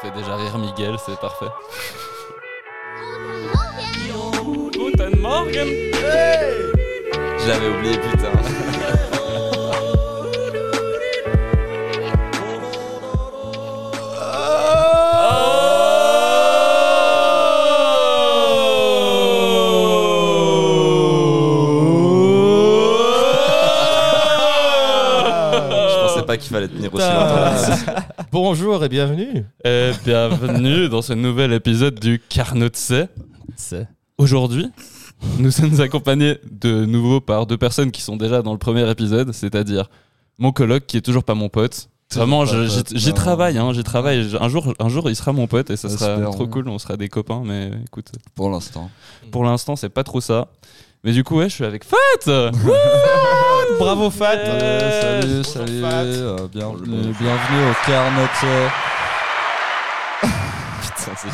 Ça fait déjà rire Miguel, c'est parfait. Guten Morgen Je l'avais oublié, putain. Je pensais pas qu'il fallait tenir aussi longtemps. Bonjour et bienvenue. Et bienvenue dans ce nouvel épisode du Carnot de C. C'est Aujourd'hui, nous sommes accompagnés de nouveau par deux personnes qui sont déjà dans le premier épisode, c'est-à-dire mon coloc qui est toujours pas mon pote. Vraiment, j'y travaille, hein, j'y travaille. Un jour, un jour, il sera mon pote et ça sera trop cool. On sera des copains, mais écoute, Pour l'instant. pour l'instant, c'est pas trop ça. Mais du coup, ouais, je suis avec Fat. Bravo Fat. Salut, Bonjour, salut, Fat. euh, bienvenue, bienvenue au Carnot. Putain, c'est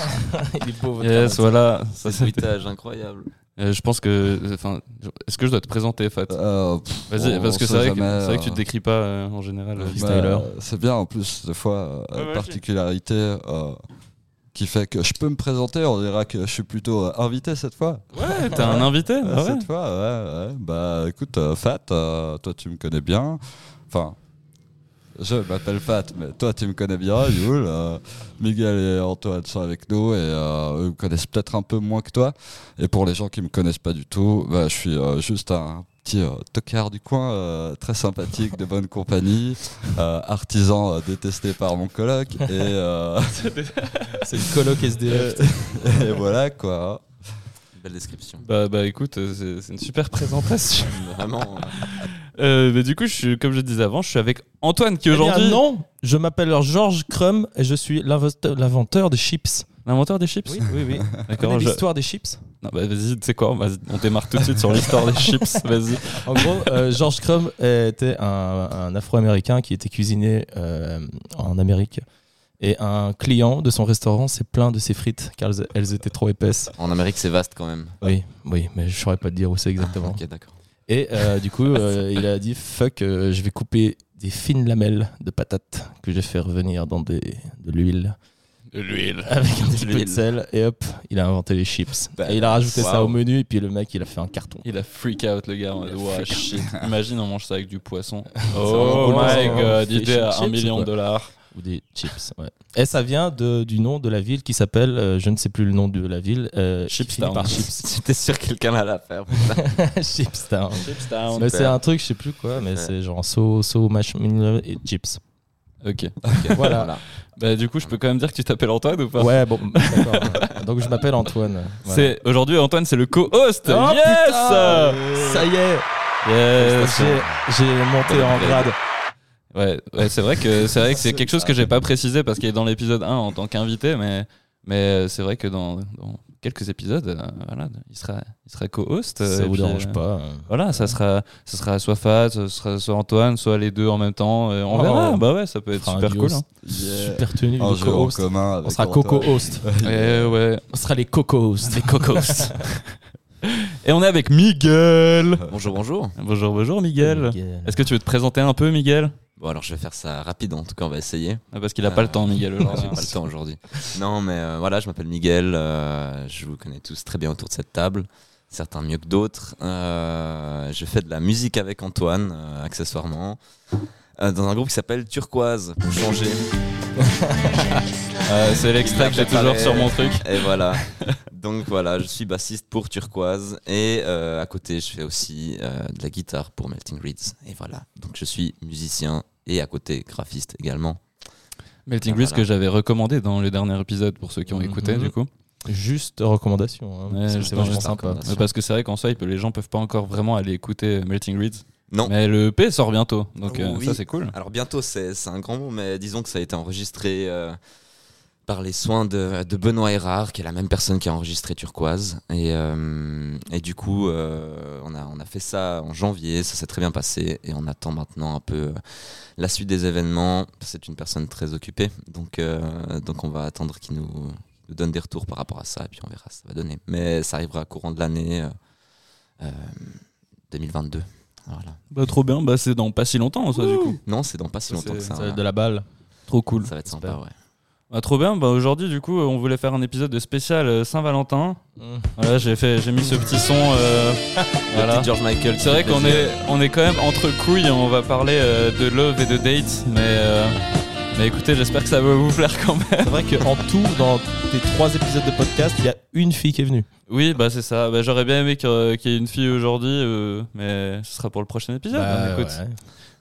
Il est beau votre Yes, Carnot. voilà. Ça, c'est incroyable. Euh, je pense que, enfin, est-ce que je dois te présenter, Fat? Euh, Vas-y, parce que c'est vrai, que- vrai tu euh, te décris pas euh, en général. euh, bah, freestyler. c'est bien en plus, des fois, euh, Ouais, ouais, particularité euh, qui fait que je peux me présenter. On dira que je suis plutôt euh, invité cette fois. Ouais, t'es un invité. Euh, ah ouais. Cette fois, ouais, ouais. Bah écoute, euh, Fat, euh, toi tu me connais bien. Enfin, je m'appelle Fat, mais toi tu me connais bien, Yul. Euh, Miguel et Antoine sont avec nous et euh, eux me connaissent peut-être un peu moins que toi. Et pour les gens qui me connaissent pas du tout, bah, je suis juste un petit euh, tocard du coin, euh, très sympathique, de bonne compagnie, euh, artisan euh, détesté par mon coloc. Et, euh, C'est le coloc SDF. et voilà quoi. Belle description. Bah, bah écoute, c'est c'est une super présentation. Vraiment. Euh, mais du coup, je suis, comme je disais avant, je suis avec Antoine qui Eh bien, aujourd'hui non, je m'appelle Georges Crum et je suis l'inventeur l'inventeur des chips. L'inventeur des chips. Oui, oui, oui. D'accord. Je- l'histoire des chips? Non, bah, vas-y, tu sais quoi vas-y, On démarre tout de suite sur l'histoire des chips. Vas-y. En gros, euh, George Crumb était un, un Afro-Américain qui était cuisiné euh, en Amérique. Et un client de son restaurant s'est plaint de ses frites car elles, elles étaient trop épaisses. En Amérique, c'est vaste quand même. Oui, oui, mais je saurais pas te dire où c'est exactement. Ok, d'accord. Et euh, du coup, euh, il a dit fuck, euh, je vais couper des fines lamelles de patates que j'ai fait revenir dans des, de l'huile De l'huile. avec un petit peu de sel et hop, il a inventé les chips. Bah, et il a rajouté ça au menu et puis le mec il a fait un carton. Il a freak out le gars. Il out. shit. Imagine on mange ça avec du poisson. Oh my god, idée à un million de dollars. Ou des chips, ouais. Et ça vient de, du nom de la ville qui s'appelle, euh, je ne sais plus le nom de la ville, euh, Chipstown. par Chips. J'étais sûr que quelqu'un allait la faire. Chipstown. Chipstown. Mais c'est un truc, je sais plus quoi, mais Ouais. c'est genre so, so, marshmallow et chips. Ok. Voilà. Bah du coup, je peux quand même dire que tu t'appelles Antoine ou pas Ouais, bon, d'accord. Donc je m'appelle Antoine. Voilà. C'est aujourd'hui Antoine, c'est le co-host. Oh, yes. putain Ça y est, Yes. j'ai monté en grade. Ouais, ouais c'est vrai que c'est vrai que c'est quelque chose que j'ai pas précisé parce qu'il est dans l'épisode 1 en tant qu'invité, mais mais euh, c'est vrai que dans, dans quelques épisodes, euh, voilà, il sera il sera co-host. euh, Ça vous puis, dérange euh, pas euh. Voilà, ça sera ça sera soit Fat, ce sera soit Antoine, soit les deux en même temps. on Oh. verra. Bah ouais, ça peut être super cool. hein. Yeah. Super tenue Un jeu en co-host. commun avec On sera Antoine. coco-host. Ouais, ouais. On sera les coco-hosts. Les co-hosts. Et on est avec Miguel. Bonjour, bonjour. Bonjour, bonjour Miguel. Est-ce que tu veux te présenter un peu Miguel? Bon, alors je vais faire ça rapide, en tout cas, on va essayer. Ah, Parce qu'il a pas le temps, Miguel. J'ai aujourd'hui. pas le temps aujourd'hui. Non, mais euh, voilà, je m'appelle Miguel. euh, je vous connais tous très bien autour de cette table. Certains mieux que d'autres. Euh, je fais de la musique avec Antoine, euh, accessoirement. euh, dans un groupe qui s'appelle Turquoise, pour changer. Euh, c'est l'extrait que j'ai toujours sur mon truc. Et voilà. Donc voilà, je suis bassiste pour Turquoise. Et euh, à côté, je fais aussi euh, de la guitare pour Melting Reeds. Et voilà. Donc je suis musicien et à côté graphiste également. Melting Grease voilà. que j'avais recommandé dans le dernier épisode pour ceux qui ont écouté Mhm. du coup. Juste recommandation. hein. Ouais, C'est- juste sympa. Parce que c'est vrai qu'en peut- les gens peuvent pas encore vraiment aller écouter Melting Reeds. Non. Mais le EP sort bientôt, donc euh, ça c'est cool. Alors bientôt, c'est c'est un grand mot, mais disons que ça a été enregistré euh, par les soins de, de Benoît Erard, qui est la même personne qui a enregistré Turquoise. Et, euh, et du coup, euh, on, a, on a fait ça en janvier, ça s'est très bien passé, et on attend maintenant un peu euh, la suite des événements. C'est une personne très occupée, donc, euh, donc on va attendre qu'il nous, nous donne des retours par rapport à ça, et puis on verra ce que ça va donner. Mais ça arrivera courant de l'année euh, euh, 2022. Voilà. Bah, trop bien, bah, c'est dans pas si longtemps ça du coup. Non, c'est dans pas si longtemps que ça. Ça va être de la balle. Trop cool. Ça va être sympa, ouais. Bah, trop bien. Bah, aujourd'hui, du coup, on voulait faire un épisode de spécial euh, Saint-Valentin. Mm. Voilà, j'ai fait, j'ai mis ce petit son. euh, voilà. petit George Michael. C'est vrai qu'on est, on est quand même entre couilles. On va parler euh, de love et de date, mais. euh, mais écoutez, j'espère que ça va vous plaire quand même. C'est vrai qu'en tout, dans tes trois épisodes de podcast, il y a une fille qui est venue. Oui, bah c'est ça. Bah, J'aurais bien aimé qu'il y ait une fille aujourd'hui, euh, mais ce sera pour le prochain épisode. Bah, écoute. ouais.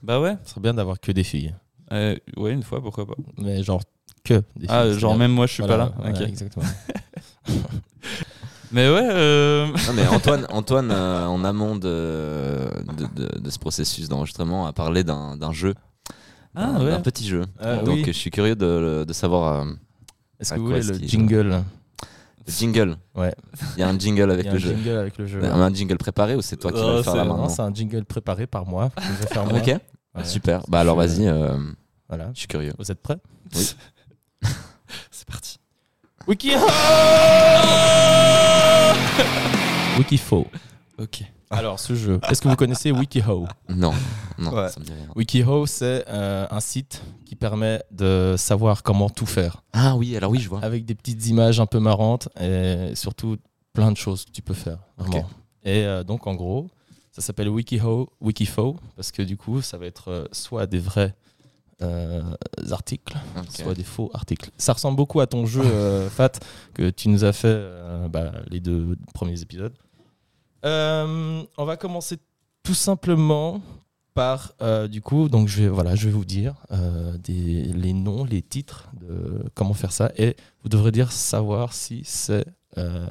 Bah ouais. Ce serait bien d'avoir que des filles. Euh, ouais, une fois, pourquoi pas. Mais genre que. Ah, genre même moi, je suis Voilà, pas là. voilà, Ok. exactement. Mais ouais. euh, Non, mais Antoine, Antoine euh, en amont de, de, de- de ce processus d'enregistrement, a parlé d'un d'un jeu. Ah, d'un- ouais. d'un petit jeu. Ah, Donc oui. je suis curieux de, de savoir euh, Est-ce que vous quoi voulez le jingle le jingle. Ouais. Il y a un jingle avec Il y a le un jeu. jingle avec le jeu. Mais Un jingle préparé ou c'est toi qui Oh, vas le faire là c'est- Non, maintenant c'est un jingle préparé par moi. je vais faire moi. Ok, Ouais. super. Bah alors vas-y, euh, Voilà. je suis curieux. Vous êtes prêts? C'est parti. Wikiho Wikifo. Ok. Alors, ce jeu, est-ce que vous connaissez Wikiho Non, non, Ouais. ça me dit rien. Wikiho, c'est euh, un site qui permet de savoir comment tout faire. Ah oui, alors oui, je vois. Avec des petites images un peu marrantes et surtout plein de choses que tu peux faire. Vraiment. Ok. Et euh, donc, en gros, ça s'appelle Wikiho, Wikifo, parce que du coup, ça va être euh, soit des vrais articles, Ok. soit des faux articles. Ça ressemble beaucoup à ton jeu, euh, Fat, que tu nous as fait euh, bah, les deux premiers épisodes. Euh, on va commencer tout simplement par, euh, du coup, donc je vais, voilà, je vais vous dire euh, des, les noms, les titres de comment faire ça, et vous devrez dire savoir si c'est euh,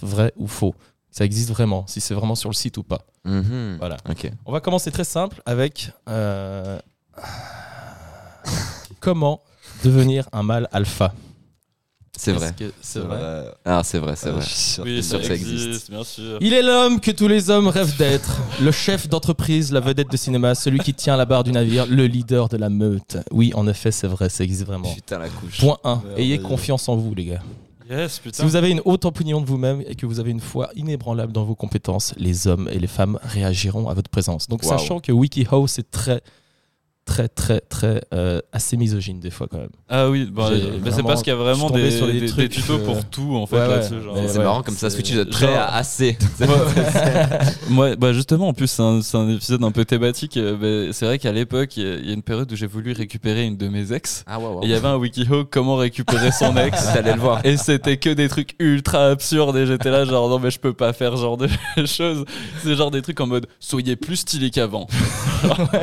vrai ou faux. Ça existe vraiment, si c'est vraiment sur le site ou pas. Mhm. Voilà. Ok. On va commencer très simple avec euh, comment devenir un mâle alpha. C'est vrai. C'est vrai. Ah, c'est vrai, c'est Euh, vrai. sûr Oui, ça, sûr que ça existe, existe. bien sûr. Il est l'homme que tous les hommes rêvent d'être, le chef d'entreprise, la vedette de cinéma, celui qui tient la barre du navire, le leader de la meute. Oui, en effet, c'est vrai, ça existe vraiment. Putain la couche. Point 1. Merveilleux. Ayez confiance en vous, les gars. Yes, Si vous avez une haute opinion de vous-même et que vous avez une foi inébranlable dans vos compétences, les hommes et les femmes réagiront à votre présence. Donc, sachant que WikiHow, c'est très, très, très, très euh, assez misogyne des fois quand même. Ah oui, bah, c'est parce qu'il y a vraiment des, sur des des- des trucs, tutos euh, pour tout en fait ouais, ouais, C'est ouais, marrant comme ça c'est- switch de très genre- à assez. Moi, bah justement, en plus, c'est un, c'est un épisode un peu thématique. euh, bah, c'est vrai qu'à l'époque, il y a- il y a une période où j'ai voulu récupérer une de mes ex. Ah ouais, ouais. Et il y avait un wikiho comment récupérer son ex. T'allais le voir. Et c'était que des trucs ultra absurdes et j'étais là genre non mais je peux pas faire ce genre de choses. C'est genre des trucs en mode soyez plus stylé qu'avant.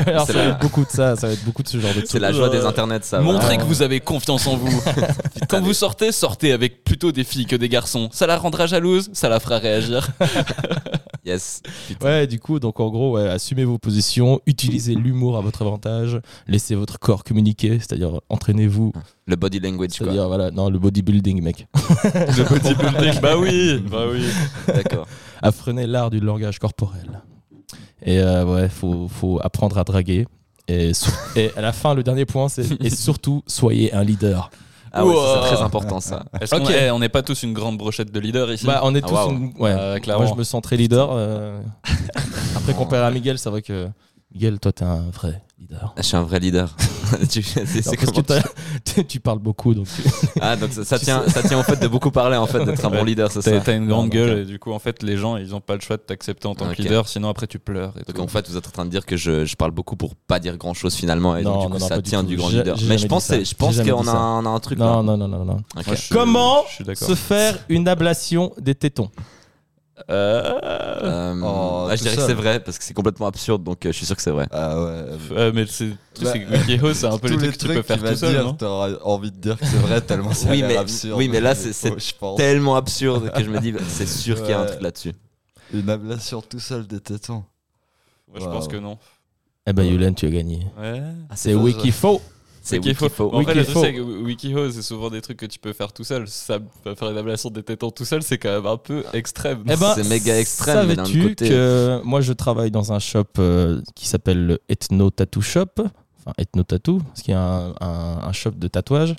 Alors, beaucoup de ça, ça va être beaucoup de ce genre de C'est trucs. la joie des internets, ça. Montrez que vous avez confiance en vous. Quand vous sortez, sortez avec plutôt des filles que des garçons. Ça la rendra jalouse, ça la fera réagir. Yes. Ouais, du coup, donc en gros, ouais, assumez vos positions, utilisez l'humour à votre avantage, laissez votre corps communiquer, c'est-à-dire entraînez-vous, Le body language, quoi. c'est-à-dire voilà, non, le bodybuilding, mec. Le bodybuilding, bah oui, bah oui. D'accord. Apprenez l'art du langage corporel. Et euh, ouais, faut, faut apprendre à draguer. Et, à la fin, le dernier point, c'est et surtout, soyez un leader. Ah ouais, Wow. c'est très important, ça. Est-ce qu'on Ok. on n'est pas tous une grande brochette de leaders ici? Bah, on est Ah, tous une- ouais. Euh, clairement. Moi, je me sens très leader. euh. Après, comparé à Miguel, c'est vrai que Miguel, toi, t'es un vrai leader. Je suis un vrai leader. Tu- Non, parce que tu parles beaucoup, donc tu- Ah, donc ça, tient, ça tient au fait de beaucoup parler, en fait, d'être un bon leader, c'est T'as ça. t'as une grande Non, gueule et du coup en fait les gens ils ont pas le choix de t'accepter en tant que leader sinon après tu pleures et Donc tout. en fait, vous êtes en train de dire que je, je parle beaucoup pour pas dire grand chose finalement, et Non, donc du non, coup, non, ça du tient du grand leader. Mais je pense, je pense qu'on a, un- on a un truc non, là. non, non, non, non. Comment se faire une ablation des tétons? Euh, Euh, Oh, ah, je dirais que c'est vrai parce que c'est complètement absurde, donc euh, je suis sûr que c'est vrai. Ah ouais. euh, mais c'est Bah, c'est que Wikiho, c'est un peu les Tous trucs que tu peux faire tout seul dire, non T'auras envie de dire que c'est vrai tellement c'est Oui, mais- absurde. oui, mais là, c'est-. Tellement absurde que je me dis, bah, c'est sûr qu'il y a un Ouais. truc là-dessus. Une ablation tout seul des tétons. Moi je Wow. pense que non. Eh ben, Yulen, tu as gagné. Ouais. Ah, C'est Wikifo. C'est Wikiho. Wikifo. En fait, le truc, Wikifo. c'est que Wikiho, c'est souvent des trucs que tu peux faire tout seul. Ça, faire une ablation des tétons tout seul, c'est quand même un peu extrême. Eh ben, C'est méga extrême, mais d'un autre Savais-tu côté- que moi je travaille dans un shop euh, qui s'appelle le Ethno Tattoo Shop, enfin Ethno Tattoo, ce qui est un, un- un shop de tatouage.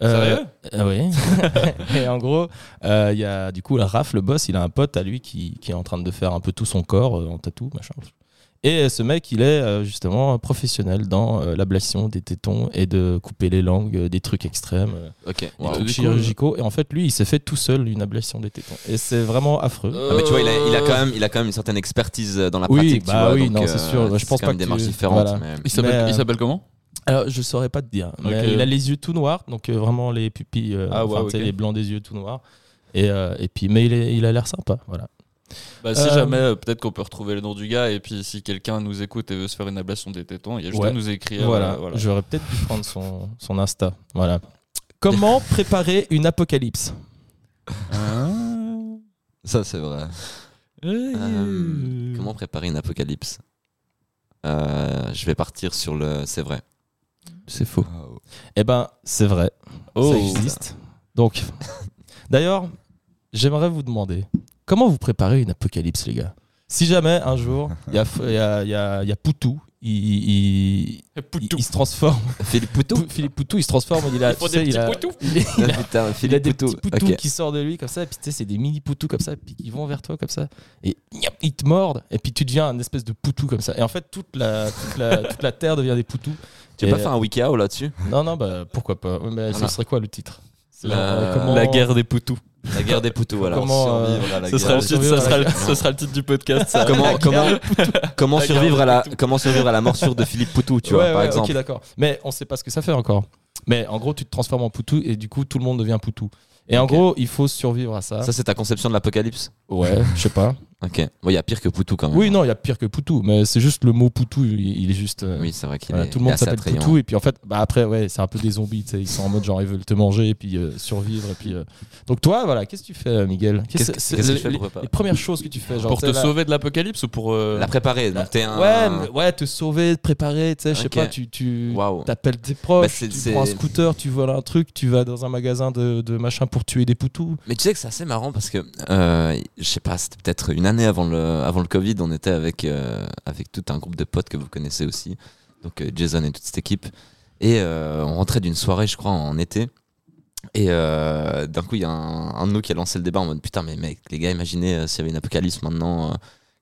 Sérieux? euh, Oui. et en gros, euh, il y a du coup la Raph, le boss, il a un pote à lui qui, qui est en train de faire un peu tout son corps euh, en tatou, machin. Et ce mec, il est euh, justement professionnel dans euh, l'ablation des tétons et de couper les langues, euh, des trucs extrêmes, euh, des Wow. trucs chirurgicaux. Et en fait, lui, il s'est fait tout seul une ablation des tétons. Et c'est vraiment affreux. Ah, mais tu vois, il a, il a quand même, il a quand même une certaine expertise dans la Oui, pratique. bah tu vois, oui, donc, non, c'est sûr. euh, Je pense quand pas même que des démarches tu- différentes. voilà. mais- Il s'appelle Mais, euh, il s'appelle comment? Alors, je saurais pas te dire. Mais il a les yeux tout noirs, donc euh, vraiment les pupilles, euh, Ah ouais, enfin, tu sais, ok. les blancs des yeux tout noirs. Et, euh, et puis, mais il, est- il a l'air sympa, voilà. Bah, si Euh, jamais, euh, peut-être qu'on peut retrouver le nom du gars, et puis si quelqu'un nous écoute et veut se faire une ablation des tétons, il y a juste Ouais. à nous écrire. voilà. euh, voilà. J'aurais peut-être dû prendre son, son Insta. Voilà. Comment préparer une apocalypse Ça, c'est vrai. Euh, comment préparer une apocalypse Euh, Je vais partir sur le. C'est vrai. C'est faux. Wow. Eh ben, c'est vrai. Oh. Ça existe. Donc, d'ailleurs, j'aimerais vous demander comment vous préparez une apocalypse, les gars? Si jamais un jour, il y a, il y, a, y, a, y a Poutou, il, il, il- il se transforme. Philippe Poutou Pou- Philippe Poutou, il se transforme. Il a, Il des a- il est- il a- Putain, il a Philippe des Poutou. petits poutous Ok. qui sortent de lui comme ça, et puis tu sais, c'est des mini poutous comme ça, puis ils vont vers toi comme ça, et ils te mordent, et puis tu deviens un espèce de poutou comme ça. Et en fait, toute la, toute la, toute la terre devient des poutous. Tu Et- veux pas faire un wiki là-dessus? Non, non, bah pourquoi pas. Mais Voilà. ce serait quoi le titre? La- euh, comment- La guerre des poutous. La guerre des poutous, voilà. Comment, euh, Survivre à la Ce sera, le guerre. titre, ça sera le- ce sera le titre du podcast. ça. Comment, La comment, guerre comment, La survivre à la, comment survivre à la morsure de Philippe Poutou, tu vois, Ouais, par ouais, exemple Ok, d'accord. Mais on sait pas ce que ça fait encore. Mais en gros, tu te transformes en poutou et du coup, tout le monde devient poutou. Et en gros, il faut survivre à ça. Ça, c'est ta conception de l'apocalypse? Ouais, je sais pas. Ok. Bon, il y a pire que Poutou quand même. Oui, non, il y a pire que poutou, mais c'est juste le mot poutou, il, il est juste. euh, Oui, c'est vrai qu'il voilà, est, tout le monde s'appelle poutou et puis en fait, bah après, ouais, c'est un peu des zombies, tu ils sont en mode genre ils veulent te manger et puis euh, survivre et puis. euh, Donc toi, voilà, qu'est-ce que tu fais, Miguel? Qu'est-ce que- je fais pour les- les premières choses que tu fais, genre Pour tu te là- sauver de l'apocalypse ou pour. euh, La préparer, donc t'es un. Ouais, mais- ouais, te sauver, te préparer, tu sais, je sais pas, tu, tu Waouh. t'appelles tes proches, Bah, c'est- tu prends un scooter, tu voles un truc, tu vas dans un magasin de, de machin pour tuer des poutous. Mais tu sais que c'est assez marrant parce que, je sais pas, c'était peut-être une année avant le, avant le Covid, on était avec, euh, avec tout un groupe de potes que vous connaissez aussi, donc euh, Jason et toute cette équipe. Et euh, on rentrait d'une soirée, je crois, en été. Et euh, d'un coup, il y a un, un de nous qui a lancé le débat en mode Putain, mais mec, les gars, imaginez s'il y avait une apocalypse maintenant,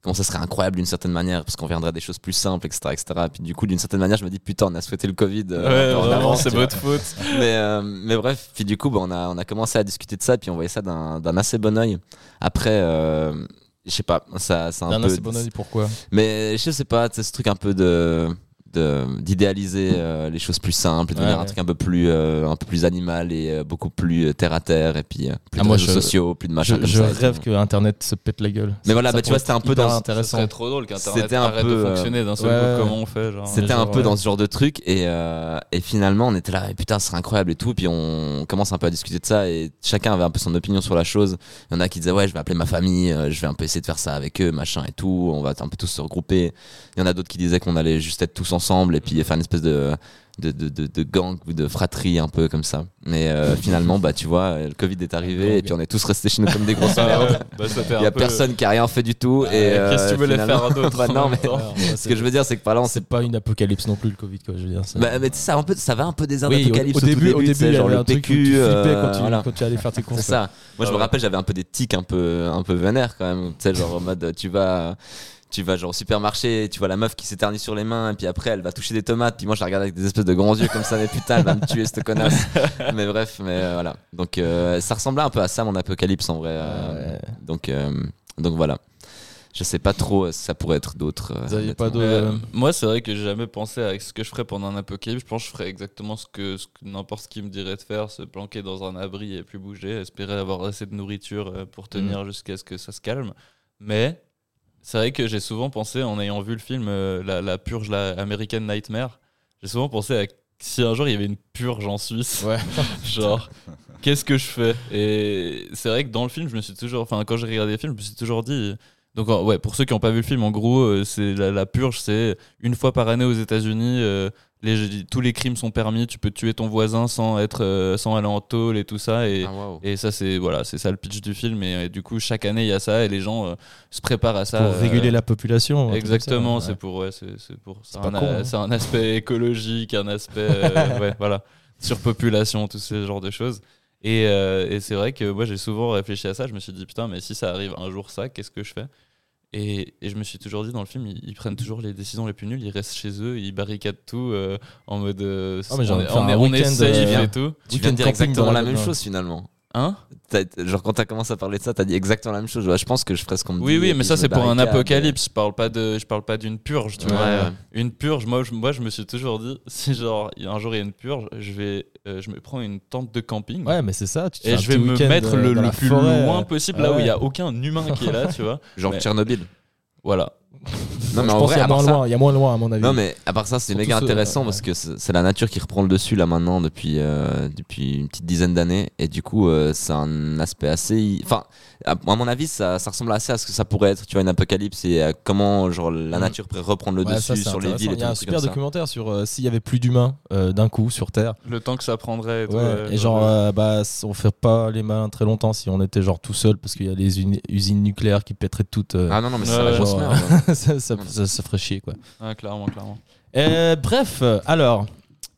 comment ça serait incroyable d'une certaine manière, parce qu'on viendrait à des choses plus simples, etc. etc. Et puis du coup, d'une certaine manière, je me dis Putain, on a souhaité le Covid. euh, Ouais, avance, c'est votre faute. mais, euh, mais bref, puis du coup, bah, on, a, on a commencé à discuter de ça, puis on voyait ça d'un d'un assez bon oeil. Après, euh, je sais pas, ça, c'est un peu. bon oeil, pourquoi? Mais je sais pas, tu sais, ce truc un peu de- d'idéaliser euh, les choses plus simples, et de Ouais, devenir un truc un peu plus euh, un peu plus animal et euh, beaucoup plus terre à terre et puis euh, plus Ah, de moi, réseaux je- sociaux, plus de machin Je, comme je ça. et rêve que Internet se pète la gueule. Mais voilà, Ça bah, tu vois, c'était un peu dans- serait trop drôle qu'Internet C'était un arrête peu, de fonctionner d'un seul ouais. coup. Comment on fait genre C'était un peu ouais. dans ce genre de truc et, euh, et finalement on était là et putain ce serait incroyable et tout puis on commence un peu à discuter de ça et chacun avait un peu son opinion sur la chose il y en a qui disaient ouais je vais appeler ma famille je vais un peu essayer de faire ça avec eux machin et tout on va un peu tous se regrouper il y en a d'autres qui disaient qu'on allait juste être tous ensemble et puis faire une espèce de de, de, de, de gang ou de fratrie un peu comme ça mais euh, finalement bah tu vois le Covid est arrivé et puis on est tous restés chez nous comme des grosses merdes bah, ça il y un a peu- personne qui a rien fait du tout Ouais, et qu'est-ce que tu euh, voulais faire d'autre Bah, en non mais ce que je veux dire c'est que par là on c'est pas une apocalypse non plus le Covid quoi je veux dire c'est- bah, mais ça, un peu, ça va un peu des oui, au, d'apocalypse au début, au début, genre le PQ, euh, quand, tu, voilà. quand tu allais faire tes courses. Ça. Moi, je me rappelle, j'avais un peu des tics un peu, un peu vénères quand même. Tu sais, genre en mode, tu vas, tu vas genre au supermarché, tu vois la meuf qui s'éternise sur les mains, et puis après, elle va toucher des tomates, puis moi, je la regarde avec des espèces de grands yeux comme ça, mais putain, elle va me tuer, cette connasse. mais bref, mais euh, voilà. Donc, euh, ça ressemblait un peu à ça, mon apocalypse, en vrai. euh, Ouais. Donc, euh, donc voilà. Je sais pas trop si ça pourrait être d'autres. euh, pas moi, c'est vrai que j'ai jamais pensé à ce que je ferais pendant un apocalypse. Je pense que je ferais exactement ce que, ce que n'importe qui me dirait de faire se planquer dans un abri et plus bouger, espérer avoir assez de nourriture pour tenir jusqu'à ce que ça se calme. Mais c'est vrai que j'ai souvent pensé, en ayant vu le film euh, la, la purge, la American Nightmare, j'ai souvent pensé à si un jour il y avait une purge en Suisse. Ouais. Genre, qu'est-ce que je fais? Et c'est vrai que dans le film, je me suis toujours, enfin, quand j'ai regardé le film, je me suis toujours dit. Donc, ouais, pour ceux qui n'ont pas vu le film, en gros, euh, c'est la, la purge, c'est une fois par année aux États-Unis, euh, les, tous les crimes sont permis, tu peux tuer ton voisin sans être, euh, sans aller en tôle et tout ça. Et, Ah, et ça, c'est voilà, c'est ça le pitch du film. Et, euh, du coup, chaque année, il y a ça et les gens euh, se préparent à ça. Pour euh, réguler la population. Exactement, c'est ouais. pour, ouais, c'est pour, c'est pas un, con, hein. c'est un aspect écologique, un aspect, euh, ouais, voilà, surpopulation, tous ces genres de choses. Et, euh, et c'est vrai que moi j'ai souvent réfléchi à ça. Je me suis dit putain, mais si ça arrive un jour ça, qu'est-ce que je fais? Et, et je me suis toujours dit, dans le film, ils, ils prennent toujours les décisions les plus nulles, ils restent chez eux, ils barricadent tout euh, en mode. euh, Ah, mais j'en on on on est safe euh, et tout. Tu viens de dire exactement dans la même chose finalement. Hein Genre quand t'as commencé à parler de ça, t'as dit exactement la même chose. Ouais, je pense que je ferai ce qu'on me Oui, dit. oui, et mais ça, c'est pour un apocalypse. Je parle pas de, je parle pas d'une purge, tu Ouais, vois. ouais. Une purge, moi je, moi, je me suis toujours dit, si genre, il y a un jour il y a une purge, je vais, euh, je me prends une tente de camping. Ouais, mais c'est ça. Tu Et je vais me mettre euh, le, plus forêt, loin euh. possible, Ah là où il n'y a aucun humain qui est là, tu vois. Genre Mais- Tchernobyl. Voilà. Non, mais je en pense vrai, qu'il y a à part moins ça- loin. Il y a moins loin, à mon avis. Non, mais à part ça, c'est méga intéressant euh, parce que c'est la nature qui reprend le dessus là maintenant depuis, euh, depuis une petite dizaine d'années. Et du coup, euh, c'est un aspect assez. Enfin, à à mon avis, ça, ça ressemble assez à ce que ça pourrait être, tu vois, une apocalypse et à comment genre, la Mm. nature pourrait reprendre le Ouais, dessus sur les villes et Il y a un super documentaire sur euh, s'il y avait plus d'humains euh, d'un coup sur Terre. Le temps que ça prendrait. Et, tout, Ouais, ouais, et genre, euh, bah, on fait pas les malins très longtemps si on était genre tout seul parce qu'il y a les usines nucléaires qui pèteraient toutes. euh, Ah non, non, mais c'est la grosse merde. ça, ça, ça- ça ferait chier quoi. Ouais, clairement, clairement. Euh, bref, alors.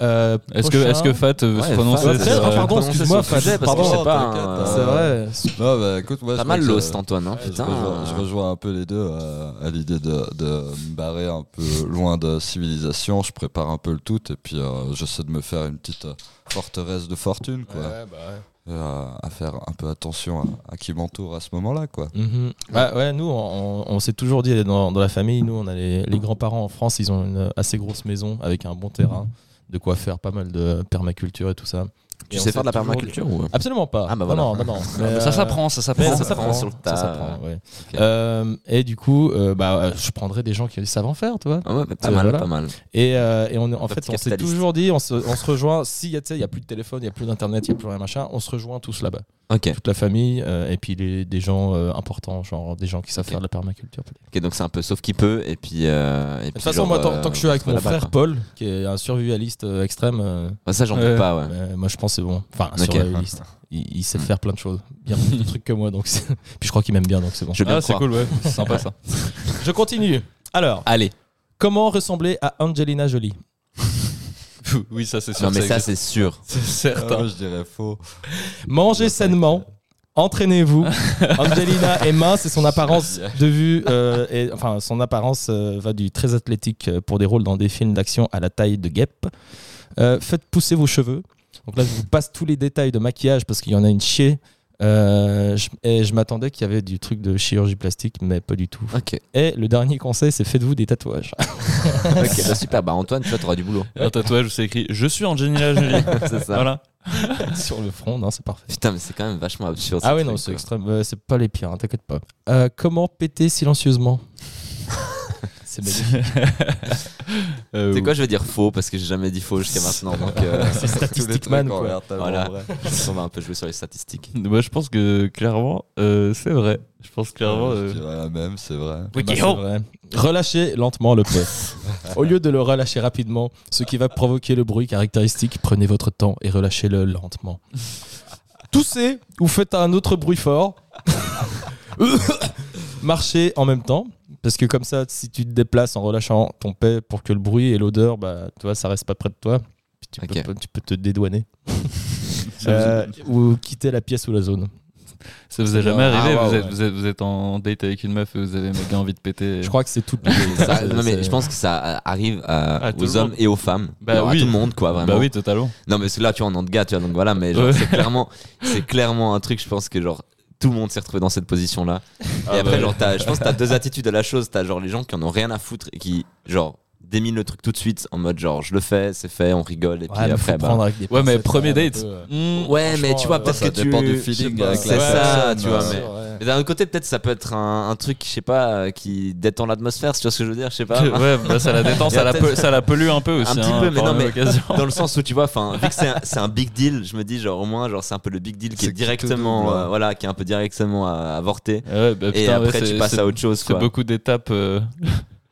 Euh, Est-ce que, prochain- est-ce que Fat veut Ouais, se prononcer Ouais, ah, euh, pardon, excuse-moi, Fat, sujet, parce que pardon. je sais pas. hein, C'est euh, vrai. Non, bah écoute, moi, Pas je mal ça- Antoine. Hein, Je rejoins, je rejoins un peu les deux euh, à l'idée de, de me barrer un peu loin de civilisation. Je prépare un peu le tout et puis euh, j'essaie de me faire une petite euh, forteresse de fortune, quoi. Ouais, bah ouais. Euh, à faire un peu attention à, à qui m'entoure à ce moment-là, quoi. Mhm. Bah ouais, nous, on, on s'est toujours dit dans, dans la famille, nous, on a les, les grands-parents en France, ils ont une assez grosse maison avec un bon terrain, de quoi faire pas mal de permaculture et tout ça. Tu sais faire de la permaculture ou Absolument pas. Ah bah Non, voilà. non, non, non. Mais Mais, ça euh, s'apprend, ça s'apprend. ça ça s'apprend sur le Ça tas. s'apprend, ouais. Euh, et du coup, euh, bah, je prendrais des gens qui savent en faire, tu vois. Ah ouais, pas Euh, mal, voilà. pas mal. Et, euh, et on, en fait, on s'est toujours dit, on se, on se rejoint, s'il y a, y plus de téléphone, il y a plus d'internet, il y a plus rien machin, on se rejoint tous là-bas. Ok, Toute la famille, euh, et puis les, des gens euh, importants, genre des gens qui savent faire de la permaculture. ok, donc c'est un peu sauf qui peut et puis. euh, et De puis toute façon, genre, moi, tant, tant que je suis avec mon frère. Paul, qui est un survivaliste extrême, ça, j'en doute pas, ouais. moi je pense c'est bon. Enfin, un Ok. survivaliste. Il, il sait faire plein de choses. Bien plus de trucs que moi, donc puis je crois qu'il m'aime bien, donc c'est bon. Ah, c'est cool, ouais. C'est sympa ça. Je continue. Alors, Allez. comment ressembler à Angelina Jolie? Oui, ça c'est sûr. Non, mais ça, c'est sûr. c'est Ah, certain. moi, je dirais faux. Mangez sainement. Entraînez-vous. Angelina est mince et son apparence de vue, euh, est- enfin son apparence euh, va du très athlétique euh, pour des rôles dans des films d'action à la taille de guêpe. Euh, faites pousser vos cheveux. Donc là, je vous passe tous les détails de maquillage parce qu'il y en a une chier. Euh, je- et je m'attendais qu'il y avait du truc de chirurgie plastique, mais pas du tout. Et le dernier conseil, c'est faites-vous des tatouages. ok, bah, super. Bah, Antoine, tu vois, t'auras du boulot. Un tatouage où c'est écrit Je suis Angelina Jolie. c'est ça. Voilà. Sur le front, non, c'est parfait. Putain, mais c'est quand même vachement absurde. Ah truc, non, c'est quoi. extrême. euh, c'est pas les pires, hein, t'inquiète pas. Euh, comment péter silencieusement? C'est magnifique. Euh, C'est quoi, je vais dire faux parce que j'ai jamais dit faux jusqu'à maintenant. Donc, euh, C'est Statistic Man, quoi. Voilà. on va un peu jouer sur les statistiques. Moi, je pense que clairement, euh, c'est vrai. Je pense clairement. Ouais, euh, Je dirais la même, c'est vrai. Bah, c'est vrai. Relâchez lentement le prêt. Au lieu de le relâcher rapidement, ce qui va provoquer le bruit caractéristique, prenez votre temps et relâchez-le lentement. Toussez ou faites un autre bruit fort. Marchez en même temps. Parce que comme ça, si tu te déplaces en relâchant ton paix pour que le bruit et l'odeur, bah, tu vois, ça reste pas près de toi. Puis tu, peux, tu peux te dédouaner. Euh, ou quitter la pièce ou la zone. Ça vous est jamais Ah, arrivé ouais, vous, ouais. êtes, vous, êtes, vous êtes en date avec une meuf et vous avez méga envie de péter. Je crois que c'est tout. Ça- c'est- non, mais c'est- je pense que ça arrive à- À tout aux hommes et aux femmes. Bah oui. À tout le monde, quoi, vraiment. Bah oui, totalement. Non, mais c'est là, tu vois, en nom de gars, tu vois, donc voilà, mais genre, Ouais. c'est clairement, c'est clairement un truc, je pense que genre, tout le monde s'est retrouvé dans cette position-là. Et Ah après, bah, genre, t'as- je pense que t'as deux attitudes à la chose. T'as genre les gens qui en ont rien à foutre et qui, genre, déminent le truc tout de suite en mode, genre, je le fais, c'est fait, on rigole, et puis Ouais, après, bah. prendre avec des Ouais, mais premier date. peu, euh. hmm, Ouais, mais tu vois, peut-être ça que tu. dépend du feeling avec C'est ça, personne, tu vois, euh, mais. Ouais. Mais d'un autre côté, peut-être ça peut être un, un truc, je sais pas, euh, qui détend l'atmosphère, si tu vois ce que je veux dire, je sais pas. ouais, bah, ça la détend, ça la, peu- ça la pollue un peu aussi. Un petit hein, peu, mais non, mais dans le sens où tu vois, enfin, vu que c'est un, c'est un big deal, je me dis genre au moins genre c'est un peu le big deal qui est directement, euh, voilà, qui est un peu directement avorté. Bah, Et après tu passes à autre chose C'est beaucoup d'étapes.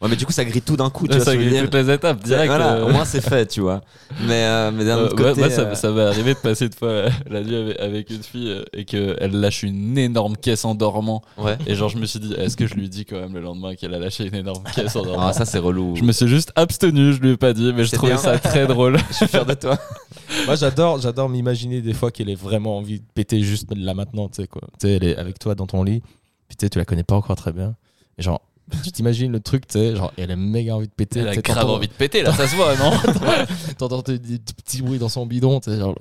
Ouais, mais du coup ça grille tout d'un coup, tu vois ça grille toutes les étapes, direct. voilà, euh, au moins c'est fait, tu vois. Mais, euh, mais d'un Euh, autre ouais, côté, moi, ça, euh, ça m'est arrivé de passer une fois la nuit avec, avec une fille euh, et qu'elle lâche une énorme caisse en dormant. ouais. Et genre, je me suis dit, est-ce que je lui dis quand même le lendemain qu'elle a lâché une énorme caisse en dormant? Ah, ça c'est relou. Je me suis juste abstenu, je lui ai pas dit, mais je trouvais bien. ça très drôle. Je suis fier de toi. Moi, j'adore, j'adore m'imaginer des fois qu'elle ait vraiment envie de péter juste là maintenant, tu sais quoi. Tu sais, elle est avec toi dans ton lit, puis tu sais, tu la connais pas encore très bien. Et genre, Tu t'imagines le truc, tu sais, genre, elle a méga envie de péter. Elle a grave envie de péter, là, ça se voit, non T'entends des des petits bruits dans son bidon, tu sais, genre.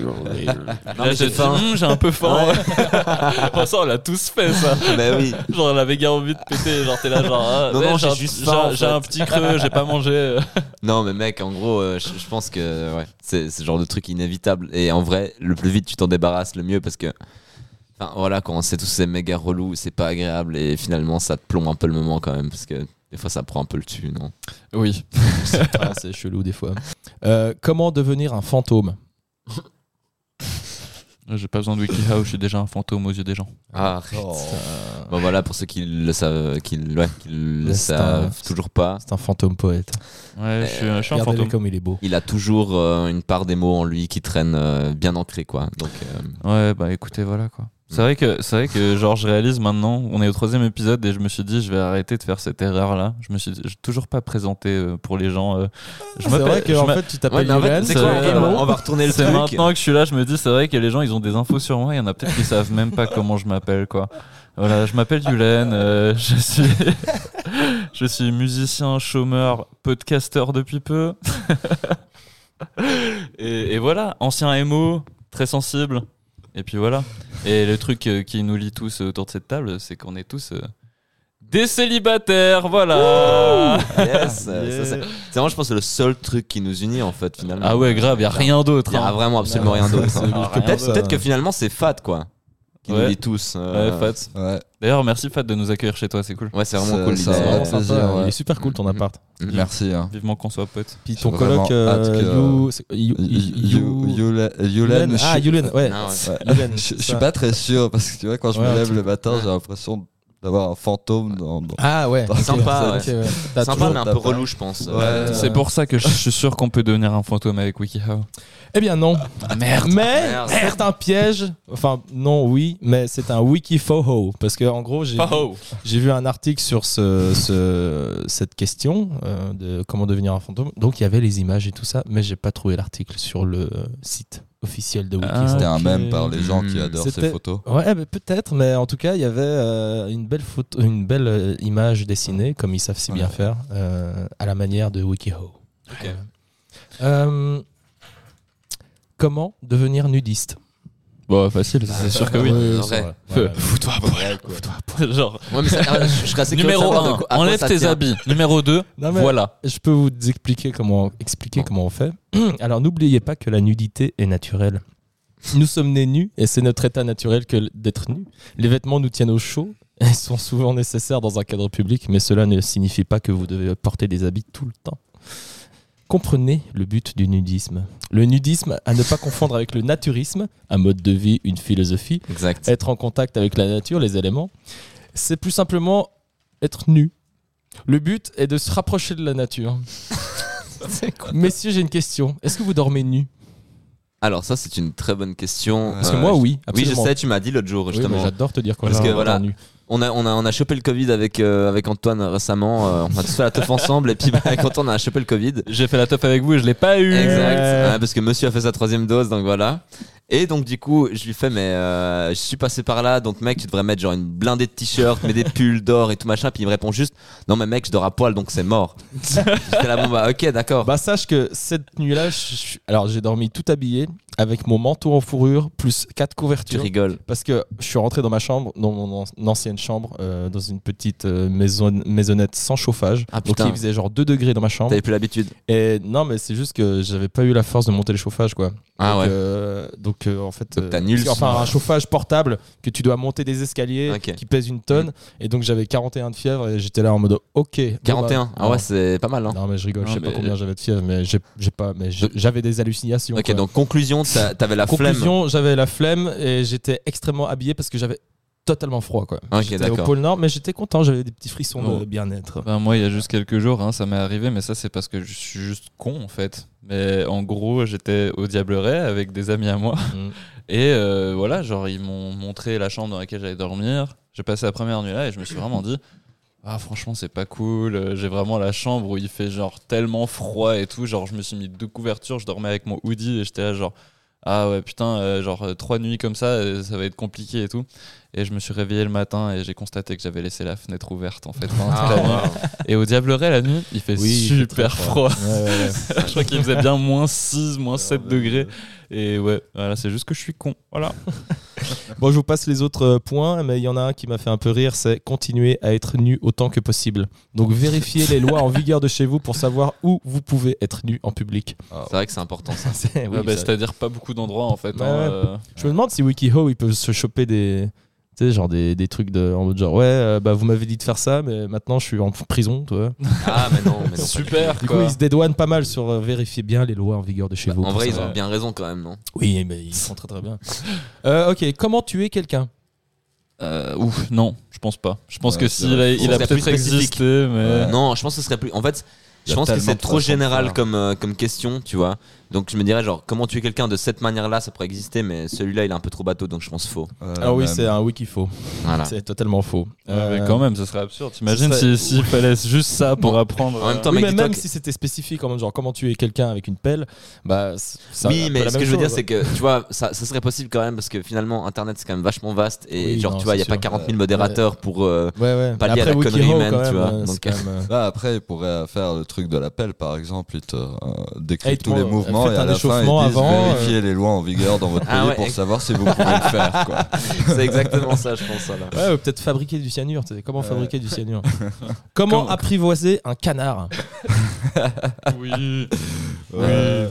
Non, Là, mais j'ai j'ai faim. Hum, j'ai un peu faim. Ça, on l'a tous fait, ça. Bah oui. Genre, elle avait méga envie de péter. Genre, t'es là, genre, ah, Non, non, j'ai juste j'ai faim, un- petit creux, j'ai pas mangé. Non, mais mec, en gros, euh, je, pense que ouais, c'est c'est le genre de truc inévitable. Et en vrai, le plus vite tu t'en débarrasses, le mieux parce que. Enfin, voilà, quand c'est tous ces méga relous, c'est pas agréable et finalement ça te plombe un peu le moment quand même parce que des fois ça prend un peu le dessus, non? Oui. C'est chelou des fois. Euh, comment devenir un fantôme? J'ai pas besoin de WikiHow, je suis déjà un fantôme aux yeux des gens. Ah, arrête. Oh. Bon, voilà, pour ceux qui le savent, qui, le- ouais, qui le Là, c'est savent un- toujours pas, C'est un fantôme poète. Ouais, je suis, je suis un fantôme. comme il est beau. il a toujours euh, une part des mots en lui qui traîne euh, bien ancré, quoi. Donc, euh, Ouais, bah écoutez, voilà quoi. C'est vrai que c'est vrai que genre je réalise maintenant, on est au troisième épisode et je me suis dit je vais arrêter de faire cette erreur là. Je me suis toujours pas présenté euh, pour les gens. euh, je C'est m'appelle- vrai m'a- fait, tu ouais, t'appelles mais en fait, Yulen, c'est c'est quoi, vrai, on va- on va retourner le C'est truc. maintenant que je suis là, je me dis c'est vrai que les gens ils ont des infos sur moi, il y en a peut-être qui savent même pas comment je m'appelle quoi. Voilà, je m'appelle Yulen, euh, je suis je suis musicien, chômeur, podcasteur depuis peu. et, et voilà, ancien MO, très sensible. Et puis voilà. Et le truc euh, qui nous lie tous autour de cette table, c'est qu'on est tous euh, des célibataires, voilà. Yes, c'est c'est vraiment, je pense, le seul truc qui nous unit en fait, finalement. Ah ouais, grave, y a rien d'autre. Y a hein. vraiment absolument rien d'autre. c'est- c'est- peut-être que finalement c'est Fat quoi, qui Ouais. nous lie tous. euh, Ouais, Fat. Ouais. D'ailleurs, merci Fat de nous accueillir chez toi, c'est cool. Ouais, c'est vraiment cool. c'est l'idée. vraiment plaisir, sympa. ouais. Il est super cool ton Mhm. appart. Merci. Hein. Vivement qu'on soit potes. Puis ton coloc, euh, que- You- c'est- You- You- You- Yulen-. Ah, Yulen, ouais. Ouais. Ouais. Yulen, Je suis ça. pas très sûr parce que tu vois, quand je Ouais, me lève le matin, j'ai l'impression d'avoir un fantôme dans. dans- Ah ouais. Sympa, ouais. Sympa, toujours- mais un peu relou, je pense. Ouais. C'est pour ça que je suis sûr qu'on peut devenir un fantôme avec WikiHow. Eh bien non. merde. Mais Merde. c'est un piège. Enfin non, oui, mais c'est un wikifoho parce que en gros j'ai Oh. j'ai vu un article sur ce, ce- cette question euh, de comment devenir un fantôme. Donc il y avait les images et tout ça, mais j'ai pas trouvé l'article sur le site officiel de Wiki. Ah, C'était un Ok. mème par les gens qui adorent ces photos. Ouais, mais peut-être, mais en tout cas, il y avait euh, une belle photo, une belle euh, image dessinée, comme ils savent si bien faire, euh, à la manière de WikiHow. Ok. Euh, comment devenir nudiste? Bon, facile, c'est sûr que oui. Fous-toi à poil. Genre, Ouais, mais ça- ah, je je serais assez numéro savoir de 1, quoi- à quoi enlève tes habits. Numéro 2, Non, mais- voilà. Je peux vous expliquer comment, expliquer comment on fait. Alors n'oubliez pas que la nudité est naturelle. Nous sommes nés nus et c'est notre état naturel que d'être nus. Les vêtements nous tiennent au chaud et sont souvent nécessaires dans un cadre public, mais cela ne signifie pas que vous devez porter des habits tout le temps. Comprenez le but du nudisme. Le nudisme, à ne pas confondre avec le naturisme, un mode de vie, une philosophie, Exact. être en contact avec la nature, les éléments, c'est plus simplement être nu. Le but est de se rapprocher de la nature. Messieurs, j'ai une question. Est-ce que vous dormez nu? Alors, ça, c'est une très bonne question. Parce que Euh, moi, oui. Oui, je sais, tu m'as dit l'autre jour, Oui, justement. J'adore te dire quand Parce que voilà. nu. On, a, on, a, on a chopé le Covid avec, euh, avec Antoine récemment. euh, on a tous fait la teuf ensemble. Et puis, bah, avec Antoine, on a chopé le Covid. J'ai fait la teuf avec vous et je l'ai pas eu. Exact. Ouais. Ouais, parce que monsieur a fait sa troisième dose, donc voilà. Et donc du coup, je lui fais mais euh, je suis passé par là, donc mec, tu devrais mettre genre une blindée de t-shirts, mais des pulls d'or et tout machin. Puis il me répond juste, non mais mec, je dors à poil, donc c'est mort. J'étais là bon bah ok d'accord. Bah sache que cette nuit-là, je alors j'ai dormi tout habillé avec mon manteau en fourrure plus quatre tu couvertures. rigoles. Parce que je suis rentré dans ma chambre, dans mon an- ancienne chambre, euh, dans une petite euh, maison, maisonnette sans chauffage. Ah, donc il faisait genre 2 degrés dans ma chambre. T'avais plus l'habitude. Et non, mais c'est juste que j'avais pas eu la force de monter le chauffage, quoi. Ah donc, ouais. euh, donc euh, en fait, Donc nul que, enfin un chauffage portable que tu dois monter des escaliers qui pèse une tonne. Et donc j'avais 41 de fièvre et j'étais là en mode ok. bon, 41. bah, ah ouais, c'est pas mal hein. Non mais je rigole, je sais pas combien j'avais de fièvre, mais j'ai pas, mais Donc- j'avais des hallucinations. Ok, quoi. donc conclusion, t'avais la flemme. Conclusion, j'avais la flemme et j'étais extrêmement habillé parce que j'avais totalement froid quoi. Ok, j'étais au pôle Nord, mais j'étais content, j'avais des petits frissons de bien-être. Ben, moi, il y a juste quelques jours, hein, ça m'est arrivé, mais ça, c'est parce que je suis juste con, en fait. Mais en gros, j'étais au Diableret avec des amis à moi. Mm. Et euh, voilà, genre, ils m'ont montré la chambre dans laquelle j'allais dormir. J'ai passé la première nuit là et je me suis vraiment dit, ah, franchement, c'est pas cool. J'ai vraiment la chambre où il fait genre tellement froid et tout. Genre, je me suis mis deux couvertures, je dormais avec mon hoodie et j'étais là, genre, ah ouais, putain, euh, genre, trois nuits comme ça, euh, ça va être compliqué et tout. Et je me suis réveillé le matin et j'ai constaté que j'avais laissé la fenêtre ouverte en fait. pendant toute Ah, la nuit. wow. Et au Diableret, la nuit, il fait Oui, il fait super froid. Ouais, ouais, ouais. je crois qu'il faisait bien moins 6, moins 7 degrés. Et ouais, voilà, c'est juste que je suis con. Voilà. Bon, je vous passe les autres euh, points, mais il y en a un qui m'a fait un peu rire, c'est continuer à être nu autant que possible. Donc vérifiez les lois en vigueur de chez vous pour savoir où vous pouvez être nu en public. C'est vrai que c'est important ça. C'est- oui, Ouais, bah, ça- C'est-à-dire pas beaucoup d'endroits en fait. Hein, euh. Je me demande si WikiHow ils peuvent se choper des tu sais genre des, des trucs de en mode genre ouais euh, bah vous m'avez dit de faire ça mais maintenant je suis en prison tu vois. Ah, mais non, mais non. Super. Du coup quoi. ils se dédouanent pas mal sur euh, vérifier bien les lois en vigueur de chez Bah, vous. en vrai, ils ont bien raison quand même, non? Oui mais ils font très très bien. Euh, ok comment tuer quelqu'un? Euh, ouf, non, je pense pas. Je pense Ouais, que c'est s'il a, il a peut-être existé, mais. Non, je pense que ce serait plus. En fait, je pense que c'est trop général comme, euh, comme question, tu vois. Donc je me dirais, genre, comment tuer quelqu'un de cette manière-là, ça pourrait exister, mais celui-là, il est un peu trop bateau, donc je pense faux. Euh, Alors oui c'est un wiki faux. Voilà. C'est totalement faux. Ouais, Euh, mais quand même, ce serait absurde. T'imagines serait- si- s'il fallait juste ça pour Bon, apprendre. en même euh, temps, oui, mais même que- si c'était spécifique, en genre comment tuer quelqu'un avec une pelle, bah oui, mais la ce que je veux dire, c'est que, tu vois, ça, ça serait possible quand même, parce que finalement, Internet, c'est quand même vachement vaste, et Oui, genre, non, tu vois, il n'y a pas sûr. 40 000 modérateurs pour. euh, Ouais, ouais. Pas lié à Après, la connerie humaine, tu vois, donc- après, ils pourraient faire le truc de l'appel, par exemple. Ils te Ah, te tous les mouvements faites et à un la fin, ils échauffement disent avant, vérifiez les lois en vigueur dans votre Ah pays ouais, pour savoir si vous pouvez le faire. Quoi. c'est exactement ça, je pense, là. Ouais, ou peut-être fabriquer du cyanure. tu sais, Comment Ouais. fabriquer du cyanure Comment apprivoiser un canard Oui. Ouais.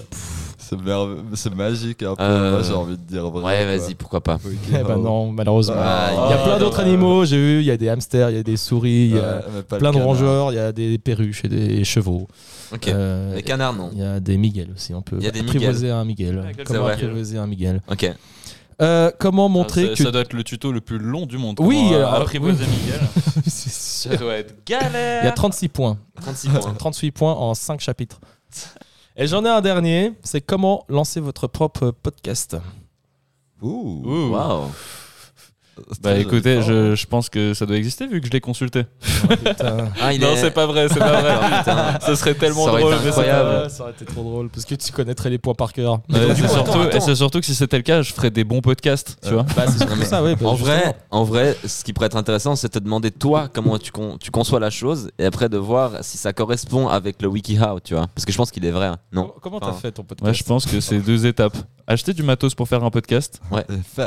C'est merve- c'est magique un peu. Euh, j'ai envie de dire vrai. Ouais, vas-y, pourquoi pas. Eh ben non, malheureusement. Ah, il y a plein d'autres animaux, j'ai vu. Il y a des hamsters, il y a des souris, il y a plein de rongeurs, il y a des perruches et des chevaux. Ok. Euh, Les canards, non. Il y a des Miguel aussi. On peut Il y a des apprivoiser un Miguel. Ouais, quel Comment c'est vrai. apprivoiser un Miguel Ok. Euh, Comment montrer ça, que ça doit être le tuto le plus long du monde. Oui, euh, alors, apprivoiser Miguel. C'est sûr. Ça doit être galère. Il y a 36 points. 36 points. 38 points en 5 chapitres. Et j'en ai un dernier, c'est comment lancer votre propre podcast. Ouh. Ouh. Waouh. C'est Bah écoutez, je pense que ça doit exister vu que je l'ai consulté. Putain. Ah, il non, est. c'est pas vrai, c'est pas vrai. Putain. Ce serait tellement Ça aurait drôle. été incroyable. Ouais, ça aurait été trop drôle parce que tu connaîtrais les points par cœur. Ouais, c'est surtout, surtout que si c'était le cas, je ferais des bons podcasts, tu vois. Bah, ça, ouais. bah, En justement. vrai, en vrai, ce qui pourrait être intéressant, c'est de te demander toi comment tu, con- tu conçois la chose et après de voir si ça correspond avec le WikiHow, tu vois. Parce que je pense qu'il est vrai. hein. Non. Comment- t'as Enfin, fait ton podcast Ouais, je pense que c'est deux étapes. Acheter du matos pour faire un podcast. Un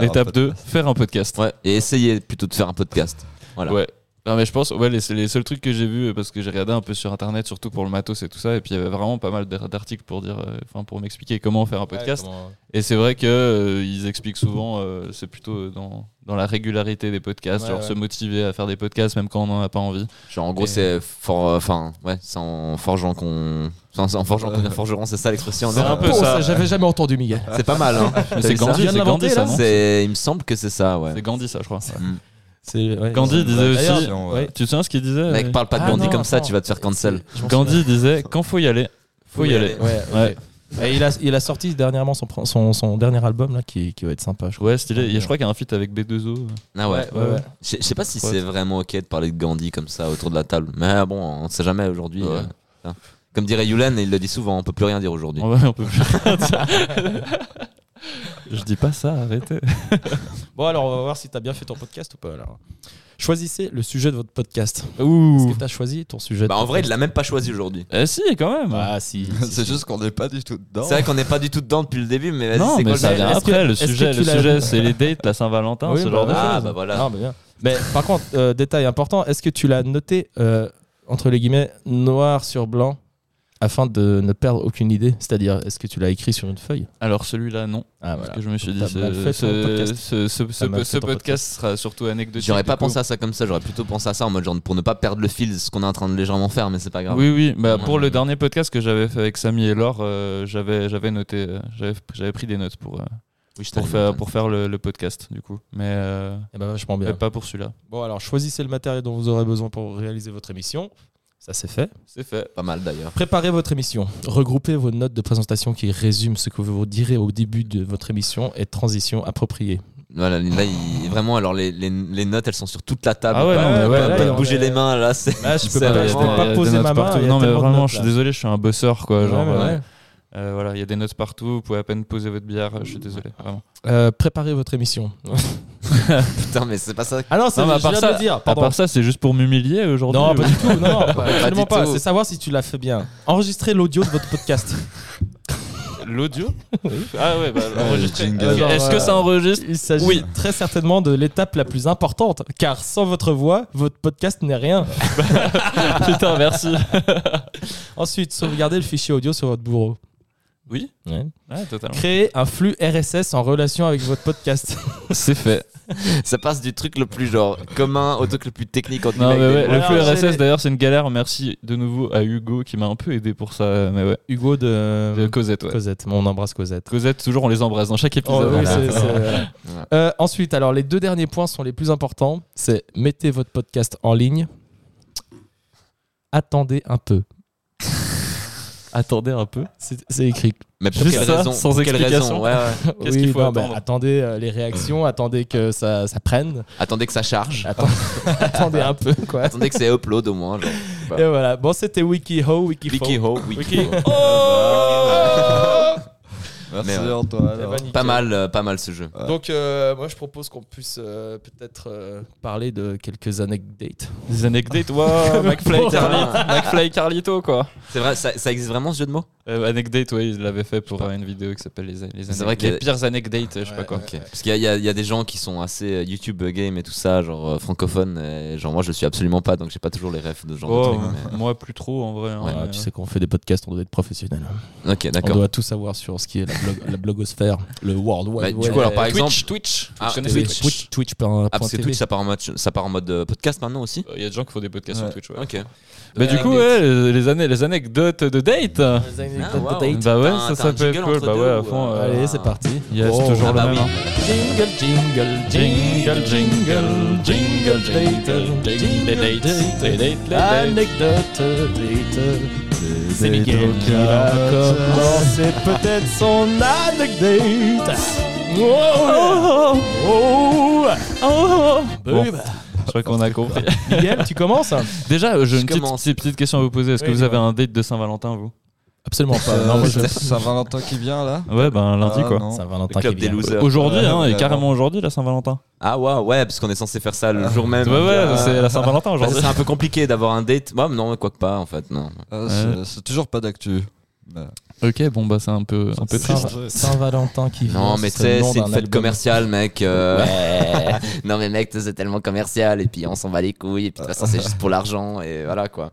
Étape podcast. 2, faire un podcast. Ouais. Et essayer plutôt de faire un podcast. Voilà. Ouais. Non, mais je pense, ouais, les, c'est les seuls trucs que j'ai vus, euh, parce que j'ai regardé un peu sur internet, surtout pour le matos et tout ça, et puis il y avait vraiment pas mal d'ar- d'articles pour dire, euh, enfin, pour m'expliquer comment faire un podcast. Ouais, comment- Et c'est vrai que euh, ils expliquent souvent, euh, c'est plutôt dans, dans la régularité des podcasts, Ouais, genre ouais. se motiver à faire des podcasts même quand on n'en a pas envie. Genre en gros, Et- c'est for- enfin, ouais, c'est en forgeant qu'on. en forgeant qu'on forgeron, c'est ça l'expression. C'est un peu Oh, ça. J'avais jamais entendu, Miguel. C'est pas mal, hein. C'est Gandhi, c'est Gandhi ça, non il me semble que c'est ça, ouais. C'est Gandhi ça, je crois. Ouais, Gandhi disait aussi- ouais. Tu te souviens ce qu'il disait Mec, euh, parle pas de Ah Gandhi non, comme ça, tu vas te faire cancel. Gandhi disait quand faut y aller, faut y aller. Ouais, ok. Ouais. Et il, a, il a sorti dernièrement son, pr- son, son dernier album là, qui, qui va être sympa, je crois. Ouais, stylé. Je crois qu'il y a un feat avec B2O. Ah ouais. ouais, ouais. Je je sais pas si c'est vraiment ok de parler de Gandhi comme ça autour de la table. Mais bon, on sait jamais aujourd'hui. Ouais. euh, hein. Comme dirait Yulen, il le dit souvent, on peut plus rien dire aujourd'hui. Ouais, on peut plus rien dire. Je dis pas ça, arrêtez. Bon, alors on va voir si t'as bien fait ton podcast ou pas. Alors. Choisissez le sujet de votre podcast. Est-ce Ouh. que t'as choisi ton sujet de Bah en vrai, il podcast l'a même pas choisi aujourd'hui. Eh si, quand même. Ah, si. si, C'est si. juste qu'on n'est pas du tout dedans. C'est vrai qu'on n'est pas du tout dedans depuis le début, mais vas-y, non, c'est mais quoi ça le vient Est-ce après. le est-ce que sujet, tu le l'as- sujet, c'est les dates, la Saint-Valentin, Oui, ce bah genre de ouais. Ah choses. bah voilà. Non, mais bien. Mais par contre, euh, détail important, est-ce que tu l'as noté euh, entre les guillemets noir sur blanc afin de ne perdre aucune idée C'est-à-dire, est-ce que tu l'as écrit sur une feuille? Alors celui-là, non. Ah Parce que je me suis dit, ce, podcast. ce- ce- ce- T'as mal ce fait ton podcast sera surtout anecdotique. J'aurais pas coup. pensé à ça comme ça, j'aurais plutôt pensé à ça en mode genre pour ne pas perdre le fil, ce qu'on est en train de légèrement faire, mais c'est pas grave. Oui, oui. Bah, Ouais. pour le dernier podcast que j'avais fait avec Samy et Laure, euh, j'avais j'avais noté, euh, j'avais j'avais pris des notes pour, euh, Oui, je pour, faire, pour faire le, le podcast, du coup. Mais, euh, Eh ben, vachement mais bien. pas pour celui-là. Bon, alors choisissez le matériel dont vous aurez besoin pour réaliser votre émission. Ça, c'est fait. C'est fait. Pas mal d'ailleurs. Préparez votre émission. Regroupez vos notes de présentation qui résument ce que vous direz au début de votre émission et transition appropriée. Voilà, là, il- vraiment, alors les, les- les notes, elles sont sur toute la table. Ah ouais, pas, non, mais ouais, pas- là, pas bouger les mains, là, c'est. Là, je peux pas, je peux pas poser ma main. Non, mais vraiment, notes, je suis désolé, je suis un bosseur, quoi. Ouais, genre, ouais, euh, voilà, il y a des notes partout, vous pouvez à peine poser votre bière, je suis désolé, vraiment. Euh, préparez votre émission. Putain, mais c'est pas ça. Ah non, c'est à part ça- dire. À part ça, c'est juste pour m'humilier aujourd'hui. Non, ou- pas du tout. Non, pas- du pas. tout. C'est savoir si tu l'as fait bien. Enregistrer l'audio de votre podcast. L'audio Ah ouais, bah enregistrer. Euh, Est-ce que ça enregistre Il s'agit Oui. très certainement de l'étape la plus importante, car sans votre voix, votre podcast n'est rien. Putain, merci. Ensuite, sauvegardez le fichier audio sur votre bureau. Oui Ouais. Ouais, totalement. Créez un flux RSS en relation avec votre podcast. C'est fait. Ça passe du truc le plus genre commun au truc le plus technique entre Non, mais ouais, le flux RSS d'ailleurs, c'est une galère. Merci de nouveau à Hugo qui m'a un peu aidé pour ça. Mais ouais. Hugo de, De Cosette, ouais. Cosette. On embrasse Cosette. Cosette, toujours on les embrasse dans chaque Oh, épisode. oui, voilà. Voilà. Euh, ensuite, alors les deux derniers points sont les plus importants. C'est mettez votre podcast en ligne. Attendez un peu. Attendez un peu. C'est écrit. Mais pour Juste quelle ça, raison sans Pour quelle explication. raison Ouais, ouais. Qu'est-ce qu'il faut non, ben, attendre Attendez euh, les réactions, attendez que ça, ça prenne. Attendez que ça charge. Attendez, attendez un peu, quoi. Attendez que c'est upload au moins. Genre. Et voilà. Bon, c'était WikiHo, WikiFo. Wikiho, Wiki. Wikiho. Merci Mais ouais. Antoine. Eh ben, nickel. Pas mal, euh, pas mal ce jeu. Ouais. Donc, euh, moi, je propose qu'on puisse euh, peut-être euh, parler de quelques anecdotes. Des anecdotes. Wow, McFly, Carlito, McFly Carlito, quoi. C'est vrai, ça, ça existe vraiment ce jeu de mots? Euh, anecdote, ouais, il l'avait fait pour une vidéo qui s'appelle Les, les, C'est vrai qu'il y a- les pires anecdotes, je sais pas quoi. ouais. Ok. Parce qu'il y, a- il y a- il y a des gens qui sont assez YouTube game et tout ça, genre euh, francophones. Et genre moi je le suis absolument pas, donc j'ai pas toujours les refs de ce genre Oh, de trucs. mais- Moi, plus trop en vrai. hein, Ouais, Ah, mais, tu sais qu'on fait des podcasts, on doit être professionnel. Ok, On d'accord. doit tout savoir sur ce qui est la, blog- la blogosphère, le World Bah, Wide du coup, alors par Euh, exemple, Twitch, Twitch. Ah, Twitch, Twitch. Twitch, Twitch, ah parce que. Twitch ça part en mode, ça part en mode euh, podcast maintenant aussi. Il y a des gens qui font des podcasts Ouais. sur Twitch. Ouais. Ok. Bah, du coup, ouais, les, les années, les anecdotes de date. Les Ah, anecdotes wow. de date. Bah ouais, ça, jingle cool. Bah ouais, à fond. euh, euh, Allez, c'est parti. Yes, Oh, toujours ah le bah même. oui. hein. Jingle, jingle, jingle, jingle, jingle, date, jingle, date, anecdote date. C'est Miguel qui va commencer peut-être son anecdote. Oh, oh, oh, Bon. bah. Je crois qu'on a compris. Miguel, tu commences Déjà, euh, j'ai une petite, petite, petite question à vous poser. Est-ce que vous avez un date de Saint-Valentin, vous? Absolument pas. Euh, Non, moi, je... Saint-Valentin qui vient là Ouais, ben lundi Ah, quoi. Saint-Valentin qui des vient. Aujourd'hui, Ouais, hein, et carrément aujourd'hui, la Saint-Valentin. Ah ouais, ouais, parce qu'on est censé faire ça le jour même. Ouais, ouais, Ah. c'est la Saint-Valentin Bah, aujourd'hui. c'est un peu compliqué d'avoir un date. Moi, non, quoi que pas en fait, non. Ah, c'est- C'est toujours pas d'actu. Mais- Ok, bon, bah c'est un peu, un peu triste. Saint- Saint-Valentin qui vient. Non, mais tu sais, nom c'est une fête album. commerciale, mec. euh. non, mais mec, c'est tellement commercial, et puis on s'en bat les couilles, et puis de toute façon, c'est juste pour l'argent, et voilà quoi.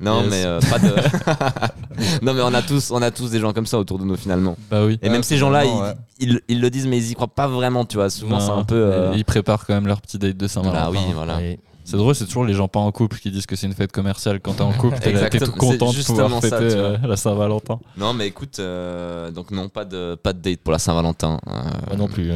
Non, Yes. mais euh, pas de. non, mais on a, tous, on a tous des gens comme ça autour de nous finalement. Bah oui. Et Ouais, même ces gens-là, ils, ouais. ils, ils le disent, mais ils y croient pas vraiment, tu vois. Souvent, c'est un peu. euh, Ils préparent quand même leur petit date de Saint-Valentin. Bah oui, voilà. C'est drôle, c'est toujours les gens pas en couple qui disent que c'est une fête commerciale. Quand t'es en couple, t'es tout content de pouvoir ça, fêter euh, la Saint-Valentin. Non, mais écoute, euh, donc non, pas de, pas de date pour la Saint-Valentin. euh. Moi non plus.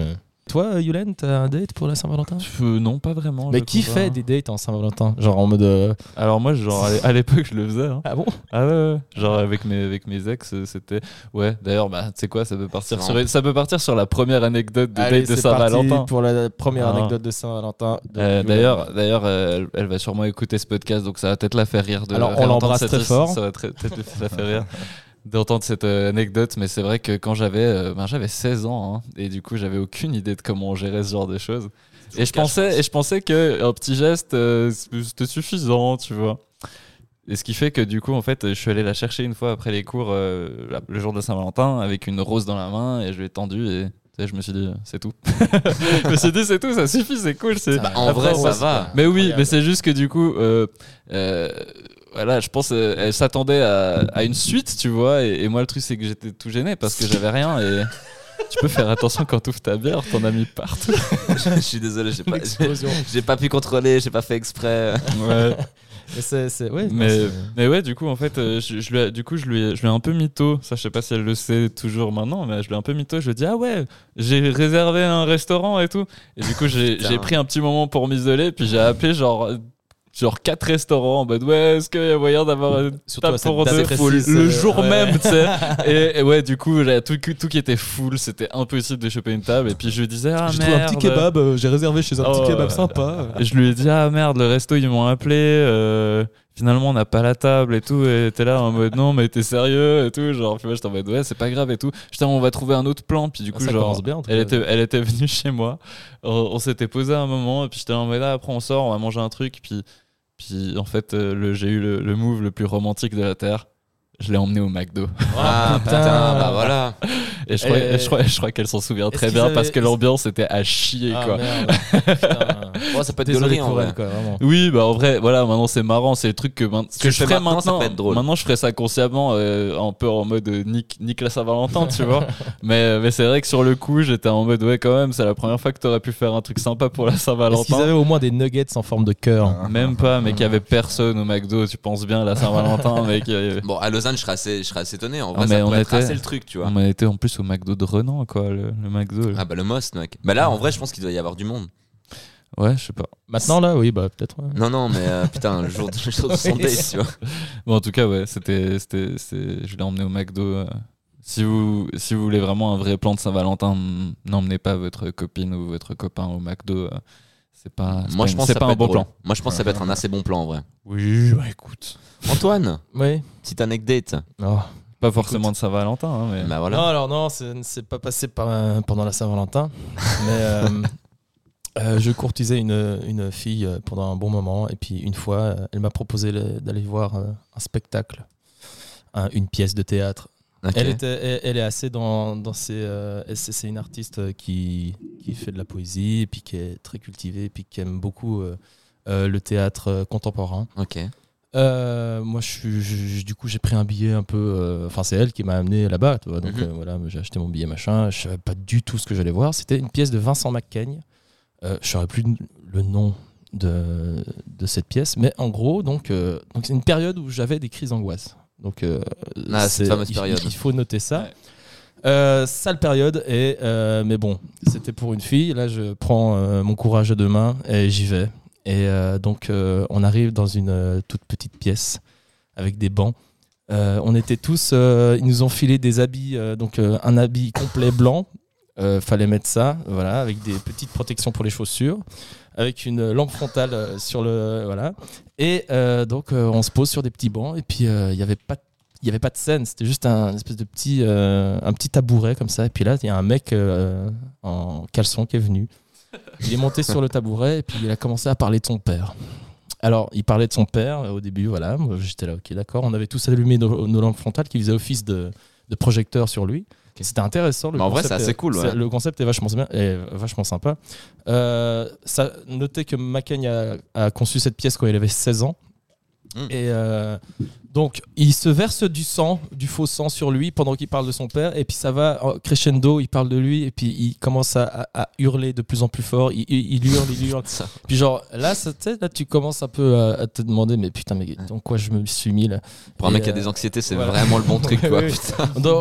Euh. Toi, Yulen, t'as un date pour la Saint-Valentin? Euh, non, pas vraiment. Mais qui crois fait des dates en Saint-Valentin? Genre en mode. euh, Alors moi, genre à l'é- à l'époque, je le faisais. hein. Ah bon? Ah ouais, ouais. genre avec mes avec mes ex, euh, c'était ouais. D'ailleurs, bah tu sais quoi, ça peut partir sur ça peut partir sur la première anecdote de Allez, date de Saint-Valentin. pour la première Ah. anecdote de Saint-Valentin. Euh, d'ailleurs, d'ailleurs, euh, elle, elle va sûrement écouter ce podcast, donc ça va peut-être la faire rire. De Alors, on l'embrasse très fort. Ça va très- peut-être la faire rire d'entendre cette euh, anecdote, mais c'est vrai que quand j'avais, euh, ben, j'avais 16 ans, hein, et du coup, j'avais aucune idée de comment on gérait ce genre de choses. Et je pensais, pense. et je pensais que un petit geste, euh, c'était suffisant, tu vois. Et ce qui fait que du coup, en fait, je suis allé la chercher une fois après les cours, euh, le jour de Saint-Valentin, avec une rose dans la main, et je l'ai tendue, et je me suis dit, c'est tout. je me suis dit, c'est tout, ça suffit, c'est cool. c'est- Bah, en Après, vrai, ça va- mais oui, mais c'est juste que du coup, euh, euh, voilà, je pense euh, elle s'attendait à, à une suite, tu vois, et, et moi le truc c'est que j'étais tout gêné parce que j'avais rien et tu peux faire attention quand tu ouvres ta bière, t'en as mis partout. je suis désolé, j'ai pas, j'ai, pas pu contrôler, j'ai pas fait exprès. Ouais. Mais c'est. c'est- ouais, non, Mais, c'est- mais ouais, du coup, en fait, euh, je, je lui ai, du coup, je lui, ai, je lui ai un peu mytho. Ça, je sais pas si elle le sait toujours maintenant, mais je lui ai un peu mytho. Je lui ai dit, ah ouais, j'ai réservé un restaurant et tout. Et du coup, j'ai pris un petit moment pour m'isoler, puis j'ai appelé genre. Genre quatre restaurants en mode ouais est-ce qu'il y a moyen d'avoir une Surtout table pour deux précise, le euh, jour ouais. même tu sais. Et, et ouais du coup j'avais tout, tout qui était full c'était impossible de choper une table. Et puis je lui disais ah J'ai trouvé un petit merde. kebab, euh, j'ai réservé chez un petit Oh, kebab ouais. sympa. Et je lui ai dit ah merde le resto ils m'ont appelé euh, finalement on n'a pas la table et tout. Et t'es là en mode non mais t'es sérieux et tout. Genre puis moi j'étais en mode ouais c'est pas grave et tout. J'étais on va trouver un autre plan. Puis du coup Ah, genre bien, elle était elle était venue chez moi. On, on s'était posé un moment et puis j'étais là en mode ah, après on sort on va manger un truc. Puis puis en fait euh, le j'ai eu le, le move le plus romantique de la terre. Je l'ai emmené au McDo. Ah putain, bah voilà. Et je crois, Et- je crois, je crois qu'elle s'en souvient très bien avaient- parce que l'ambiance était à chier Ah, quoi merde. Putain. Ouais, ça peut être Désolé pour elle, quoi, vraiment. Oui, bah en vrai, voilà, maintenant c'est marrant, c'est le truc que, Ce que que je fais ferais maintenant, ça maintenant. peut être drôle. Maintenant, je ferais ça consciemment, euh, un peu en mode euh, nique, nique la Saint-Valentin, tu vois. mais mais c'est vrai que sur le coup, j'étais en mode, ouais, quand même, c'est la première fois que t'aurais pu faire un truc sympa pour la Saint-Valentin. avaient au moins des nuggets en forme de cœur? Même pas, mais qu'il y avait personne au McDo, tu penses bien, la Saint-Valentin, mec. euh, Bon, à Lausanne, je serais assez, je serais assez étonné. En Ah, vrai, mais ça on était- assez le truc, tu vois. On était en plus au McDo de Renan, quoi, le, le McDo. Ah bah le most, mec. Bah là, en vrai, je pense qu'il doit y avoir du monde. Ouais, je sais pas. Maintenant, là, oui, bah peut-être. ouais. Non, non, mais euh, putain, le jour, le jour de son date, tu vois. Bon, en tout cas, ouais, c'était, c'était, c'est- je l'ai emmené au McDo. euh. Si vous, si vous voulez vraiment un vrai plan de Saint-Valentin, mm, n'emmenez pas votre copine ou votre copain au McDo. euh. C'est pas, c'est Moi, pas je une- pense c'est que ça pas peut un être bon drôle. plan. Moi, je pense que ça peut être un assez bon plan, en vrai. Oui, bah écoute. Antoine, Oui. petite anecdote. Oh. Pas forcément de Saint-Valentin, hein, mais. Bah voilà. Non, alors non, c'est pas passé par, un- pendant la Saint-Valentin. mais euh, euh, je courtisais une, une fille euh, pendant un bon moment. Et puis une fois, euh, elle m'a proposé le- d'aller voir euh, un spectacle, un- une pièce de théâtre. Ok. Elle, était, elle, elle est assez dans, dans ses. euh, c'est une artiste euh, qui, qui fait de la poésie, et puis qui est très cultivée, et puis qui aime beaucoup euh, euh, le théâtre euh, contemporain. Ok. Euh, moi, je suis, je- je- du coup, j'ai pris un billet un peu. euh, Enfin, c'est elle qui m'a amené là-bas, tu vois. Donc Mhm. euh, voilà, j'ai acheté mon billet machin. Je savais pas du tout ce que j'allais voir. C'était une pièce de Vincent McCain. Euh, je saurais plus le nom de, de cette pièce, mais en gros, donc, donc c'est une période où j'avais des crises d'angoisse. Donc, Ah, cette fameuse période. Il, faut noter ça. Ouais. Sale période, et, mais bon, c'était pour une fille. Là, je prends mon courage à deux mains et j'y vais. Et euh, donc, euh, on arrive dans une euh, toute petite pièce avec des bancs. On était tous, ils nous ont filé des habits, donc un habit complet blanc. Euh, fallait mettre ça, voilà, avec des petites protections pour les chaussures, avec une lampe frontale sur le, voilà. Et donc, on se pose sur des petits bancs. Et puis, il n'y avait pas il avait pas de scène, c'était juste un espèce de petit, un petit tabouret comme ça. Et puis là, il y a un mec en caleçon qui est venu. Il est monté sur le tabouret et puis il a commencé à parler de son père. Alors, il parlait de son père euh, au début, voilà. J'étais là, ok, d'accord. On avait tous allumé nos, nos lampes frontales qui faisaient office de, de projecteur sur lui. C'était intéressant. Le Mais en vrai, c'est assez est- cool, ouais. c'est- Le concept est vachement, est vachement sympa. Euh, ça, notez que McCain a, a conçu cette pièce quand il avait 16 ans. Mm. Et euh, donc, il se verse du sang, du faux sang sur lui pendant qu'il parle de son père. Et puis ça va crescendo, il parle de lui. Et puis il commence à, à- à hurler de plus en plus fort. Il, il- il hurle, il hurle. Puis genre, là, ça- tu sais, là, tu commences un peu à, à te demander, mais putain, mais dans quoi je me suis mis là Pour un Et, mec qui a euh, des anxiétés, c'est voilà. vraiment le bon truc, quoi. Oui,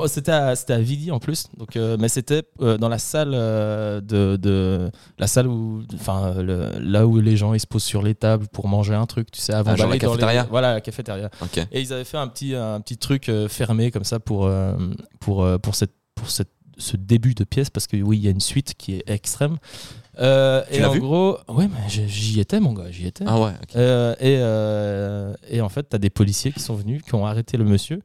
C'était à, à Vidi en plus, donc, euh, mais c'était euh, dans la salle de, de la salle où, enfin, là où les gens ils se posent sur les tables pour manger un truc, tu sais, avant Ah, genre la dans les- cafétéria voilà, la cafétéria. Ok. Et ils avaient fait un petit, un petit truc euh, fermé comme ça pour, euh, pour, euh, pour, cette, pour cette, ce début de pièce, parce que oui, il y a une suite qui est extrême. Euh, Tu et en vu gros, ouais, mais j'y- étais, mon gars, j'y étais. Ah ouais. Euh, et, euh, et en fait, tu as des policiers qui sont venus, qui ont arrêté le monsieur.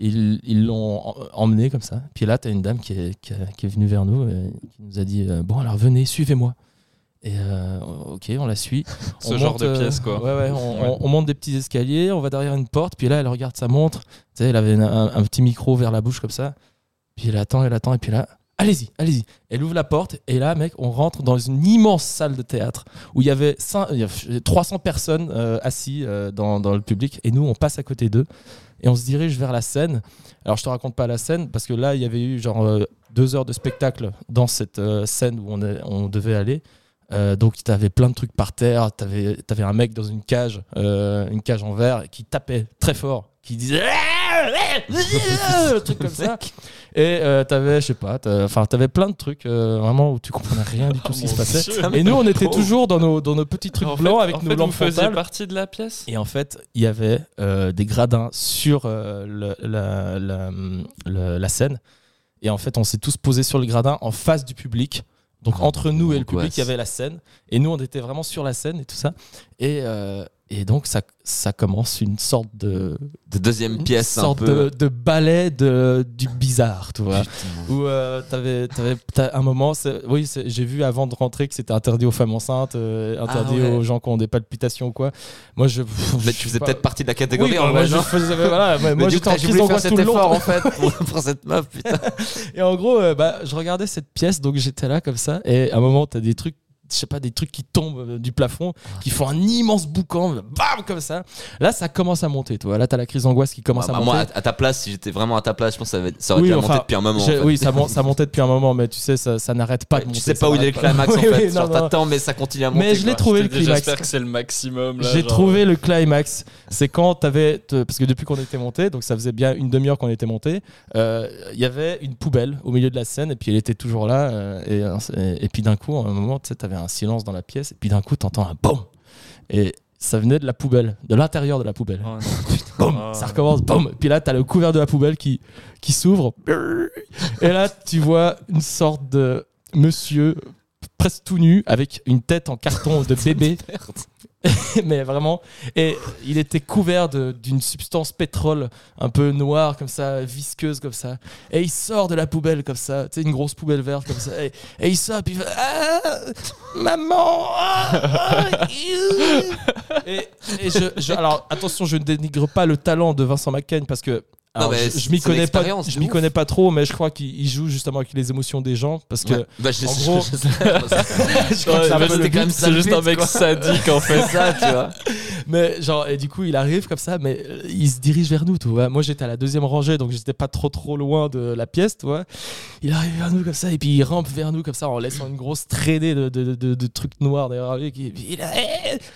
Ils l'ont en- emmené comme ça. Puis là, tu as une dame qui est, qui, est- qui est venue vers nous et qui nous a dit Bon, alors venez, suivez-moi. Et euh, ok, on la suit. Ce On genre monte, de euh, pièce, quoi. Ouais, ouais, on, Ouais. on- on monte des petits escaliers, on va derrière une porte. Puis là, elle regarde sa montre. Tu sais, elle avait un, un petit micro vers la bouche comme ça. Puis elle attend, elle attend. Et puis là, allez-y, allez-y. Elle ouvre la porte. Et là, mec, on rentre dans une immense salle de théâtre où il y avait, cinq- il y avait 300 personnes euh, assis euh, dans, dans le public. Et nous, on passe à côté d'eux. Et on se dirige vers la scène. Alors, je te raconte pas la scène parce que là, il y avait eu genre euh, deux heures de spectacle dans cette euh, scène où on, est- on devait aller. Euh, donc, tu avais plein de trucs par terre. Tu avais, un mec dans une cage, euh, une cage en verre, qui tapait très fort, qui disait un truc comme ça. Et euh, t'avais, je sais pas, enfin, t'avais plein de trucs euh, vraiment où tu comprenais rien du tout ce qui se passait. Et nous, on était toujours dans nos, dans nos petits trucs En fait- blancs avec nos fait, lampes frontales. partie de la pièce? Et en fait, il y avait euh, des gradins sur le- la, la scène. Et en fait, on s'est tous posés sur le gradin en face du public. Donc Oh, entre nous et le public, il y avait la scène. Et nous, on était vraiment sur la scène et tout ça. Et euh, et donc ça, ça commence une sorte de De deuxième une pièce un sorte peu. de, de ballet de, du bizarre, tu vois. Putain. Où euh, t'avais, t'avais- un moment, c'est- oui, c'est- j'ai vu avant de rentrer que c'était interdit aux femmes enceintes, euh, interdit Ah ouais. aux gens qui ont des palpitations ou quoi. Moi, je. Mais tu sais faisais pas. peut-être partie de la catégorie Oui, en bah, vrai, moi, je faisais- voilà, moi, moi, j'étais en crise d'angoisse tout le long. en fait pour, pour cette meuf, putain. Et en gros, euh, bah, je regardais cette pièce, donc j'étais là comme ça, et à un moment, t'as des trucs, je sais pas, des trucs qui tombent euh, du plafond, qui font un immense boucan, bam, comme ça. Là, ça commence à monter, toi. Là, t'as la crise d'angoisse qui commence Bah, à bah, monter. moi, à, ta place, si j'étais vraiment à ta place, je pense que ça, avait- ça aurait Oui, enfin, monté depuis un moment. en fait. Oui, ça, ça montait depuis un moment, mais tu sais, ça, ça n'arrête pas de monter. tu sais pas où il est le climax en fait. Genre t'attends, mais ça continue à monter. Mais je l'ai trouvé le climax. J'espère que c'est le maximum. J'ai trouvé le climax. C'est quand t'avais. Parce que depuis qu'on était monté, donc ça faisait bien une demi-heure qu'on était monté, euh, il y avait une poubelle au milieu de la scène, et puis elle était toujours là. euh, et puis d'un coup, à un moment, tu sais, t'avais un silence dans la pièce, et puis d'un coup, t'entends un BOUM Et ça venait de la poubelle, de l'intérieur de la poubelle. Oh. Boum, Ah. ça recommence, boum. Puis là, t'as le couvert de la poubelle qui, qui s'ouvre. Et là, tu vois une sorte de monsieur presque tout nu avec une tête en carton de bébé. Mais vraiment. Et il était couvert d'une substance pétrole un peu noire, comme ça, visqueuse, comme ça. Et il sort de la poubelle, comme ça. Tu sais, une grosse poubelle verte, comme ça. Et, il sort, puis il fait Ah, Maman ah, ah. Et, et je- Alors, attention, je ne dénigre pas le talent de Vincent McCain parce que. Alors, mais je je m'y connais pas, je m'y connais pas trop, mais je crois qu'il il joue justement avec les émotions des gens parce que Ouais. Bah, je- en gros- je- je- c'est juste un mec sadique en fait. Ça, tu vois. Mais genre, et du coup, il arrive comme ça, mais euh, il se dirige vers nous, tu vois. Moi, j'étais à la deuxième rangée, donc j'étais pas trop trop loin de la pièce, tu vois. Il arrive vers nous comme ça, et puis il rampe vers nous comme ça, en laissant une grosse traînée de, de, de- de trucs noirs derrière lui. puis il a-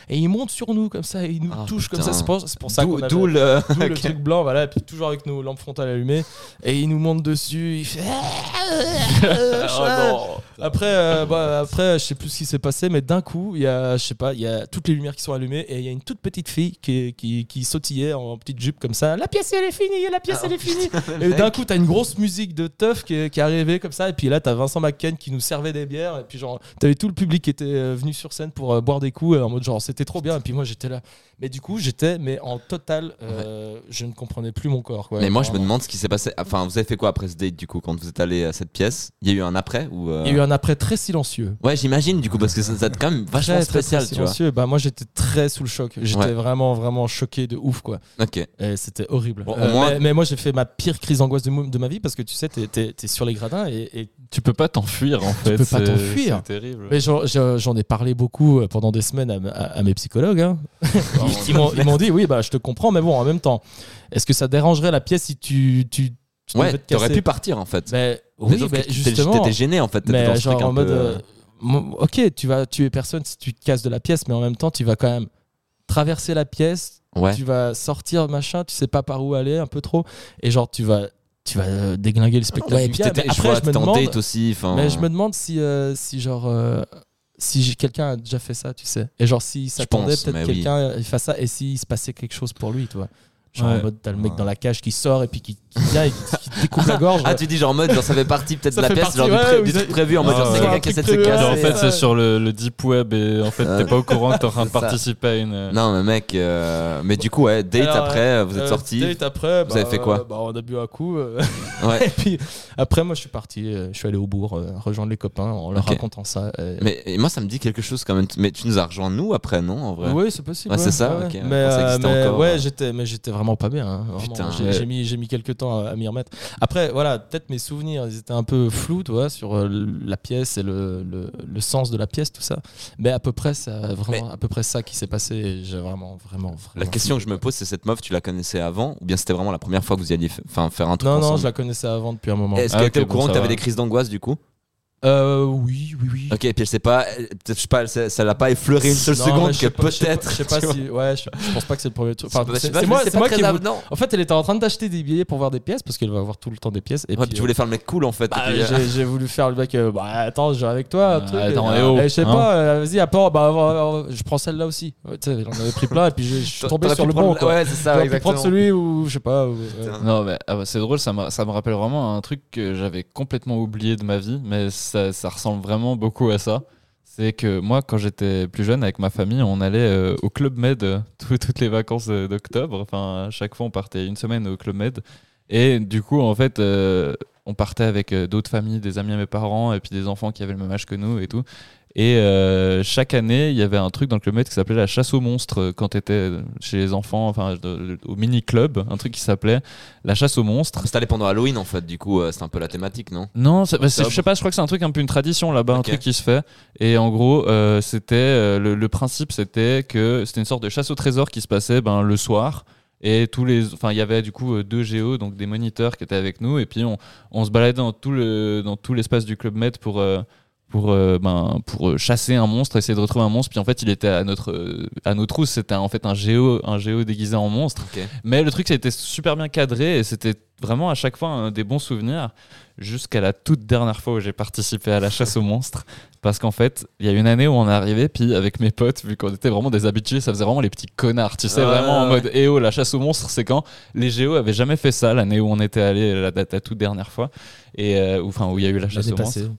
et il monte sur nous comme ça, et il nous Ah, touche comme ça. C'est pour, pour ça qu'on d'où le. Le truc blanc, voilà, et puis toujours avec nos lampes frontales allumées, et il nous monte dessus, il fait. Oh non. Après, euh, bah, après, je sais plus ce qui s'est passé, mais d'un coup, il y a, je sais pas, il y a toutes les lumières qui sont allumées et il y a une toute petite fille qui, qui, qui sautillait en petite jupe comme ça. La pièce elle est finie, la pièce elle est finie. et d'un coup, t'as une grosse musique de teuf qui, est- qui est arrivée comme ça, et puis là, t'as Vincent McCann qui nous servait des bières, et puis genre, t'avais tout le public qui était euh, venu sur scène pour euh, boire des coups, euh, en mode genre, c'était trop bien, et puis moi j'étais là. Mais du coup, j'étais, mais en total, euh, je ne comprenais plus mon corps. Mais moi, je me demande ce qui s'est passé. Enfin, vous avez fait quoi après ce date du coup quand vous êtes allé à cette pièce? Il y a eu un après ou euh, Il y a eu un après très silencieux. Ouais, j'imagine du coup parce que ça, ça quand même vachement Très, très, très spécial, tu vois. silencieux. Bah, moi, j'étais très sous le choc. J'étais Ouais. vraiment, vraiment choqué de ouf, quoi. Ok. Et c'était horrible. Bon, au Euh, moins- mais, mais moi, j'ai fait ma pire crise d'angoisse de, ma vie parce que tu sais, t'es, t'es- t'es sur les gradins et, et- Tu peux pas t'enfuir en fait. peux pas t'enfuir. C'est terrible. mais j'en, j'en- j'en ai parlé beaucoup euh, pendant des semaines à, à- à mes psychologues. hein. ils, ils m'ont, ils m'ont dit, oui, bah, je te comprends, mais bon, en même temps, est-ce que ça dérangerait la pièce si tu, tu, tu Ouais, t'aurais pu partir en fait. Mais Mais oui, mais t'étais- justement. T'étais gêné en fait. mais genre en mode peu, euh, ok tu vas tuer personne si tu te casses de la pièce mais en même temps tu vas quand même traverser la pièce Ouais. tu vas sortir machin tu sais pas par où aller un peu trop et genre tu vas tu vas euh, déglinguer le spectacle Ouais, et puis Mais je après vois, je me demande date aussi. mais je me demande si euh, si genre euh, si quelqu'un a déjà fait ça tu sais et genre s'il s'attendait peut-être que oui. quelqu'un il fasse ça et s'il se passait quelque chose pour lui tu vois genre Ouais. en mode t'as le mec Ouais. dans la cage qui sort et puis qui, qui vient et qui, qui te découpe la gorge Ah, tu dis genre en mode, genre ça fait partie peut-être de la fait pièce, partie, genre du, pré- du truc prévu en mode, genre c'est quelqu'un qui essaie de se prévu, Genre, en casser. fait, c'est sur le, le deep web et en fait, Euh, t'es pas au courant que t'es en train de participer à une. Non, mais mec, euh, mais du coup, ouais, date Alors, après, vous êtes Euh, sortis. date après, Vous avez bah, fait quoi euh, bah, On a bu un coup. euh, Ouais. et puis après, moi, je suis parti. euh, Je suis allé au bourg euh, rejoindre les copains en leur Ok. racontant ça. Mais et moi, ça me dit quelque chose quand même. Mais tu nous as rejoint nous après, non En vrai? Oui, c'est possible. Ouais, c'est ça, ok, ouais, Mais, euh, encore, ouais, euh, j'étais, mais j'étais vraiment pas bien. hein, vraiment. Putain, j'ai, ouais. j'ai mis, j'ai mis quelques temps à, à m'y remettre. Après, voilà, peut-être mes souvenirs, ils étaient un peu flous, tu vois, sur euh, la pièce et le, le, le sens de la pièce, tout ça. Mais à peu près, ça, vraiment, à peu près ça qui s'est passé. j'ai vraiment, vraiment, vraiment. La question que je me pose, c'est cette meuf, tu la connaissais avant Ou bien c'était vraiment la première fois que vous y alliez faire un truc Non, non, ensemble je la connaissais avant depuis un moment. Est-ce Ah, qu'elle ok, était au bon, courant ça que t'avais va. des crises d'angoisse du coup? Euh, oui, oui, oui. Ok, et puis elle sait pas, peut-être, je sais pas, elle sait- ça l'a pas effleuré une seule Non, seconde que pas- je sais pas- peut-être. Je sais pas si. Ouais, je, je pense pas que c'est le premier truc. Enfin, c'est moi, c'est moi qui. ai voulu- avenant. En fait, elle était en train d'acheter des billets pour voir des pièces parce qu'elle va avoir tout le temps des pièces. Et Ouais, puis, tu voulais faire le mec cool en fait. bah, euh, j'ai, voulu faire le mec. euh, bah, attends, je vais avec toi. un Ah, truc, attends, et, oh, et je sais hein. pas, euh, vas-y, apporte. Bah, euh, je prends celle-là aussi. Ouais, tu sais, j'en avais pris plein et puis je, je suis tombé sur le bon. Quoi. Ouais, c'est ça, prendre celui où, je sais pas. euh. Non, mais ah bah, c'est drôle, ça me, ça me rappelle vraiment un truc que j'avais complètement oublié de ma vie, mais ça, ressemble vraiment beaucoup à ça. c'est que moi, quand j'étais plus jeune, avec ma famille, on allait euh, au Club Med euh, tout- toutes les vacances euh, d'octobre. Enfin, chaque fois, on partait une semaine au Club Med. Et du coup, en fait, on partait avec d'autres familles, des amis à mes parents, et puis des enfants qui avaient le même âge que nous et tout. Et euh, chaque année, il y avait un truc dans le Club Med qui s'appelait la chasse aux monstres euh, quand tu étais chez les enfants, enfin, au mini-club, un truc qui s'appelait la chasse aux monstres. C'était pendant Halloween en fait, du coup, euh, c'est un peu la thématique, non? Non, bah, je sais pas, je crois que c'est un truc un peu une tradition là-bas, un truc qui se fait. Et en gros, euh, c'était le, le principe, c'était que c'était une sorte de chasse au trésor qui se passait ben, le soir. Et tous les, enfin, il y avait du coup deux géos, donc des moniteurs qui étaient avec nous. Et puis on, on se baladait dans tout le, dans tout l'espace du club Med pour. euh, pour, euh, ben, pour euh, chasser un monstre, essayer de retrouver un monstre. Puis en fait, il était à notre, euh, à nos trousses. C'était en fait un géo, un géo déguisé en monstre. Mais le truc, ça a été super bien cadré et c'était vraiment à chaque fois un des bons souvenirs jusqu'à la toute dernière fois où j'ai participé à la chasse aux monstres. Parce qu'en fait, il y a une année où on est arrivé, puis avec mes potes, vu qu'on était vraiment des habitués, ça faisait vraiment les petits connards, tu sais, Ouais, vraiment en ouais. mode Eh oh, la chasse aux monstres, c'est quand les géos avaient jamais fait ça l'année où on était allé la, la, la toute dernière fois, et euh, enfin où il y a eu la chasse aux monstres.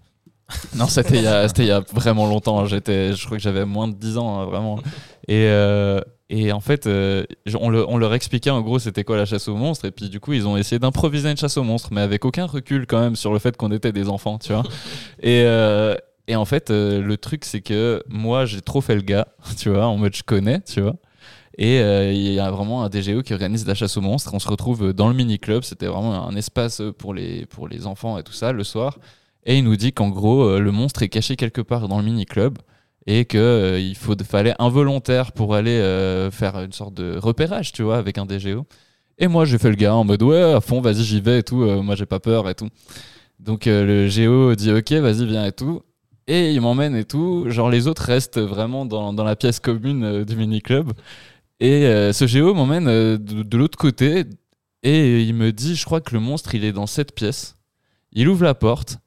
Non, c'était il, y a- c'était il y a vraiment longtemps. hein. J'étais, je crois que j'avais moins de 10 ans, hein, vraiment. Et, euh, et en fait, euh, on, le- on leur expliquait en gros c'était quoi la chasse aux monstres. Et puis du coup, ils ont essayé d'improviser une chasse aux monstres, mais avec aucun recul quand même sur le fait qu'on était des enfants, tu vois. Et, euh, et en fait, le truc, c'est que moi, j'ai trop fait le gars, tu vois, en mode je connais, tu vois. Et euh, il y a vraiment un DGO qui organise la chasse aux monstres. On se retrouve dans le mini-club. C'était vraiment un espace pour les, pour les enfants et tout ça le soir. Et il nous dit qu'en gros, euh, le monstre est caché quelque part dans le mini-club et qu'il il faut, fallait un volontaire pour aller euh, faire une sorte de repérage, tu vois, avec un DGO. Et moi, j'ai fait le gars en mode ouais, à fond, vas-y, j'y vais et tout. euh, moi, j'ai pas peur et tout. Donc euh, le géo dit ok, vas-y, viens et tout. Et il m'emmène et tout. Genre les autres restent vraiment dans, dans la pièce commune euh, du mini-club. Et euh, ce géo m'emmène euh, de l'autre côté et il me dit, je crois que le monstre, il est dans cette pièce. Il ouvre la porte,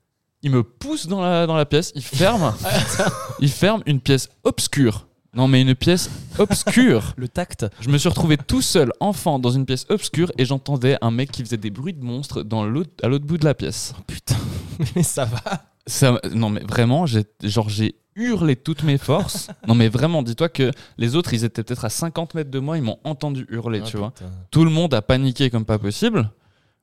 il me pousse dans la, dans la pièce, il ferme, il ferme une pièce obscure. Non mais une pièce obscure. Le tact. Je me suis retrouvé tout seul, enfant, dans une pièce obscure et j'entendais un mec qui faisait des bruits de monstres dans l'autre, à l'autre bout de la pièce. Putain, mais ça va. Ça, non mais vraiment, j'ai, genre j'ai hurlé toutes mes forces. non mais vraiment, dis-toi que les autres, ils étaient peut-être à 50 mètres de moi, ils m'ont entendu hurler, tu vois. Tout le monde a paniqué comme pas possible.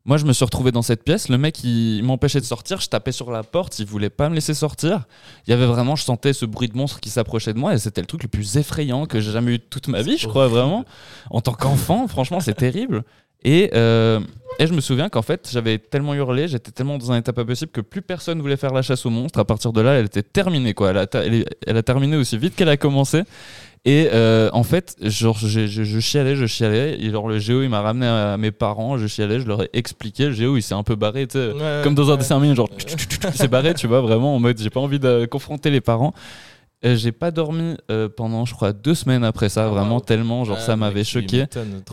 Moi, je me suis retrouvé dans cette pièce. Le mec, il m'empêchait de sortir. Je tapais sur la porte. Il voulait pas me laisser sortir. Il y avait vraiment, je sentais ce bruit de monstre qui s'approchait de moi. Et c'était le truc le plus effrayant que j'ai jamais eu de toute ma vie, je crois, vraiment. En tant qu'enfant, franchement, c'est terrible. Et, euh, et je me souviens qu'en fait, j'avais tellement hurlé, j'étais tellement dans un état pas possible que plus personne voulait faire la chasse aux monstres. À partir de là, elle était terminée, quoi. Elle a, elle a terminé aussi vite qu'elle a commencé. Et euh, en fait, genre, je, je, je chialais, je chialais. Et genre, le géo, il m'a ramené à mes parents, je chialais, je leur ai expliqué. Le géo, il s'est un peu barré, tu sais. Comme dans un dessin animé, genre, il s'est barré, tu vois, vraiment en mode, j'ai pas envie de confronter les parents. Euh, j'ai pas dormi euh, pendant, je crois, deux semaines après ça, Ah, vraiment wow. tellement, genre, ça m'avait choqué.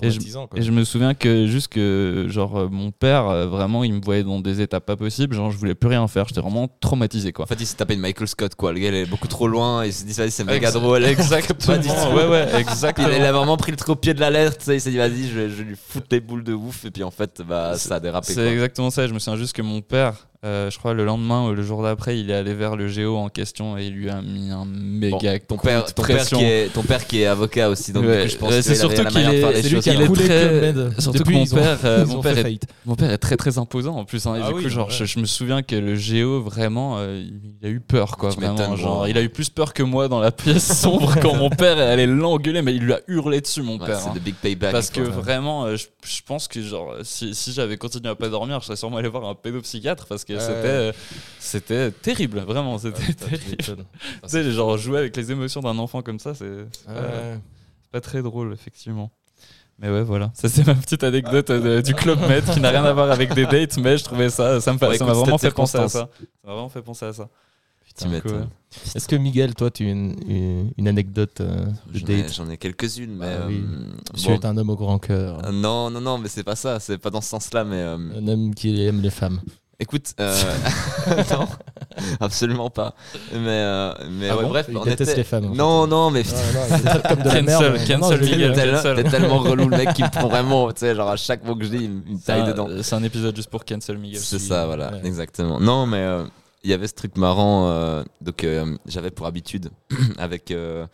Et je, et je me souviens que juste que genre euh, mon père euh, vraiment il me voyait dans des états pas possibles genre je voulais plus rien faire j'étais vraiment traumatisé quoi En fait, il s'est tapé une Michael Scott, quoi. Le gars, il est beaucoup trop loin. Il s'est dit, vas-y, c'est méga drôle. exactement ouais ouais exactement il, il a vraiment pris le truc au pied de la lettre. tu sais, Il s'est dit, vas-y, je lui foutre des boules de ouf. Et puis en fait, bah, ça a dérapé. c'est exactement ça je me souviens juste que mon père euh, je crois le lendemain ou le jour d'après il est allé vers le géo en question et il lui a mis un méga Bon, ton père, ton père pression. qui est, ton père qui est avocat aussi. Donc, Ouais, je pense c'est surtout qu'il est- lui qui est très- surtout Depuis, que mon ont- père, euh, mon père est-. Mon père est très très imposant en plus. hein, et Ah du oui, coup, genre, ouais. je, je me souviens que le géo, vraiment, euh, il a eu peur, quoi. Tu Vraiment, genre, il a eu plus peur que moi dans la pièce sombre quand mon père est allé l'engueuler, mais il lui a hurlé dessus, mon Ouais, père. c'est hein. big payback. Parce que vraiment, je, pense que genre, si, si j'avais continué à pas dormir, je serais sûrement allé voir un pédopsychiatre parce que Ouais. c'était, euh, c'était terrible, vraiment, c'était tu terrible. Tu sais, genre jouer avec les émotions d'un enfant comme ça, c'est pas, Ouais. très drôle, effectivement. Mais ouais, voilà. Ça, c'est ma petite anecdote euh, du Club Med qui n'a rien à voir avec des dates, mais je trouvais ça, ça me Ouais, ça m'a écoute, vraiment fait penser à ça. Ça m'a vraiment fait penser à ça. Ouais. Est-ce que Miguel, toi, tu as une, une, une anecdote euh, de J'en ai, date? j'en ai quelques-unes, mais. Oui. euh, Tu bon. es un homme au grand cœur, Euh, Non, non, non, mais c'est pas ça. C'est pas dans ce sens-là, mais. euh, un homme qui aime les femmes. Écoute, euh, non, absolument pas. Mais, euh, mais Ah ouais, bon bref, Il on déteste était- les femmes, en fait. Non, non, mais comme de la Cancel, merde. t'es tellement, relou le mec qui me prend vraiment, tu sais, genre à chaque mot que je dis, il me- taille un- dedans. C'est un épisode juste pour cancel Miguel. C'est ça, voilà, ouais. exactement. Non, mais euh, il y avait ce truc marrant. euh, donc, euh, j'avais pour habitude, avec euh,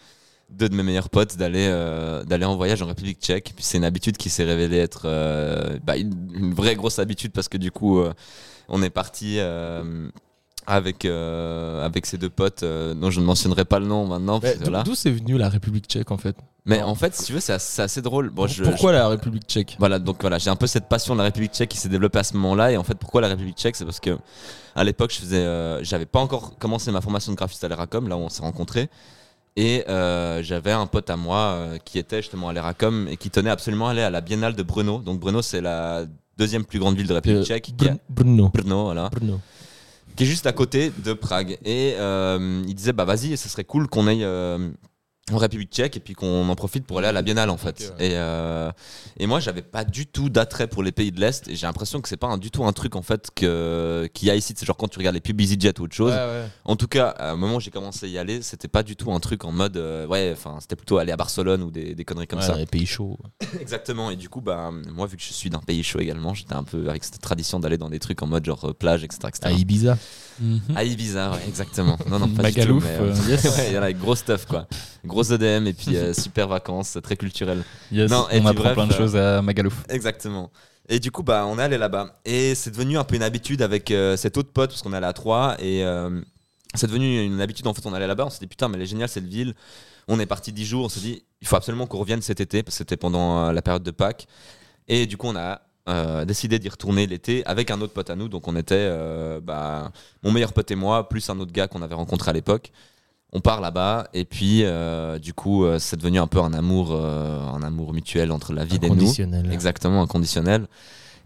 deux de mes meilleurs potes, d'aller euh, d'aller en voyage en République tchèque. Puis c'est une habitude qui s'est révélée être euh, bah, une, une vraie grosse habitude parce que du coup, euh, on est parti. euh, avec, euh, avec ces deux potes euh, dont je ne mentionnerai pas le nom maintenant. d'où- voilà. D'où c'est venu la République tchèque en fait? Mais en fait, si tu veux, c'est assez, drôle. Bon, je- Pourquoi la République tchèque? Voilà, donc voilà, j'ai un peu cette passion de la République tchèque qui s'est développée à ce moment-là. Et en fait, pourquoi la République tchèque? C'est parce que à l'époque, je faisais, euh, j'avais pas encore commencé ma formation de graphiste à l'Eracom, là où on s'est rencontrés. Et j'avais un pote à moi qui était justement à l'Eracom et qui tenait absolument à aller à la Biennale de Brno. Donc Brno, c'est la deuxième plus grande ville de République Euh, tchèque. Brno. Brno, voilà Brno. qui est juste à côté de Prague. Et euh, il disait, bah vas-y, ce serait cool qu'on aille euh, en République tchèque et puis qu'on en profite pour aller à la Biennale en fait. Ouais. et, euh, et moi, j'avais pas du tout d'attrait pour les pays de l'Est et j'ai l'impression que c'est pas un- du tout un truc en fait que- qu'il y a ici. C'est genre quand tu regardes les pubs EasyJet ou autre chose. Ouais, ouais. En tout cas, à un moment où j'ai commencé à y aller, c'était pas du tout un truc en mode, euh, ouais, enfin, c'était plutôt aller à Barcelone ou des, des conneries comme ça. les pays chauds. Exactement. Et du coup, bah, moi, vu que je suis d'un pays chaud également, j'étais un peu avec cette tradition d'aller dans des trucs en mode genre euh, plage, etc. etc. À Ibiza. À Ibiza, ouais, exactement. Non, non, pas du tout. mais, euh, yes. y en a gros stuff, quoi. Gros EDM et puis euh, super vacances, très culturel. Yes, Non, et on apprend bref, plein de euh, choses à Magalouf. Exactement. Et du coup, bah, on est allé là-bas. Et c'est devenu un peu une habitude avec euh, cet autre pote, parce qu'on est allé à Troyes. Et c'est devenu une habitude. En fait, on allait là-bas. On s'est dit, putain, mais elle est géniale cette ville. On est parti 10 jours. On s'est dit, il faut absolument qu'on revienne cet été, parce que c'était pendant la période de Pâques. Et du coup, on a euh, décidé d'y retourner l'été avec un autre pote à nous. Donc, on était euh, bah, mon meilleur pote et moi, plus un autre gars qu'on avait rencontré à l'époque. On part là-bas et puis euh, du coup euh, c'est devenu un peu un amour, euh, un amour mutuel entre la ville et nous. Exactement, inconditionnel.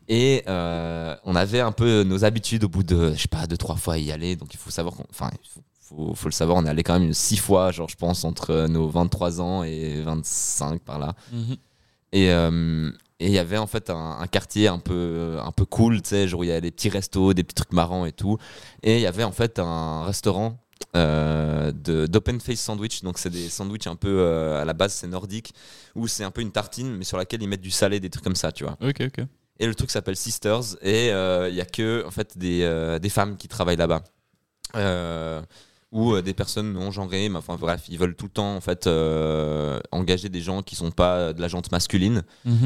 Et euh, on avait un peu nos habitudes au bout de, je sais pas, deux, trois fois à y aller. Donc il faut savoir, qu'on- enfin, il faut, faut- faut le savoir, on est allé quand même une six fois, genre je pense, entre nos 23 ans et 25 par là. Et euh, et il y avait en fait un, un quartier un peu, un peu cool, tu sais, genre où il y avait des petits restos, des petits trucs marrants et tout. Et il y avait en fait un restaurant euh, d'open face sandwich. Donc c'est des sandwichs un peu, euh, à la base c'est nordique, où c'est un peu une tartine, mais sur laquelle ils mettent du salé, des trucs comme ça, tu vois. Ok, ok. Et le truc s'appelle Sisters et euh, il y a que en fait des, euh, des femmes qui travaillent là-bas. Euh, ou euh, des personnes non genrées, mais enfin bref, ils veulent tout le temps en fait euh, engager des gens qui sont pas de la jante masculine.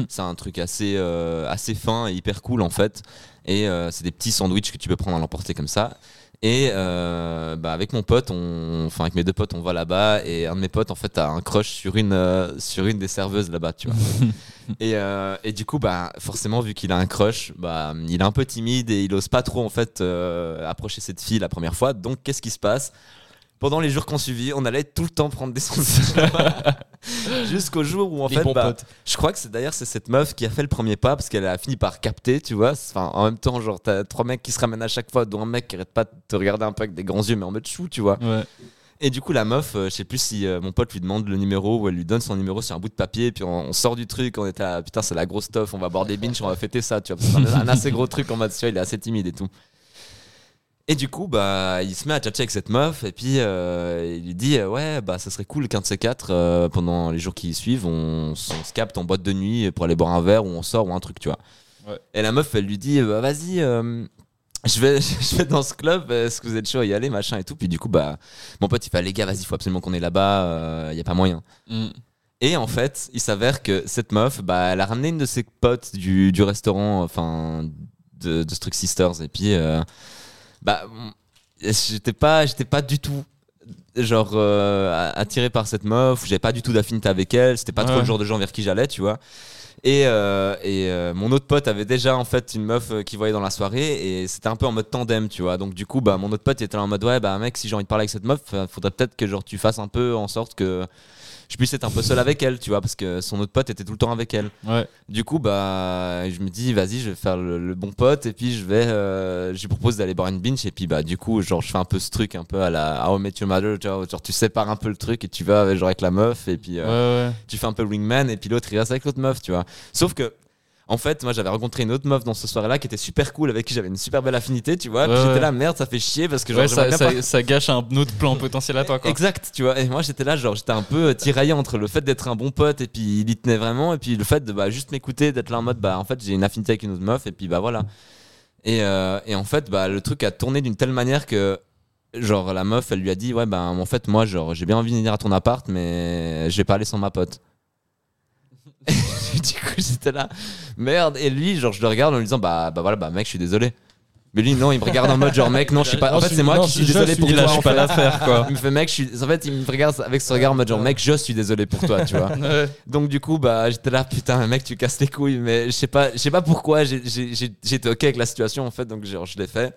C'est un truc assez, euh, assez fin et hyper cool en fait. Et euh, c'est des petits sandwichs que tu peux prendre à l'emporter comme ça. Et euh, bah, avec mon pote, on, enfin avec mes deux potes, on va là-bas et un de mes potes en fait a un crush sur une, euh, sur une des serveuses là-bas, tu vois. et, euh, et du coup, bah forcément vu qu'il a un crush, bah il est un peu timide et il ose pas trop en fait approcher cette fille la première fois. Donc qu'est-ce qui se passe? Pendant les jours qu'on suivi, on allait tout le temps prendre des là-bas. jusqu'au jour où en Les fait, bah, je crois que c'est d'ailleurs c'est cette meuf qui a fait le premier pas parce qu'elle a fini par capter, tu vois. Enfin, en même temps, genre t'as trois mecs qui se ramènent à chaque fois, dont un mec qui arrête pas de te regarder un peu avec des grands yeux, mais en mode chou, tu vois. Ouais. Et du coup, la meuf, euh, je sais plus si euh, mon pote lui demande le numéro ou elle lui donne son numéro sur un bout de papier, puis on, on sort du truc, on était là, putain, c'est la grosse stuff, on va boire des binges, on va fêter ça, tu vois. C'est un, un assez gros truc en mode, tu vois, il est assez timide et tout. Et du coup, bah, il se met à tchatcher avec cette meuf, et puis euh, il lui dit, euh, ouais, bah, ça serait cool qu'un de ces quatre, euh, pendant les jours qui suivent, on, se capte en boîte de nuit pour aller boire un verre, ou on sort, ou un truc, tu vois. Ouais. Et la meuf, elle lui dit, bah, vas-y, je vais, je vais dans ce club, est-ce que vous êtes chaud à y aller, machin et tout. Puis du coup, bah, mon pote, il fait, les gars, vas-y, faut absolument qu'on est là-bas, il y a pas moyen. Mm. Et en fait, il s'avère que cette meuf, bah, elle a ramené une de ses potes du, du restaurant, enfin, de, de ce truc Sisters. Et puis, bah, j'étais pas, j'étais pas du tout, genre, euh, attiré par cette meuf, j'avais pas du tout d'affinité avec elle, c'était pas trop le genre de gens vers qui j'allais, tu vois. Et, euh, et euh, mon autre pote avait déjà en fait une meuf qui voyait dans la soirée et c'était un peu en mode tandem, tu vois. Donc du coup, bah mon autre pote était là en mode ouais, bah mec, si j'ai envie de parler avec cette meuf, faudrait peut-être que genre tu fasses un peu en sorte que je puisse être un peu seul avec elle, tu vois, parce que son autre pote était tout le temps avec elle. Ouais. Du coup, bah je me dis vas-y, je vais faire le, le bon pote et puis je vais, euh, je lui propose d'aller boire une binge et puis bah du coup, genre je fais un peu ce truc un peu à la How I Met Your Mother, tu vois, genre tu sépares un peu le truc et tu vas genre avec la meuf et puis. euh, Ouais, ouais. tu fais un peu wingman et puis l'autre il reste avec l'autre meuf, tu vois. Sauf que, en fait, moi j'avais rencontré une autre meuf dans ce soirée-là qui était super cool, avec qui j'avais une super belle affinité, tu vois. Ouais, j'étais ouais. là, merde, ça fait chier parce que genre, Ouais, ça, bien ça, pas- ça gâche un autre plan potentiel à toi, quoi. Exact, tu vois. Et moi j'étais là, genre j'étais un peu tiraillé entre le fait d'être un bon pote et puis il y tenait vraiment, et puis le fait de bah, juste m'écouter, d'être là en mode bah en fait j'ai une affinité avec une autre meuf, et puis bah voilà. Et, euh, et en fait, bah, le truc a tourné d'une telle manière que, genre, la meuf, elle lui a dit Ouais, ben, en fait, moi, genre, j'ai bien envie de venir à ton appart, mais je vais pas aller sans ma pote. du coup, j'étais là, merde. Et lui, genre, je le regarde en lui disant Bah, bah voilà, bah, mec, je suis désolé. Mais lui, non, il me regarde en mode genre, mec, non, je suis pas. En fait, c'est moi qui suis désolé pour il toi. en pas l'affaire, quoi. Il me fait, mec, je suis. En fait, il me regarde avec ce regard en mode genre, mec, je suis désolé pour toi, tu vois. Donc du coup, bah, j'étais là, putain, mec, tu casses les couilles, mais je sais pas, je sais pas pourquoi, j'étais ok avec la situation en fait, donc genre, je l'ai fait.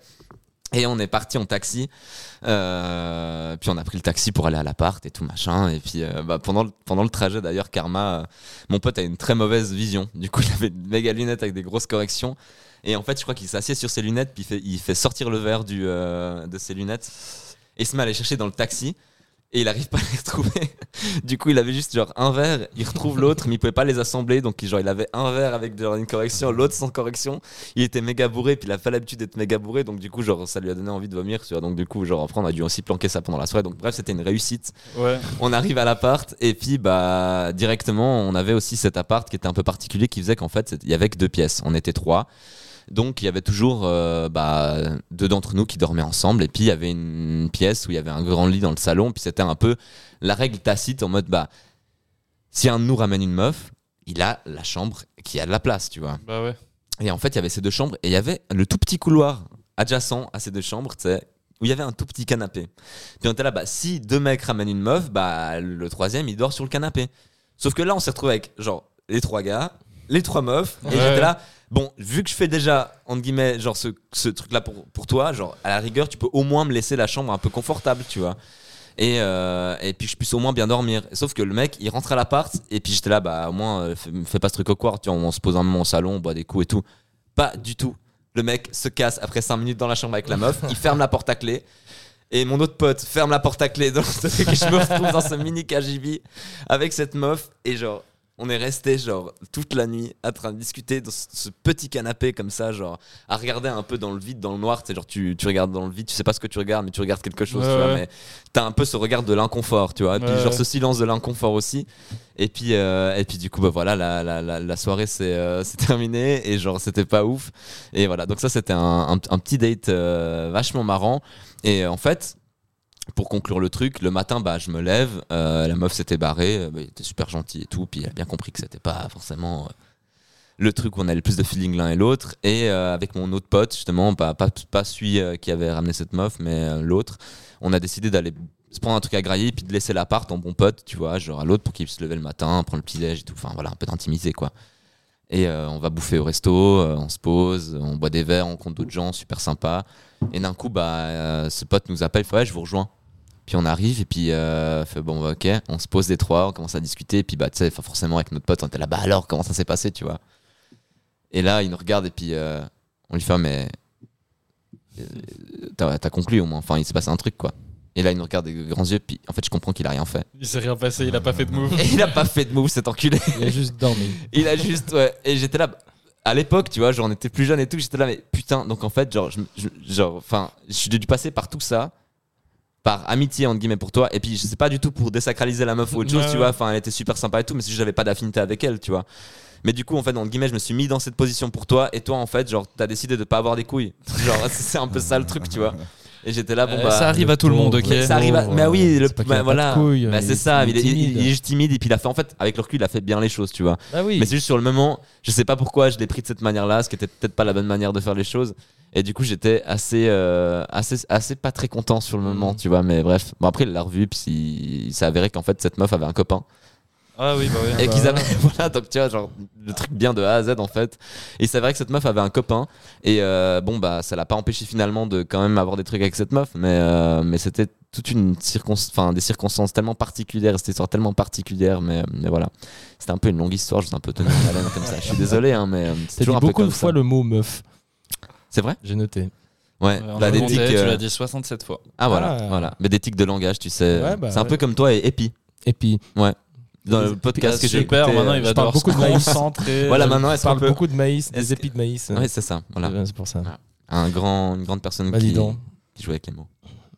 Et on est parti en taxi. Euh, puis on a pris le taxi pour aller à l'appart et tout machin. Et puis euh, bah, pendant, le, pendant le trajet d'ailleurs, Karma, euh, mon pote a une très mauvaise vision. Du coup, il avait une méga lunettes avec des grosses corrections. Et en fait, je crois qu'il s'assied sur ses lunettes, puis il fait, sortir le verre du, de ses lunettes. Et il se met à les chercher dans le taxi. Et il arrive pas à les retrouver. du coup, il avait juste genre un verre, il retrouve l'autre, mais il pouvait pas les assembler. Donc, genre, il avait un verre avec genre, une correction, l'autre sans correction. Il était méga bourré, puis il a pas l'habitude d'être méga bourré. Donc, du coup, genre, ça lui a donné envie de vomir. Tu vois. Donc, du coup, genre, après, on a dû aussi planquer ça pendant la soirée. Donc, bref, c'était une réussite. Ouais. On arrive à l'appart, et puis, bah, directement, on avait aussi cet appart qui était un peu particulier, qui faisait qu'en fait, il y avait que deux pièces. On était trois. Donc il y avait toujours euh, bah, deux d'entre nous qui dormaient ensemble. Et puis il y avait une pièce où il y avait un grand lit dans le salon. Puis c'était un peu la règle tacite en mode bah si un de nous ramène une meuf il a la chambre qui a de la place tu vois. Bah ouais. et en fait il y avait ces deux chambres et il y avait le tout petit couloir adjacent à ces deux chambres tu sais où il y avait un tout petit canapé. Puis on était là bah si deux mecs ramènent une meuf bah le troisième il dort sur le canapé. Sauf que là on s'est retrouvé avec genre les trois gars les trois meufs et Ouais. j'étais là Bon, vu que je fais déjà, entre guillemets, genre ce, ce truc-là pour, pour toi, genre à la rigueur, tu peux au moins me laisser la chambre un peu confortable, tu vois. Et, euh, et puis que je puisse au moins bien dormir. Sauf que le mec, il rentre à l'appart, et puis j'étais là, bah au moins, euh, fais, pas ce truc au coin, tu vois, on se pose un moment au salon, on boit des coups et tout. Pas du tout. Le mec se casse après 5 minutes dans la chambre avec la meuf, il ferme la porte à clé. Et mon autre pote ferme la porte à clé, donc je me retrouve dans ce mini KGB avec cette meuf, et genre, on est resté genre toute la nuit à train de discuter dans ce petit canapé comme ça, genre à regarder un peu dans le vide, dans le noir. Tu sais, genre tu, tu regardes dans le vide, tu sais pas ce que tu regardes, mais tu regardes quelque chose, Ouais, tu vois. ouais. Mais t'as un peu ce regard de l'inconfort, tu vois. Et puis Ouais, genre ce silence de l'inconfort aussi. Et puis euh, et puis du coup bah voilà, la, la, la, la soirée c'est euh, c'est terminé et genre c'était pas ouf. Et voilà, donc ça c'était un, un, un petit date euh, vachement marrant. Et en fait pour conclure le truc, le matin, bah, je me lève, euh, la meuf s'était barrée, euh, bah, était super gentil et tout, puis il a bien compris que c'était pas forcément euh, le truc où on a le plus de feeling l'un et l'autre. Et avec mon autre pote, justement, bah, pas, pas celui qui avait ramené cette meuf, mais l'autre, on a décidé d'aller se prendre un truc à grailler, puis de laisser l'appart en bon pote, tu vois, genre à l'autre pour qu'il se lever le matin, prendre le petit-déj et tout, enfin voilà, un peu d'intimité quoi. Et on va bouffer au resto, on se pose, on boit des verres, on rencontre d'autres gens, super sympa. Et d'un coup, bah, ce pote nous appelle, il fait ouais, je vous rejoins. Puis on arrive et puis euh, fait bon bah, ok, on se pose des trois, on commence à discuter et puis bah tu sais forcément avec notre pote on était là bah alors comment ça s'est passé tu vois. Et là il nous regarde et puis euh, on lui fait mais euh, t'as conclu au moins enfin il s'est passé un truc quoi. Et là il nous regarde des grands yeux puis en fait je comprends qu'il a rien fait. Il s'est rien passé, il a pas fait de move. Et il a pas fait de move cet enculé. Il a juste dormi. Il a juste, ouais. Et j'étais là, à l'époque, tu vois, genre on était plus jeune et tout, j'étais là, mais putain, donc en fait, genre, je, je- genre, enfin, je suis dû passer par tout ça, par amitié, entre guillemets, pour toi. Et puis, je sais pas du tout pour désacraliser la meuf ou autre chose, Ouais, tu vois, enfin, elle était super sympa et tout, mais c'est juste, j'avais pas d'affinité avec elle, tu vois. Mais du coup, en fait, entre guillemets, je me suis mis dans cette position pour toi, et toi, en fait, genre, t'as décidé de pas avoir des couilles. Genre, c'est un peu ça le truc, tu vois. Et j'étais là, bon, Euh, bah. ça arrive à tout le monde, ok. Ça arrive à- mais oui, le, bah, voilà. Bah, c'est est- ça, il est il- timide. il est juste timide et puis il a fait, en fait, avec le recul, il a fait bien les choses, tu vois. Ah oui. Mais c'est juste sur le moment, je sais pas pourquoi je l'ai pris de cette manière-là, ce qui était peut-être pas la bonne manière de faire les choses. Et du coup, j'étais assez, euh, assez, assez pas très content sur le moment, Mhm. tu vois. Mais bref, bon après, il l'a revu, puis il, il s'est avéré qu'en fait, cette meuf avait un copain. Ah oui, bah oui. et bah qu'ils ouais. avaient, voilà, donc tu vois, genre, le truc bien de A à Z en fait. Et c'est vrai que cette meuf avait un copain. Et euh, bon, bah, ça l'a pas empêché finalement de quand même avoir des trucs avec cette meuf. Mais, euh, mais c'était toute une circonstance, enfin, des circonstances tellement particulières, cette histoire tellement particulière. Mais, mais voilà, c'était un peu une longue histoire, je suis un peu tenu à haleine comme ça. Je suis désolé, hein, mais c'est T'as dit toujours un peu beaucoup comme de fois ça. le mot meuf. C'est vrai J'ai noté. Ouais, Ouais, on bah, des compté, tics, Tu euh, l'as dit 67 fois. Ah voilà, Ah. voilà. Mais des tics de langage, tu sais. Ouais, bah, c'est un ouais. peu comme toi et Epi. Et puis, Dans le podcast que j'ai Super, écouté, maintenant euh, il va je parle beaucoup de maïs. concentrer. Voilà, maintenant, qu'on parle beaucoup de maïs, des épis de maïs. Ouais, c'est ça. Voilà. Ouais, C'est pour ça. Un grand, une grande personne Bah, qui, jouait avec les mots.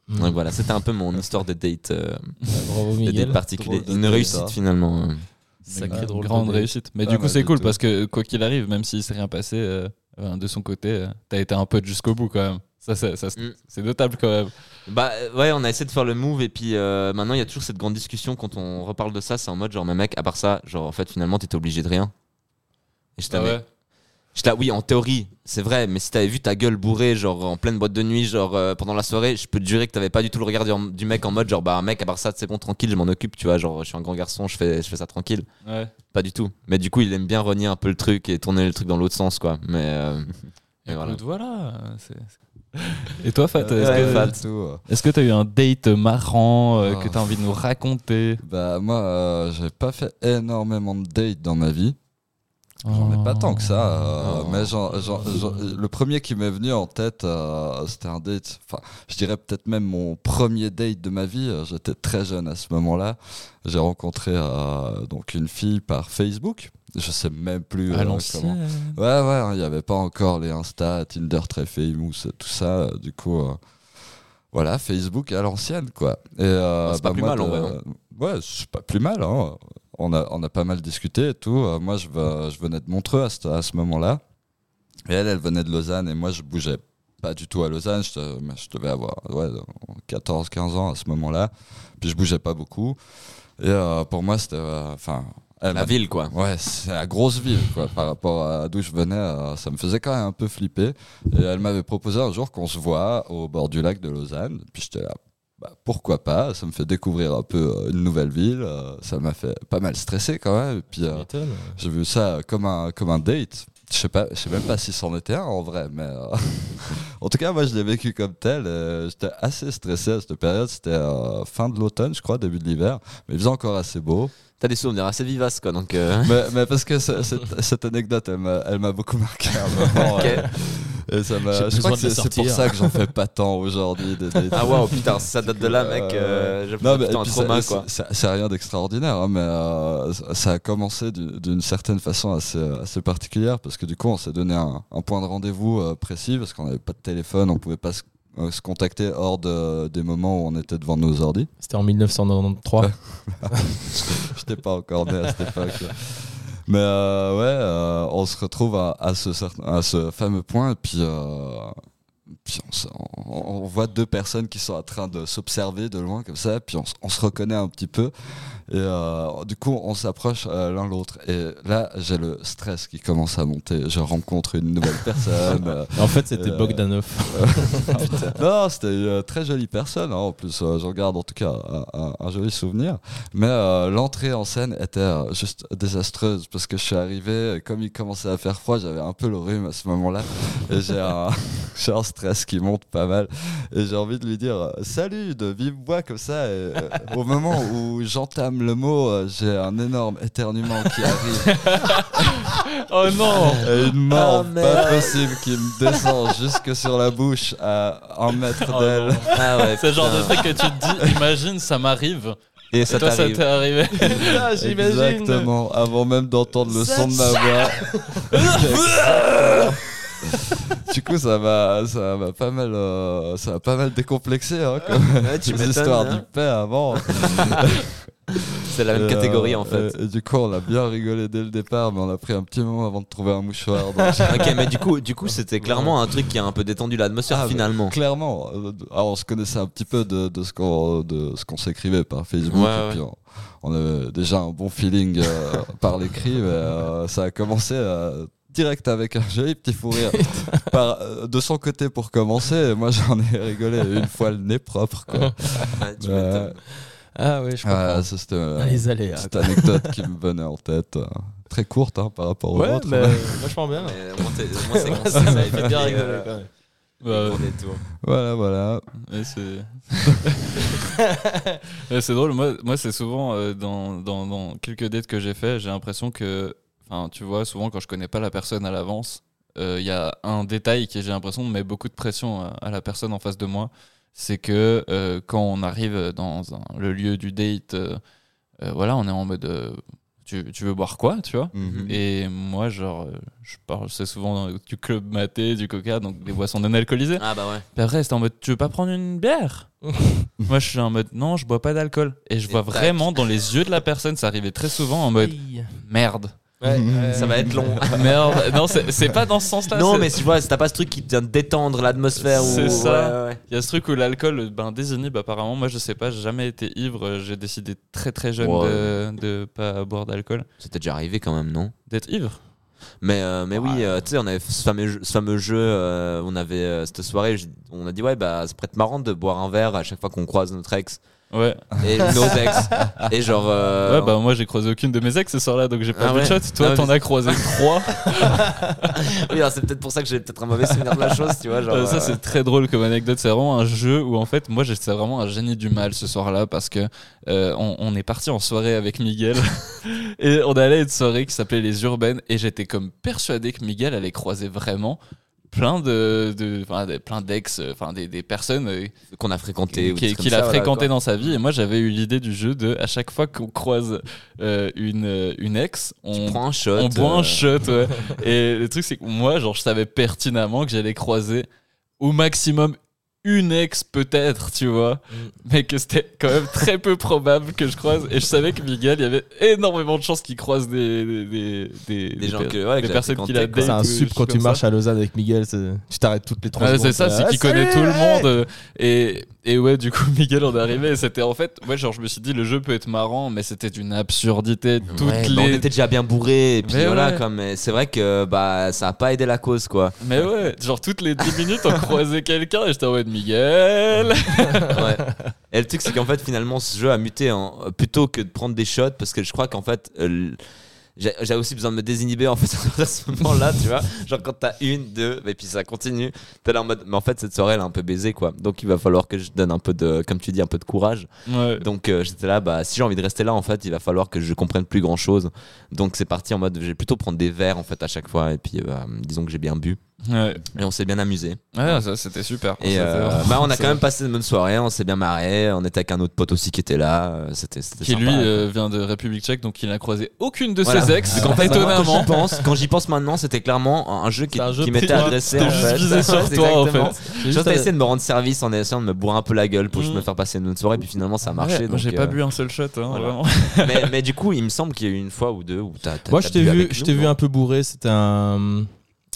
Mm. Donc voilà, c'était un peu mon histoire de date, euh, Bravo de date particulier. Une réussite ça. finalement. euh. Sacré Ouais, drôle grande réussite. Mais du coup, bah, c'est cool parce que quoi qu'il arrive, même s'il s'est rien passé, euh, enfin, de son côté, euh, t'as été un pote jusqu'au bout quand même. Ça, c'est ça, c'est- Mm. notable quand même. Bah euh, ouais, on a essayé de faire le move et puis euh, maintenant il y a toujours cette grande discussion quand on reparle de ça, c'est en mode genre mais mec, à part ça, genre en fait finalement t'étais obligé de rien. Et j'étais Ah ouais. Là, oui en théorie c'est vrai, mais si t'avais vu ta gueule bourrée genre en pleine boîte de nuit genre euh, pendant la soirée, je peux te jurer que t'avais pas du tout le regard du, du mec en mode genre bah mec à part ça c'est bon tranquille, je m'en occupe, tu vois genre je suis un grand garçon, je fais je fais ça tranquille. Ouais. Pas du tout. Mais du coup il aime bien renier un peu le truc et tourner le truc dans l'autre sens quoi. Mais euh, et voilà. Écoute, voilà. Et toi, Fat, est-ce Ouais, que euh. que t'as eu un date marrant euh, que t'as envie de nous raconter? Bah moi, euh, j'ai pas fait énormément de dates dans ma vie. J'en ai pas tant que ça, euh, Oh. mais le premier qui m'est venu en tête, euh, c'était un date. Enfin, je dirais peut-être même mon premier date de ma vie. Euh, J'étais très jeune à ce moment-là. J'ai rencontré euh, donc une fille par Facebook. Je sais même plus À comment. l'ancienne. Ouais, ouais, hein, il n'y avait pas encore les Insta, Tinder très famous, tout ça. Du coup, voilà, Facebook à l'ancienne, quoi. Et, c'est pas plus mal, en vrai, hein. Ouais, c'est pas plus mal. Hein. On, a, on a pas mal discuté et tout. Euh, moi, je, je venais de Montreux à ce, à ce moment-là. Et elle, elle venait de Lausanne. Et moi, je bougeais pas du tout à Lausanne. Je, je devais avoir ouais, 14-15 ans à ce moment-là. Puis je bougeais pas beaucoup. Et euh, pour moi, c'était. euh, Enfin. La ville quoi. Ouais, c'est la grosse ville, quoi. Par rapport à d'où je venais, euh, ça me faisait quand même un peu flipper. Et elle m'avait proposé un jour qu'on se voit au bord du lac de Lausanne. Puis j'étais là, bah, pourquoi pas Ça me fait découvrir un peu euh, une nouvelle ville. euh, ça m'a fait pas mal stresser quand même. Et puis euh, M'étonne. j'ai vu ça comme un, comme un date. Je sais pas, je sais même pas si c'en était un en vrai, mais euh, en tout cas moi je l'ai vécu comme tel. euh, J'étais assez stressé à cette période. C'était euh, fin de l'automne, je crois, début de l'hiver, mais il faisait encore assez beau. T'as des souvenirs assez vivaces quoi donc. euh, mais, mais parce que ce- cette, cette anecdote, elle m'a, elle m'a beaucoup marqué. à un moment, Ok. euh, et ça m'a, J'ai je crois que c'est, pour ça que j'en fais pas tant aujourd'hui. Ah waouh putain ça date de là mec. Euh, Euh, Non, mais puis trauma ça- quoi. c'est, rien d'extraordinaire, hein, mais euh, ça- a commencé du- d'une certaine façon assez, assez particulière parce que du coup, on s'est donné un, un point de rendez-vous euh, précis parce qu'on n'avait pas de téléphone, on pouvait pas se, euh, se contacter hors de, des moments où on était devant nos ordi. C'était en 1993. Ouais. J'étais pas encore né à cette époque. Mais euh, ouais, euh, on se retrouve à, ce, fameux point, et puis, euh, on, voit deux personnes qui sont en train de s'observer de loin comme ça, puis on se reconnaît un petit peu. Et euh, du coup, on s'approche euh, l'un l'autre. Et là, j'ai le stress qui commence à monter. Je rencontre une nouvelle personne. euh, En fait, c'était Euh, Bogdanov. non, c'était une très jolie personne. hein. En plus, euh, j'en garde en tout cas un, un- un joli souvenir. Mais euh, l'entrée en scène était euh, juste désastreuse parce que je suis arrivé, et comme il commençait à faire froid, j'avais un peu le rhume à ce moment-là. Et j'ai un, j'ai un stress qui monte pas mal. Et j'ai envie de lui dire salut de vive voix comme ça. Et, euh, au moment où j'entame le mot, euh, j'ai un énorme éternuement qui arrive. Oh non Et une mort Ah, pas possible qui me descend jusque sur la bouche à un mètre Oh d'elle. Ah ouais. C'est le genre de truc que tu te dis, imagine, ça m'arrive. Et Et ça toi, ça t'est arrivé. Ah, Exactement, avant même d'entendre le son de ma voix. du coup, ça m'a, ça m'a pas mal, euh, ça m'a pas mal décomplexé, hein, comme Ouais, tu les histoires hein. du père avant. C'est la même Et, catégorie euh, en fait. Et, et du coup, on a bien rigolé dès le départ, mais on a pris un petit moment avant de trouver un mouchoir. donc- ok, mais du coup, du coup, c'était clairement un truc qui a un peu détendu l'atmosphère Ah, finalement. Clairement. euh, alors, on se connaissait un petit peu de, de ce qu'on de ce qu'on s'écrivait par Facebook. Ouais, et ouais. puis on, on avait déjà un bon feeling euh, par l'écrit. mais, euh, ça a commencé euh, direct avec un joli petit fou rire. par, euh, de son côté pour commencer. et moi, j'en ai rigolé une fois le nez propre. Quoi. Ouais, tu Euh. Ah oui, je comprends. ouais, ça, c'était euh, Ah, les aléas. cette quoi. anecdote qui me venait en tête. euh, très courte hein, par rapport aux Ouais, autres. mais vachement bien. Mais au moins, t'es- au moins, c'est concis, ça évite fait bien euh, quand même. Bah. Voilà, voilà. Ouais, c'est Ouais, c'est drôle. Moi, moi c'est souvent euh, dans, dans, dans quelques dates que j'ai fait, j'ai l'impression que, enfin, tu vois, souvent quand je connais pas la personne à l'avance, euh, il y a un détail qui, j'ai l'impression, met beaucoup de pression à, à la personne en face de moi. C'est que euh, quand on arrive dans un- le lieu du date, euh, euh, voilà, on est en mode, tu, tu veux boire quoi, tu vois? Mhm. Et moi, genre, je parle, c'est souvent du club maté, du coca, donc des boissons non alcoolisées. Ah bah ouais. Puis après, c'était en mode, tu veux pas prendre une bière? Moi, je suis en mode, non, je bois pas d'alcool. Et je Et vois tac. vraiment dans les yeux de la personne, ça arrivait très souvent en mode, Merde. Ça va être long. Merde, non, c'est pas dans ce sens-là. non, mais tu vois, t'as pas ce truc qui vient détendre l'atmosphère. C'est ou- ça. ouais, ouais, ouais. Il y a ce truc où l'alcool ben, désinhibe apparemment. Moi, je sais pas, j'ai jamais été ivre. J'ai décidé très très jeune Ouais. de, de pas boire d'alcool. C'était déjà arrivé quand même, non? D'être ivre Mais, euh, mais oui, euh, tu sais, on avait ce fameux jeu, ce fameux jeu euh, on avait euh, cette soirée, on a dit, ouais, bah, ça pourrait être marrant de boire un verre à chaque fois qu'on croise notre ex Ouais. et nos ex. et genre. euh, ouais, bah moi j'ai croisé aucune de mes ex ce soir-là, donc j'ai pas Ah vu de ouais. shot. Toi, Ah, t'en mais- as croisé trois. oui, alors c'est peut-être pour ça que j'ai peut-être un mauvais souvenir de la chose, tu vois. Genre, Euh, ça, euh, c'est très drôle comme anecdote. C'est vraiment un jeu où, en fait, moi, j'étais vraiment un génie du mal ce soir-là parce que on, on est parti en soirée avec Miguel et on allait à une soirée qui s'appelait Les Urbaines et j'étais comme persuadé que Miguel allait croiser vraiment plein de, de, enfin, plein d'ex, euh, enfin des, des personnes euh, qu'on a fréquenté. ou qui- des trucs qu'il comme a fréquenté voilà, dans sa vie. Et moi, j'avais eu l'idée du jeu de à chaque fois qu'on croise euh, une, euh, une ex, on, prends un shot. on boit un shot, ouais. Et le truc, c'est que moi, genre, je savais pertinemment que j'allais croiser au maximum une ex, peut-être, tu vois. Mais que c'était quand même très peu probable que je croise. Et je savais que Miguel, il y avait énormément de chances qu'il croise des, des, des, des, Des gens per- que- ouais, des que personnes qu'il a C'est un des sup quand tu marches ça. à Lausanne avec Miguel. Tu t'arrêtes toutes les 3 Ouais, secondes. c'est ça, c'est qu'il connaît tout le monde. euh, Et, et ouais, du coup, Miguel, on est arrivé. Et c'était en fait, ouais, genre, je me suis dit, le jeu peut être marrant, mais c'était d'une absurdité. Toutes ouais, bah, les. on était déjà bien bourrés et puis Mais voilà ouais. mais c'est vrai que bah ça a pas aidé la cause quoi. Mais ouais, genre toutes les 10 minutes, on croisait quelqu'un et j'étais en mode Miguel. Ouais. Et le truc, c'est qu'en fait, finalement, ce jeu a muté en, plutôt que de prendre des shots, parce que je crois qu'en fait, euh, j'avais aussi besoin de me désinhiber en fait à ce moment-là, tu vois. Genre quand t'as une, deux, et puis ça continue, t'es là en mode, mais en fait, cette soirée, elle a un peu baisé, quoi. Donc il va falloir que je donne un peu de, comme tu dis, un peu de courage. Ouais. Donc euh, j'étais là, bah si j'ai envie de rester là, en fait, il va falloir que je comprenne plus grand chose. Donc c'est parti en mode, je vais plutôt prendre des verres en fait à chaque fois, et puis euh, disons que j'ai bien bu, Ouais, et on s'est bien amusé. ouais ça c'était super. Et euh, bah, on a quand même passé une bonne soirée, on s'est bien marré, on était avec un autre pote aussi qui était là, euh, c'était c'était Qui sympa. lui euh, vient de République tchèque, donc il n'a croisé aucune de Voilà. ses ex. En fait, moi, quand étonnamment. j'y pense, quand j'y pense maintenant, c'était clairement un jeu qui, un jeu qui m'était adressé. En juste fait. visé sur Ouais, toi, en exactement. fait. J'ai J'ai juste essayé de me rendre service en essayant de me bourrer un peu la gueule pour juste Mm. me faire passer une bonne soirée, puis finalement ça a marché. Ouais, moi, donc, j'ai euh, pas bu un seul shot, hein, voilà. vraiment. mais, mais du coup, il me semble qu'il y a eu une fois ou deux où t'as. Moi, je t'ai vu, un peu bourré. C'était un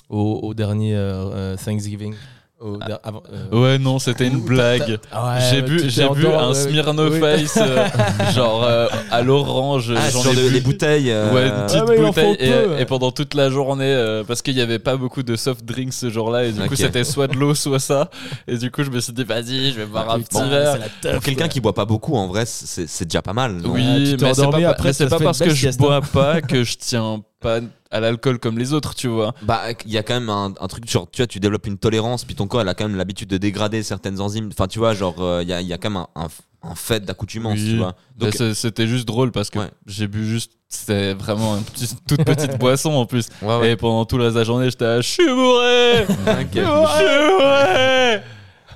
au, au dernier euh, euh, Thanksgiving. Au der- avant, euh, Ouais, non, c'était une blague. Ah ouais, j'ai bu, j'ai bu un. Smirnoff Oui. Ice, euh, genre euh, à l'orange. Ah, j'en sur ai de- bu. les bouteilles. euh, Ouais, une petite Ah ouais, bouteille faut et, pendant toute la journée euh, parce qu'il n'y avait pas beaucoup de soft drinks ce jour-là et du coup c'était soit de l'eau soit ça et du coup je me suis dit vas-y je vais boire un petit verre Pour quelqu'un qui boit pas beaucoup, en vrai, c'est déjà pas mal. non oui mais c'est pas, après, pas parce que je bois pas que je tiens pas à l'alcool comme les autres tu vois Bah, il y a quand même un, un truc, genre, tu vois, tu développes une tolérance, puis ton corps, elle a quand même l'habitude de dégrader certaines enzymes. Enfin, tu vois, genre, euh, il y, a, y a quand même un, un, un fait d'accoutumance, Oui. tu vois. Donc, c'était juste drôle parce que Ouais. j'ai bu juste c'était vraiment une petite- toute petite boisson en plus ouais, ouais. et pendant toute la journée j'étais à je suis bourré je suis bourré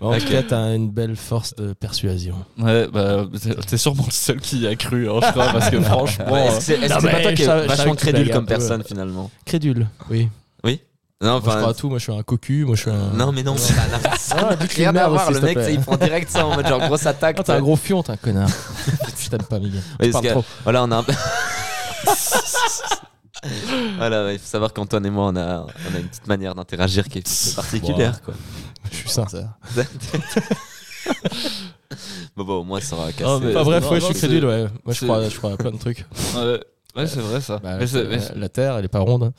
En tout cas, t'as une belle force de persuasion. Ouais, bah, t'es- sûrement le seul qui y a cru, hein, je crois, parce que franchement. Ouais, est-ce que c'est est-ce c'est pas toi qui es vachement crédule comme personne finalement Crédule, oui. Oui Non, Moi, je enfin. crois à tout. Moi, je suis un cocu. Moi, je suis un. non, mais non, ça n'a rien à voir. Le mec, il prend direct ça en mode genre grosse attaque. Ah, t'es un gros fion, t'es un connard. je t'aime pas, Miguel. Parce que- trop. Voilà, on a un peu. voilà, ouais, il faut savoir qu'Antoine et moi, on a, on a une petite manière d'interagir qui est qui est particulière, quoi. Je suis sincère. Bon, bon, au moins, ça aura cassé. Non, mais- Enfin, bref, non, ouais, je suis crédule, ouais. Moi, je crois, je crois à plein de trucs. Ouais, ouais, c'est vrai ça. Bah, mais c'est- mais la- Terre, elle est pas ronde. hein.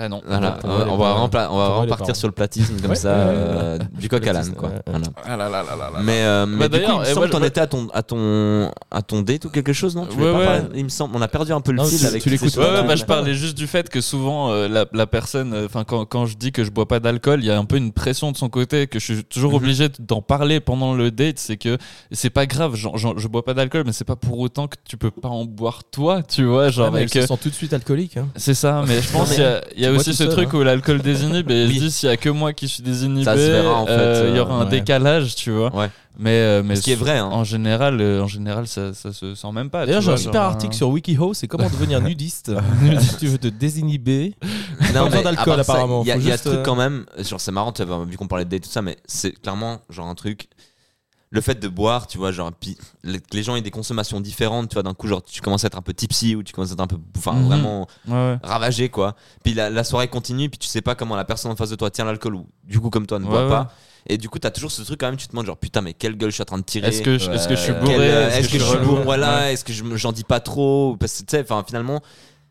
Bah non. Voilà, on on va on va pour moi, vraiment il est partir pas sur le platisme comme Ouais, ça, ouais, ouais, euh, ouais. du coq à l'âne, quoi. ouais, ouais. Voilà. Ah là là là là là. Mais, euh, mais Bah, du coup, d'ailleurs, il me semble que t'en étais à ton, à, ton, à ton date ou quelque chose, non? Tu Ouais, pas ouais. parler Il me semble, on a perdu un peu le Non, fil avec tu l'écoutes choses. Ouais, bah, je parlais juste du fait que souvent euh, la, la personne, euh, enfin quand, quand je dis que je bois pas d'alcool, il y a un peu une pression de son côté que je suis toujours Mhm. obligé d'en parler pendant le date. C'est que c'est pas grave, genre, genre, je bois pas d'alcool, mais c'est pas pour autant que tu peux pas en boire toi, tu vois, genre Ah, mais avec, euh, se sentent tout de suite alcooliques. hein. C'est ça, mais je pense qu'il y a, a aussi ce seul, truc hein. où l'alcool désinhibe et Oui. je dis s'il y a que moi qui suis désinhibé, Ça se verra, en fait, euh, il y aura euh, un ouais. décalage, tu vois. Ouais. Mais, euh, mais Ce qui est vrai, hein. En général, euh, en général, ça, ça se sent même pas. D'ailleurs, j'ai un super article euh, sur WikiHow, c'est comment devenir nudiste. si tu veux te désinhiber? Non, besoin mais d'alcool, apparemment. Il y a, y a juste, ce truc euh, quand même, genre c'est marrant, tu vu qu'on parlait de date tout ça, mais c'est clairement genre un truc. Le fait de boire, tu vois, genre, puis les, gens aient des consommations différentes, tu vois, d'un coup, genre, tu commences à être un peu tipsy ou tu commences à être un peu, enfin, Mhm. vraiment Ouais, ouais. ravagé, quoi. Puis la, la soirée continue, puis tu sais pas comment la personne en face de toi tient l'alcool ou, du coup, comme toi, ne Ouais, boit pas. Et du coup, t'as toujours ce truc quand même, tu te demandes, genre, putain, mais quelle gueule je suis en train de tirer. Est-ce que, je- est-ce que je suis bourré? Est-ce que, je suis bourré Voilà, est-ce que je j'en dis pas trop? Parce que tu sais, enfin, finalement,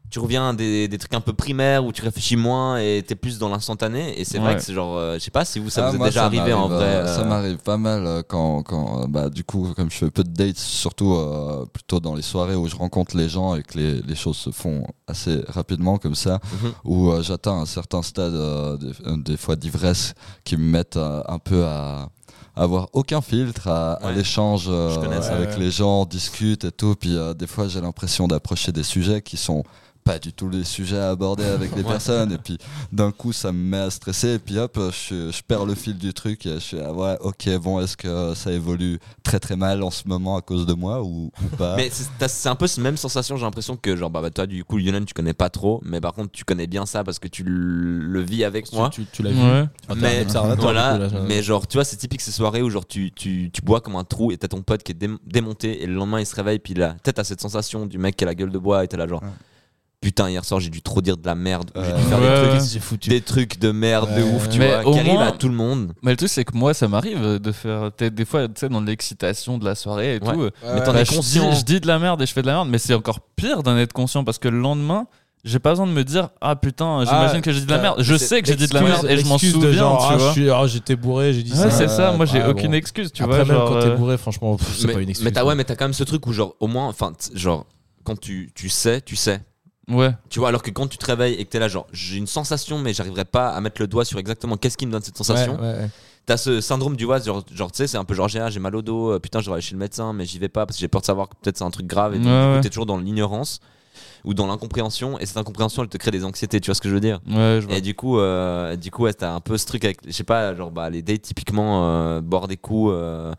tu reviens à des, des trucs un peu primaires où tu réfléchis moins et t'es plus dans l'instantané. Et c'est vrai que c'est genre, euh, je sais pas si vous, ça Ah, vous est moi, déjà arrivé en vrai. euh, Ça euh, m'arrive pas mal euh, quand, quand bah, du coup, comme je fais peu de dates, surtout euh, plutôt dans les soirées où je rencontre les gens et que les, les choses se font assez rapidement comme ça, Mhm. où euh, j'atteins un certain stade, euh, des, des fois d'ivresse, qui me mettent euh, un peu à avoir aucun filtre à, l'échange euh, avec Ouais. les gens, on discute et tout. Puis euh, des fois, j'ai l'impression d'approcher des sujets qui sont pas du tout les sujets à aborder avec les personnes. Et puis d'un coup, ça me met à stresser. Et puis hop, je, je perds le fil du truc. Et je suis ah ouais, ok, bon, est-ce que ça évolue très très mal en ce moment à cause de moi ou, ou pas? Mais c'est un peu cette même sensation, j'ai l'impression que, genre, bah, bah, toi, du coup, Yunan, tu connais pas trop, mais par contre, tu connais bien ça parce que tu le vis avec moi. Tu, tu- tu l'as vu. Ouais. Mais voilà, coup, là, mais genre tu vois c'est typique ces soirées où genre tu, tu, tu bois comme un trou et t'as ton pote qui est dé- démonté et le lendemain il se réveille puis là peut-être t'as cette sensation du mec qui a la guelle de bois et t'es là genre Ouais. Putain hier soir j'ai dû trop dire de la merde j'ai dû Ouais. faire Ouais, des, trucs, j'ai foutu. des trucs de merde de Ouais. ouf tu Mais vois au qui arrivent à tout le monde Mais le truc, c'est que moi, ça m'arrive de faire peut-être des fois, tu sais, dans l'excitation de la soirée et Ouais. tout. mais t'en Bah, es je, dis, conscient je dis de la merde et je fais de la merde, mais c'est encore pire d'en être conscient parce que le lendemain, j'ai pas besoin de me dire ah putain, j'imagine Ah, que j'ai dit de la merde. Je sais que j'ai dit de la merde et je m'en de souviens, genre, tu ah, vois. je suis- ah, j'étais bourré, j'ai dit Ouais, ça. c'est ça. Moi, j'ai Ouais, aucune bon. excuse, tu Après, vois. même genre, quand t'es euh, bourré, franchement, c'est pas une excuse. mais t'as ouais mais t'as quand même ce truc où genre au moins enfin genre quand tu, tu sais tu sais Ouais. tu vois alors que quand tu te réveilles et que t'es là genre j'ai une sensation mais j'arriverai pas à mettre le doigt sur exactement qu'est-ce qui me donne cette sensation Ouais, ouais, ouais. T'as ce syndrome du vois, genre, genre tu sais, c'est un peu genre j'ai j'ai mal au dos, euh, putain, je vais aller chez le médecin, mais j'y vais pas parce que j'ai peur de savoir que peut-être c'est un truc grave. Et ouais. t'es toujours dans l'ignorance ou dans l'incompréhension, et cette incompréhension, elle te crée des anxiétés, tu vois ce que je veux dire Ouais, je vois. Et du coup, euh, du coup, ouais, t'as un peu ce truc avec, je sais pas, genre bah, les dates, typiquement, euh, boire des coups. euh,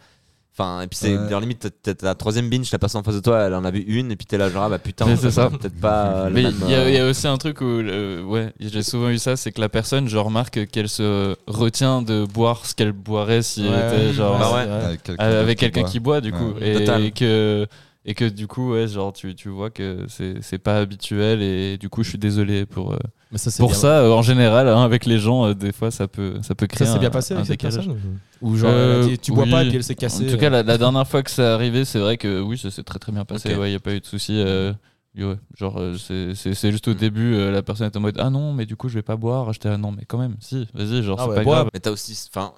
Enfin, et puis c'est Ouais. limite, t'as- la troisième binge, la personne en face de toi, elle en a vu une, et puis t'es là, genre, ah bah putain, c'est ça. peut-être pas. euh, Mais il y, a- euh, il y a aussi un truc où, euh, ouais, j'ai souvent eu ça, c'est que la personne, je remarque qu'elle se retient de boire ce qu'elle boirait si elle Ouais, était genre Bah ouais. Avec quelqu'un, euh, avec qui quelqu'un boit. qui boit du coup Ouais. et, que et que du coup ouais genre tu, tu vois que c'est c'est pas habituel et du coup je suis désolé pour euh, Mais ça, c'est pour bien. ça euh, en général hein, avec les gens euh, des fois ça peut ça peut créer Ça s'est bien passé un avec cette personne Ou genre, Euh, dit, tu bois oui. pas et puis elle s'est cassée. En tout cas, la, la dernière fois que ça arrivé, c'est vrai que oui, ça s'est très très bien passé. Il n'y a pas eu de souci. euh, ouais, genre, euh, c'est- c'est c'est juste au Mm. début, euh, la personne est en mode Ah non, mais du coup, je vais pas boire. J'étais Ah non, mais quand même, si, vas-y, genre, Ah c'est ouais, pas bois. grave. Mais t'as aussi, enfin,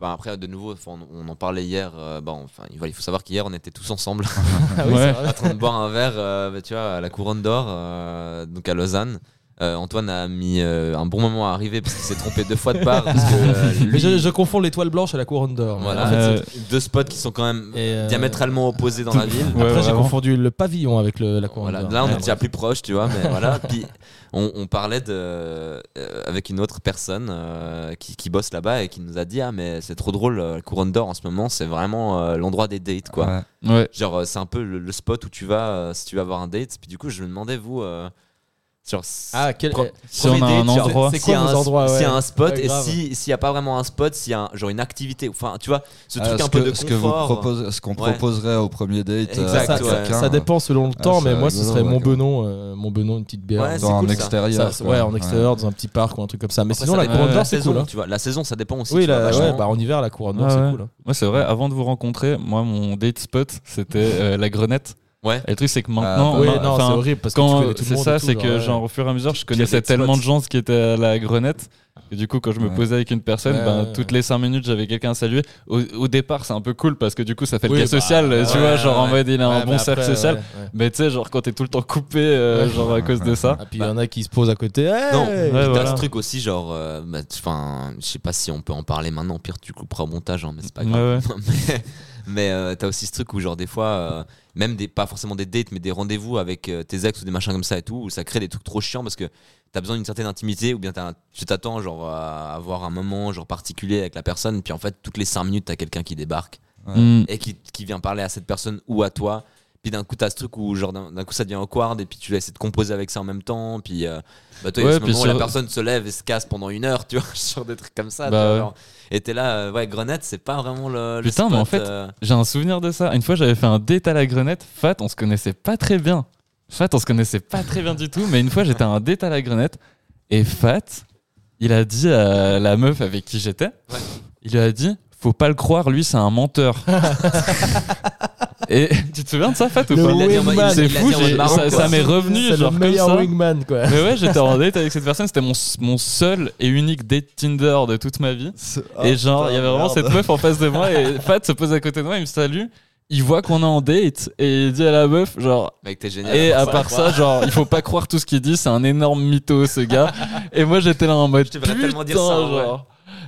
bah, après de nouveau, on, on en parlait hier. euh, bon, enfin, il faut- il faut savoir qu'hier on était tous ensemble Ah oui, en train de boire un verre, euh, bah, tu vois, à la Couronne d'Or, euh, donc à Lausanne. Euh, Antoine a mis euh, un bon moment à arriver parce qu'il s'est trompé deux fois de. Parce que, euh, lui- Mais je, je confonds l'étoile blanche à la couronne d'or. voilà, En fait, c'est deux spots qui sont quand même Et, euh, diamétralement opposés dans la ville. Ouais, Après, j'ai confondu le pavillon avec le- la couronne Voilà, d'or. là, on Ouais, est déjà plus proche, tu vois, mais voilà. Puis on, on parlait de, euh, avec une autre personne euh, qui, qui bosse là-bas et qui nous a dit Ah, mais c'est trop drôle, la Couronne d'Or en ce moment, c'est vraiment euh, l'endroit des dates, quoi. Ouais. Ouais. Genre, c'est un peu le, le spot où tu vas euh, si tu vas avoir un date. Puis du coup, je me demandais, vous. Euh, genre, Ah, quel. Pro- Si on a premier un endroit. C'est s'il y quoi un- endroits, S'il y a ouais? un spot Ouais, et grave. si- s'il n'y a pas vraiment un spot, s'il y a un- genre une activité, enfin, tu vois, ce truc Ah, un peu que- de ce que vous confort. ce qu'on Ouais. proposerait au premier date euh, Exact, ça, dépend selon le Ah, temps, mais moi, ce serait mon benon, euh, mon benon, une petite bière. Dans un cool, extérieur. Ça, ouais, en extérieur, dans un petit parc ou un truc comme ça. Mais Après, sinon, la couronne d'or, la c'est saison, cool. hein. tu vois. La saison, ça dépend aussi. Oui, bah, en hiver, la couronne d'or, c'est cool. hein. Ouais, c'est vrai, avant de vous rencontrer, moi, mon date spot, c'était euh, la grenette. Ouais. Et le truc, c'est que maintenant. bah, Oui, ma- non, enfin, c'est horrible parce que c'est ça, et tout, c'est que ouais. genre au fur et à mesure, je connaissais tellement spots. de gens qui étaient à la grenette. Et du coup, quand je me Ouais. posais avec une personne, Ouais, ben, ouais, toutes ouais. les 5 minutes, j'avais quelqu'un à saluer. Au, au départ, c'est un peu cool parce que du coup, ça fait Oui, le lien bah, social, ouais, tu vois, genre en mode il a un bon cercle social. ouais, ouais. Mais tu sais, genre quand t'es tout le temps coupé, euh, Ouais. genre à cause de ça. Ah, puis il y en a qui se posent à côté. Hey Non, Ouais, t'as voilà. ce truc aussi, genre, euh, bah, enfin, je sais pas si on peut en parler maintenant, pire tu couperas au montage, hein, mais c'est pas Ouais, grave. mais euh, t'as aussi ce truc où, genre, des fois, euh, même des, pas forcément des dates, mais des rendez-vous avec euh, tes ex ou des machins comme ça et tout, où ça crée des trucs trop chiants parce que t'as besoin d'une certaine intimité ou bien t'as un- tu t'attends, genre, à avoir un moment, genre, particulier avec la personne, puis en fait, toutes les 5 minutes, t'as quelqu'un qui débarque Ouais. Mm. et qui, qui vient parler à cette personne ou à toi. Puis d'un coup, t'as ce truc où, genre, d'un coup, ça devient awkward, et puis tu vas essayer de composer avec ça en même temps. Puis, euh, bah, toi, Ouais, ce moment où la personne se lève et se casse pendant une heure, tu vois, sur des trucs comme ça. Bah vois, ouais. genre. Et t'es là, euh, ouais, Grenette, c'est pas vraiment le. le Putain, mais en fait, euh, J'ai un souvenir de ça. Une fois, j'avais fait un date à la grenette. Fat, on se connaissait pas très bien. Fat, on se connaissait pas très bien du tout. Mais une fois, j'étais à un date à la grenette. Et Fat, il a dit à la meuf avec qui j'étais, Ouais. il lui a dit Faut pas le croire, lui, c'est un menteur. et tu te souviens de ça, Fat, ou Le pas? C'est fou, ça, m'est revenu. C'est le genre, comme ça. wingman, quoi. Mais ouais, j'étais en date avec cette personne. C'était mon, mon seul et unique date Tinder de toute ma vie. Ah, Et genre, il y avait vraiment cette meuf en face de moi et Fat se pose à côté de moi, il me salue, il voit qu'on est en date et il dit à la meuf, genre, Mec, t'es génial. et à part ça, genre, il faut pas croire tout ce qu'il dit, c'est un énorme mytho ce gars. Et moi j'étais là en mode, Je te putain, tellement dire ça, en vrai.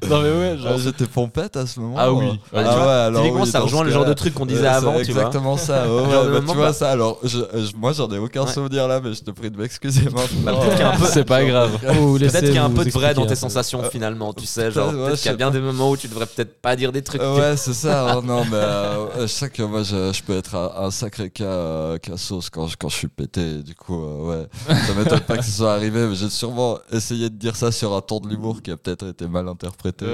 Non mais ouais, genre. Ah, J'étais pompette à ce moment. Ah oui. euh. Ouais, Ah tu vois, ouais, alors typiquement, oui, ça dans rejoint ce le genre cas-là. de truc qu'on disait Ouais, avant, c'est tu vois. exactement ça. Ouais, bah, moment, tu vois bah. ça. Alors, je, je- moi, j'en ai aucun Ouais. souvenir là, mais je te prie de m'excuser maintenant. Bah, peut-être qu'il y a un peu- C'est pas grave. Laisser Peut-être qu'il y a un peu de vrai dans tes sensations finalement, tu sais, genre peut-être, ouais, peut-être je qu'il y a sais bien des moments où tu devrais peut-être pas dire des trucs. Euh, ouais, c'est ça. oh non, mais euh, je sais que moi, je, je peux être un, un sacré cas, euh, cas sauce quand je, quand je suis pété. Du coup, euh, ouais, ça m'étonne pas que ce soit arrivé, mais j'ai sûrement essayé de dire ça sur un ton de l'humour qui a peut-être été mal interprété.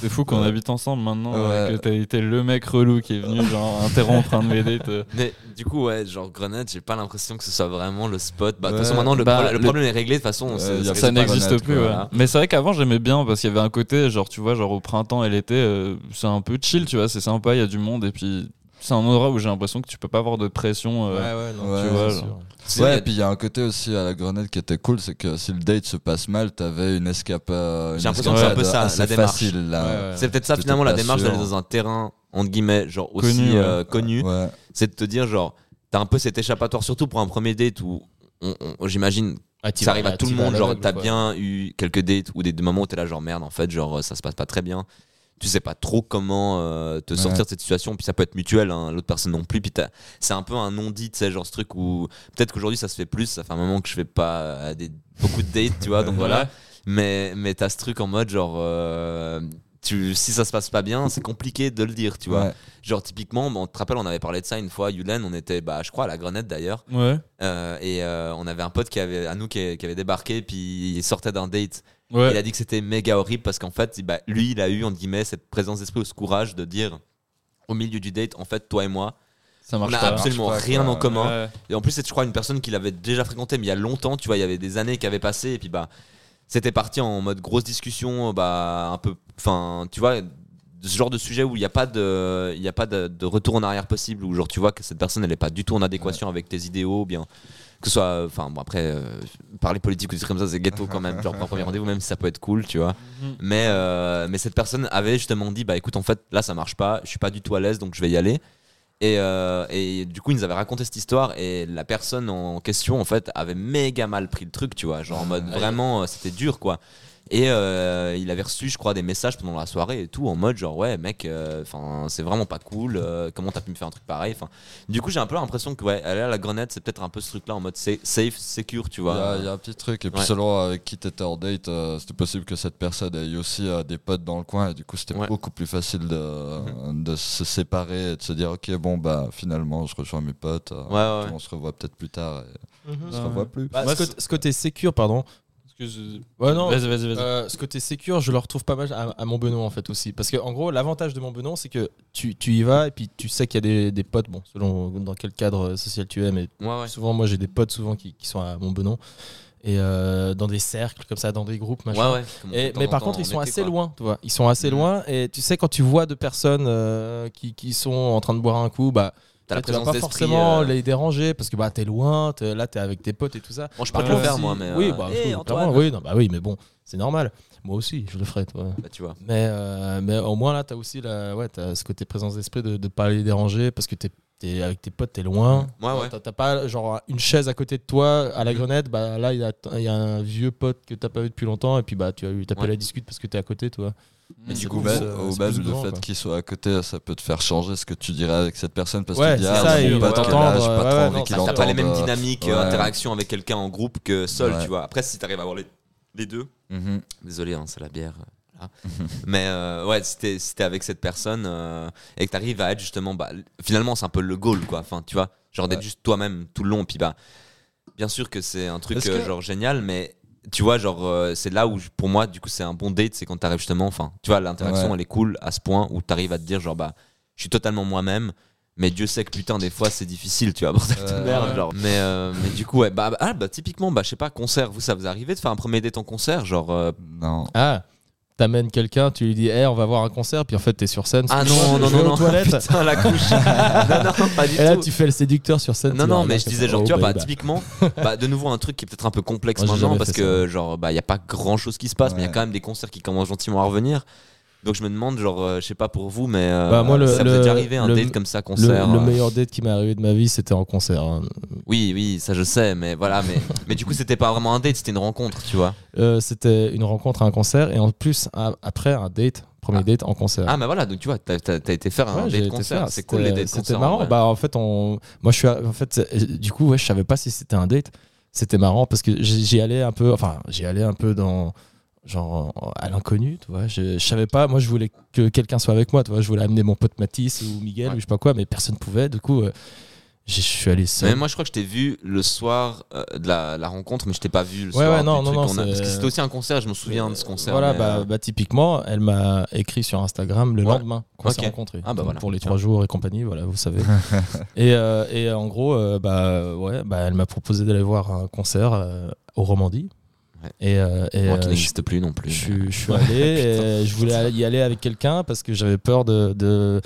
C'est fou qu'on Ouais. habite ensemble maintenant, Ouais. euh, que t'as été le mec relou qui est venu genre interrompre un de mes dates. euh. Mais du coup, ouais, genre Grenade, j'ai pas l'impression que ce soit vraiment le spot. Bah, de toute façon, maintenant le, Bah, problème- le le- problème est réglé. De toute façon, c'est Ça n'existe plus, quoi, ouais. voilà. Mais c'est vrai qu'avant j'aimais bien parce qu'il y avait un côté, genre tu vois, genre au printemps et l'été, euh, c'est un peu chill, tu vois, c'est sympa, il y a du monde et puis c'est un endroit où j'ai l'impression que tu peux pas avoir de pression. euh, Ouais, ouais, non, Ouais, tu vois, genre. Ouais, et puis il y a un côté aussi à la grenade qui était cool, c'est que si le date se passe mal, t'avais une escapade. J'ai l'impression que c'est un peu ça, assez la démarche. facile là. Ouais, ouais. C'est peut-être ça finalement la démarche d'aller dans un terrain entre guillemets genre aussi Connu, ouais. euh, connu. Ouais. C'est de te dire genre t'as un peu cet échappatoire surtout pour un premier date où j'imagine Ah, ça arrive à bah, tout le monde à genre t'as bien eu quelques dates ou des, moments où t'es là genre merde en fait genre euh, ça se passe pas très bien tu sais pas trop comment euh, te Ouais. sortir de cette situation puis ça peut être mutuel hein, l'autre personne non plus puis c'est un peu un non dit tu sais genre ce truc où peut-être qu'aujourd'hui ça se fait plus ça fait un moment que je fais pas des, beaucoup de dates tu vois donc voilà mais mais t'as ce truc en mode genre euh, tu, si ça se passe pas bien c'est compliqué de le dire tu vois Ouais. genre typiquement on te rappelle on avait parlé de ça une fois Yulen on était bah je crois à la grenette d'ailleurs Ouais. euh, et on avait un pote qui avait à nous qui, qui avait débarqué puis il sortait d'un date Ouais. il a dit que c'était méga horrible parce qu'en fait bah, lui il a eu entre guillemets cette présence d'esprit ou ce courage de dire au milieu du date en fait toi et moi Ça on marche a pas. absolument pas, rien quoi. en commun Ouais. et en plus c'est je crois une personne qu'il avait déjà fréquenté mais il y a longtemps tu vois il y avait des années qui avaient passé et puis bah c'était parti en mode grosse discussion bah un peu enfin tu vois ce genre de sujet où il n'y a pas de il y a pas de, de retour en arrière possible où genre tu vois que cette personne elle est pas du tout en adéquation avec tes idéaux ou bien que ce soit enfin bon après euh, parler politique ou des trucs comme ça c'est ghetto quand même genre pour un premier rendez-vous même si ça peut être cool tu vois Mhm. mais euh, mais cette personne avait justement dit bah écoute en fait là ça marche pas je suis pas du tout à l'aise donc je vais y aller et, euh, et du coup, ils nous avaient raconté cette histoire et la personne en question, en fait, avait méga mal pris le truc, tu vois. Genre en mode vraiment, c'était dur, quoi. Et euh, il avait reçu, je crois, des messages pendant la soirée et tout, en mode genre, ouais, mec, euh, enfin, c'est vraiment pas cool. euh, comment t'as pu me faire un truc pareil Enfin, du coup, j'ai un peu l'impression que, ouais, aller à la grenade, c'est peut-être un peu ce truc-là en mode sa- safe, secure, tu vois. il y a un petit truc, et puis Ouais. selon avec qui t'étais en date, euh, c'était possible que cette personne ait aussi euh, des potes dans le coin, et du coup c'était Ouais. beaucoup plus facile de, de se séparer et de se dire ok bon bah finalement je rejoins mes potes, euh, Ouais, ouais. on se revoit peut-être plus tard, et on se revoit plus. Bah, Moi, ce, côté, ce côté sécure, pardon. Ouais, non. Vas-y, vas-y, vas-y. Euh, ce côté sécure, je le retrouve pas mal à, à Montbenon en fait aussi. Parce que en gros, l'avantage de Montbenon, c'est que tu, tu y vas et puis tu sais qu'il y a des, des potes, bon, selon dans quel cadre social tu es, mais Ouais, ouais. souvent, moi j'ai des potes souvent qui, qui sont à Montbenon. Et euh, dans des cercles comme ça, dans des groupes, machin. Ouais, ouais. Et, de mais par contre, ils sont été, assez quoi. loin, tu vois. Ils sont assez Mhm. loin. Et tu sais, quand tu vois deux personnes euh, qui, qui sont en train de boire un coup, bah, T'as la tu vas présence pas d'esprit. forcément euh, les déranger parce que bah, t'es loin, t'es- là, t'es avec tes potes et tout ça. Bon, je peux le faire, si- moi, mais. Oui, euh, bah, hey, oui, Antoine. clairement, oui, non, bah oui, mais bon, c'est normal. Moi aussi, je le ferais, toi. Bah, tu vois. Mais, euh, mais au moins, là, t'as aussi la, ouais, as ce côté présence d'esprit de ne pas les déranger parce que t'es es avec tes potes, t'es loin. Ouais, ouais. T'as t'as pas genre une chaise à côté de toi à la grenade, bah là il y a, il y a un vieux pote que t'as pas vu depuis longtemps et puis bah tu as eu t'appelles Ouais. la discute parce que t'es à côté toi. Mais du coup, ou c'est même plus le grand, fait quoi. qu'ils soient à côté, ça peut te faire changer ce que tu dirais avec cette personne parce Ouais, que tu dis, ah, ça, il pas ouais, trop envie qu'il pas les mêmes euh, dynamiques, ouais. euh, interactions avec quelqu'un en groupe que seul, Ouais. tu vois. Après, si t'arrives à avoir les, les deux. mhm. Désolé, hein, c'est la bière. Mais euh, ouais, c'était c'était avec cette personne euh, et que t'arrives à être justement, bah, finalement, c'est un peu le goal, quoi. Enfin, tu vois, genre d'être juste toi-même tout le long. Puis bah, bien sûr que c'est un truc euh, genre génial, mais tu vois, genre, euh, c'est là où je- pour moi, du coup, c'est un bon date, c'est quand t'arrives justement, enfin, tu vois, l'interaction, Ouais. elle est cool à ce point où t'arrives à te dire, genre, bah, je suis totalement moi-même. Mais Dieu sait que putain des fois c'est difficile tu vois bordel de Euh, merde ouais. genre mais euh, mais du coup ouais bah, ah, bah typiquement bah je sais pas concert vous ça vous arrivez de faire un premier date en concert genre euh, Non. Ah, t'amènes quelqu'un, tu lui dis, hey, on va voir un concert, puis en fait, t'es sur scène. ah non non non non putain la couche non non pas du Et là, tout tu fais le séducteur sur scène. Non, non, mais je disais, genre, oh, tu vois, bah, bah, typiquement, bah, de nouveau, un truc qui est peut-être un peu complexe Moi, maintenant parce que, genre, bah, il n'y a pas grand chose qui se passe, mais il y a quand même des concerts qui commencent gentiment à revenir. Donc, je me demande, genre, euh, je sais pas pour vous, mais euh, Bah, moi, le- ça vous est déjà arrivé un le- date comme ça, concert le euh, meilleur date qui m'est arrivé de ma vie, c'était en concert. hein. Oui, oui, ça je sais, mais voilà, mais, mais du coup, c'était pas vraiment un date, c'était une rencontre, tu vois. Euh, c'était une rencontre à un concert, et en plus, après, un date, premier Ah. date en concert. Ah, mais voilà, donc tu vois, t'as t'as- t'as été faire un Ouais, j'ai date été concert, faire, c'est cool les c'était- dates C'était en marrant. vrai. Bah, en fait, on... moi, je suis. à- En fait, c'est- du coup, ouais, je savais pas si c'était un date. C'était marrant parce que j'y j'y allais un peu. Enfin, j'y allais un peu dans. Genre à l'inconnu, tu vois. Je, je savais pas. Moi, je voulais que quelqu'un soit avec moi, tu vois. Je voulais amener mon pote Mathis ou Miguel Ouais. ou je sais pas quoi, mais personne pouvait. Du coup, euh, j'ai- je suis allé seul. Mais moi, je crois que je t'ai vu le soir euh, de la, la rencontre, mais je t'ai pas vu le Ouais, soir. ouais, non, du non, truc non, a- Parce que c'était aussi un concert, je me souviens de ce concert. Voilà, mais, bah, euh, bah, typiquement, elle m'a écrit sur Instagram le Ouais. lendemain qu'on s'est rencontrés. Ah, bah Donc, voilà. Pour les trois jours et compagnie, voilà, vous savez. et, euh, et en gros, euh, bah, ouais, bah, elle m'a proposé d'aller voir un concert euh, au Romandie. Et, euh, et, moi qui euh, n'existe plus non plus. je, suis- je suis allé et je voulais y aller avec quelqu'un parce que j'avais peur de. de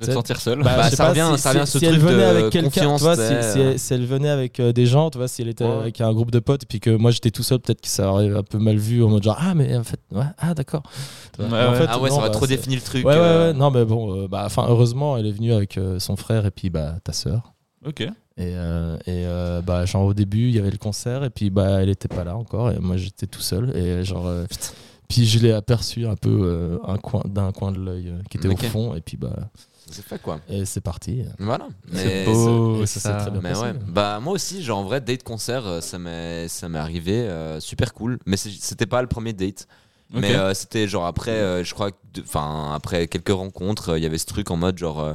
De te sentir seul. Bah, sais ça revient- si, ça revient si- ce si elle truc venait de avec quelqu'un, confiance, tu vois, si, elle, si elle venait avec euh, des gens, tu vois, si elle était Ouais. avec un groupe de potes et puis que moi j'étais tout seul, peut-être que ça aurait un peu mal vu en mode genre ah mais en fait ouais ah d'accord. Ouais, en fait, ah ouais, non, ça aurait bah, trop défini le truc. Ouais, ouais, euh, ouais, non, mais bon, euh, bah, enfin, heureusement, elle est venue avec euh, son frère et puis bah, ta sœur. Ok. Et, euh, et euh, bah, genre, au début, il y avait le concert et puis bah, elle était pas là encore et moi j'étais tout seul. Et genre, euh, puis je l'ai aperçu un peu euh, un coin, d'un coin de l'œil euh, qui était au fond et puis bah, C'est fait quoi. et c'est parti. Voilà. C'est Mais beau, ça s'est ça. très bien Mais passé. ouais, bah moi aussi, genre en vrai, date concert, ça m'est ça m'est arrivé euh, super cool. Mais c'était pas le premier date. Mais euh, c'était genre après, euh, je crois, enfin après quelques rencontres, euh, il y avait ce truc en mode genre.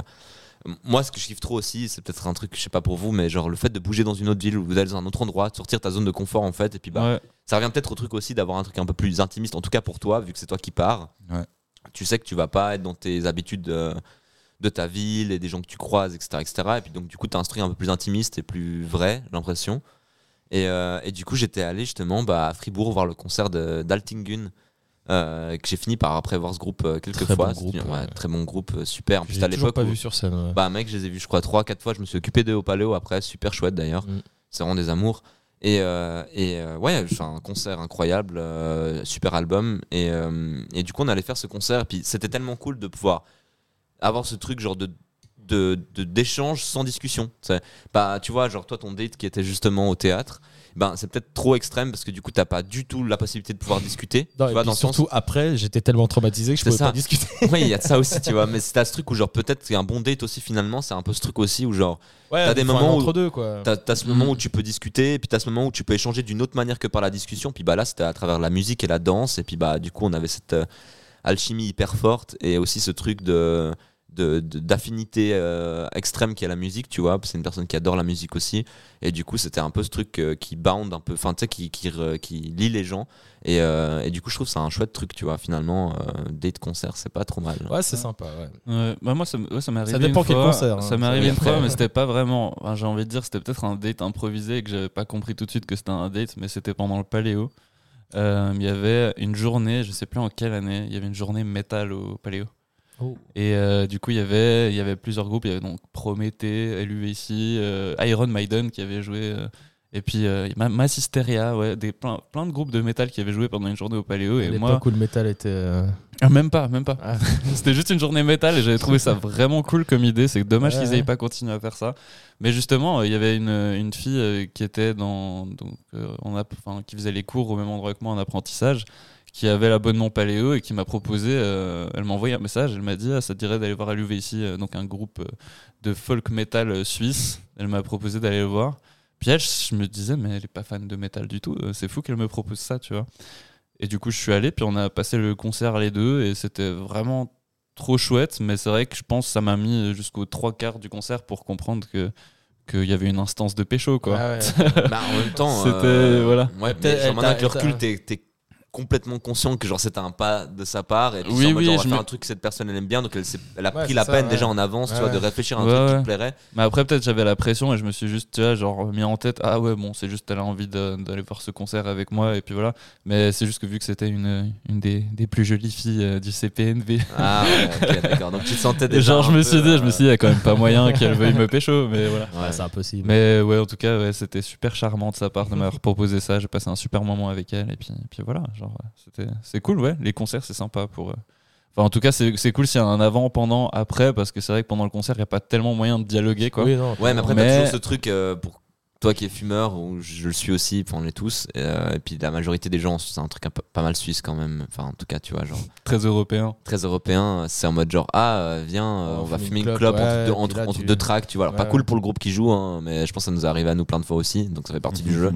Euh, moi, ce que je kiffe trop aussi, c'est peut-être un truc, je sais pas pour vous, mais genre le fait de bouger dans une autre ville ou d'aller dans un autre endroit, de sortir ta zone de confort en fait, et puis bah Ouais. ça revient peut-être au truc aussi d'avoir un truc un peu plus intimiste, en tout cas pour toi, vu que c'est toi qui pars. Ouais. Tu sais que tu vas pas être dans tes habitudes de, de ta ville et des gens que tu croises, etc. etc. Et puis donc, du coup, tu as un truc un peu plus intimiste et plus vrai, j'ai l'impression. Et, euh, et du coup, j'étais allé justement bah, à Fribourg voir le concert de- d'Altingun. Euh, que j'ai fini par après voir ce groupe euh, quelques Très fois. bon C'était- groupe, ouais, ouais. Très bon groupe, euh, super. En plus, à l'époque. pas où- vu sur scène. ouais. bah mec, je les ai vus, je crois, 3-4 fois. Je me suis occupé au Paléo après, super chouette d'ailleurs. Mm. C'est vraiment des amours. Et, euh, et ouais, un concert incroyable, super album. Et, et du coup, on allait faire ce concert. Et puis c'était tellement cool de pouvoir avoir ce truc genre de de- de- d'échange sans discussion. Bah, tu vois, genre toi, ton date qui était justement au théâtre, ben, c'est peut-être trop extrême parce que du coup, t'as pas du tout la possibilité de pouvoir discuter. Non, tu et vois, puis dans le sens surtout après, j'étais tellement traumatisé que je pouvais ça. pas discuter. oui, il y a de ça aussi, tu vois. Mais c'est à ce truc où, genre, peut-être qu'un bon date aussi, finalement, c'est un peu ce truc aussi où, genre, Ouais, T'as des un moments où entre deux quoi. T'as as ce moment où tu peux discuter, et puis t'as ce moment où tu peux échanger d'une autre manière que par la discussion. Puis bah là, c'était à travers la musique et la danse. Et puis bah du coup, on avait cette euh, alchimie hyper forte et aussi ce truc de- d'affinité euh, extrême qui est la musique, tu vois. C'est une personne qui adore la musique aussi. Et du coup, c'était un peu ce truc euh, qui bound un peu, enfin tu sais, qui, qui, qui lie les gens. Et, euh, et du coup, je trouve que c'est un chouette truc, tu vois. Finalement, euh, date concert, c'est pas trop mal. Ouais, c'est sympa. Ouais. Ouais, bah moi, ça, ouais, ça m'est arrivé. Ça dépend une quel fois. concert, hein. Ça m'est arrivé une fois, mais c'était pas vraiment. enfin, J'ai envie de dire, c'était peut-être un date improvisé et que j'avais pas compris tout de suite que c'était un date, mais c'était pendant le Paléo. Euh, Il y avait une journée, je sais plus en quelle année, il y avait une journée métal au Paléo. Oh. Et euh, du coup, il y avait, il y avait plusieurs groupes. Il y avait donc Prométhée, LUVC, euh, Iron Maiden qui avait joué. euh, et puis euh, Ma- Mass Hysteria, ouais, des, plein, plein de groupes de métal qui avaient joué pendant une journée au Paléo. Et moi, où le métal était. euh, Ah, même pas, même pas. Ah. C'était juste une journée métal et j'avais trouvé ça vraiment cool comme idée. C'est dommage Ouais, qu'ils ouais. aient pas continué à faire ça. Mais justement, euh, il y avait une, une fille qui était dans. Donc, on a, qui faisait les cours au même endroit que moi en apprentissage, qui avait l'abonnement Paléo et qui m'a proposé. euh, elle m'a envoyé un message. Elle m'a dit ah, Ça te dirait d'aller voir à l'UVC, euh, donc un groupe euh, de folk metal suisse. Elle m'a proposé d'aller le voir. Puis elle, je me disais, mais elle est pas fan de métal du tout. C'est fou qu'elle me propose ça, tu vois. Et du coup, je suis allé, puis on a passé le concert les deux, et c'était vraiment trop chouette. Mais c'est vrai que je pense que ça m'a mis jusqu'aux trois quarts du concert pour comprendre que qu'il y avait une instance de pécho, quoi. Ouais. Bah, en même temps. C'était- euh, voilà. Ouais, Peut-être, mais maintenant t'a- avec le recul, t'es complètement conscient que genre c'était un pas de sa part et puis Oui, mode, oui, genre, on va je faire me- un truc que cette personne elle aime bien donc elle, a Ouais, pris la ça, peine ouais. déjà en avance tu Ouais, vois de réfléchir à un Ouais, truc qui ouais. te plairait Mais après, peut-être j'avais la pression et je me suis juste, tu vois, genre mis en tête, ah ouais, bon, c'est juste, elle a envie d'aller voir ce concert avec moi, et puis voilà. Mais c'est juste que vu que c'était une, une des, des plus jolies filles euh, du CPNV, ah ouais ok d'accord donc tu te sentais déjà genre, je me suis dit, je me euh, suis dit, il y a quand même pas moyen qu'elle veuille me pécho, mais voilà. c'est impossible. Mais ouais, en tout cas, ouais, c'était super charmant de sa part de m'avoir proposé ça. J'ai passé un super moment avec elle, et puis, et puis voilà, genre, c'était, c'est cool, ouais. Les concerts, c'est sympa pour. euh, Enfin, en tout cas, c'est, c'est cool s'il y a un avant, pendant, après, parce que c'est vrai que pendant le concert, il n'y a pas tellement moyen de dialoguer, quoi. Oui, non, ouais mais après Mais- t'as toujours ce truc euh, pour toi qui es fumeur ou je le suis aussi on l'est tous euh, et puis la majorité des gens c'est un truc un peu, pas mal suisse quand même enfin en tout cas tu vois genre Très européen. très européen c'est en mode genre ah euh, viens euh, On on va fume fumer une clope, entre, ouais, deux, entre, là, entre tu- deux tracks tu vois alors pas cool pour le groupe qui joue hein, mais je pense que ça nous est arrivé à nous plein de fois aussi donc ça fait partie du jeu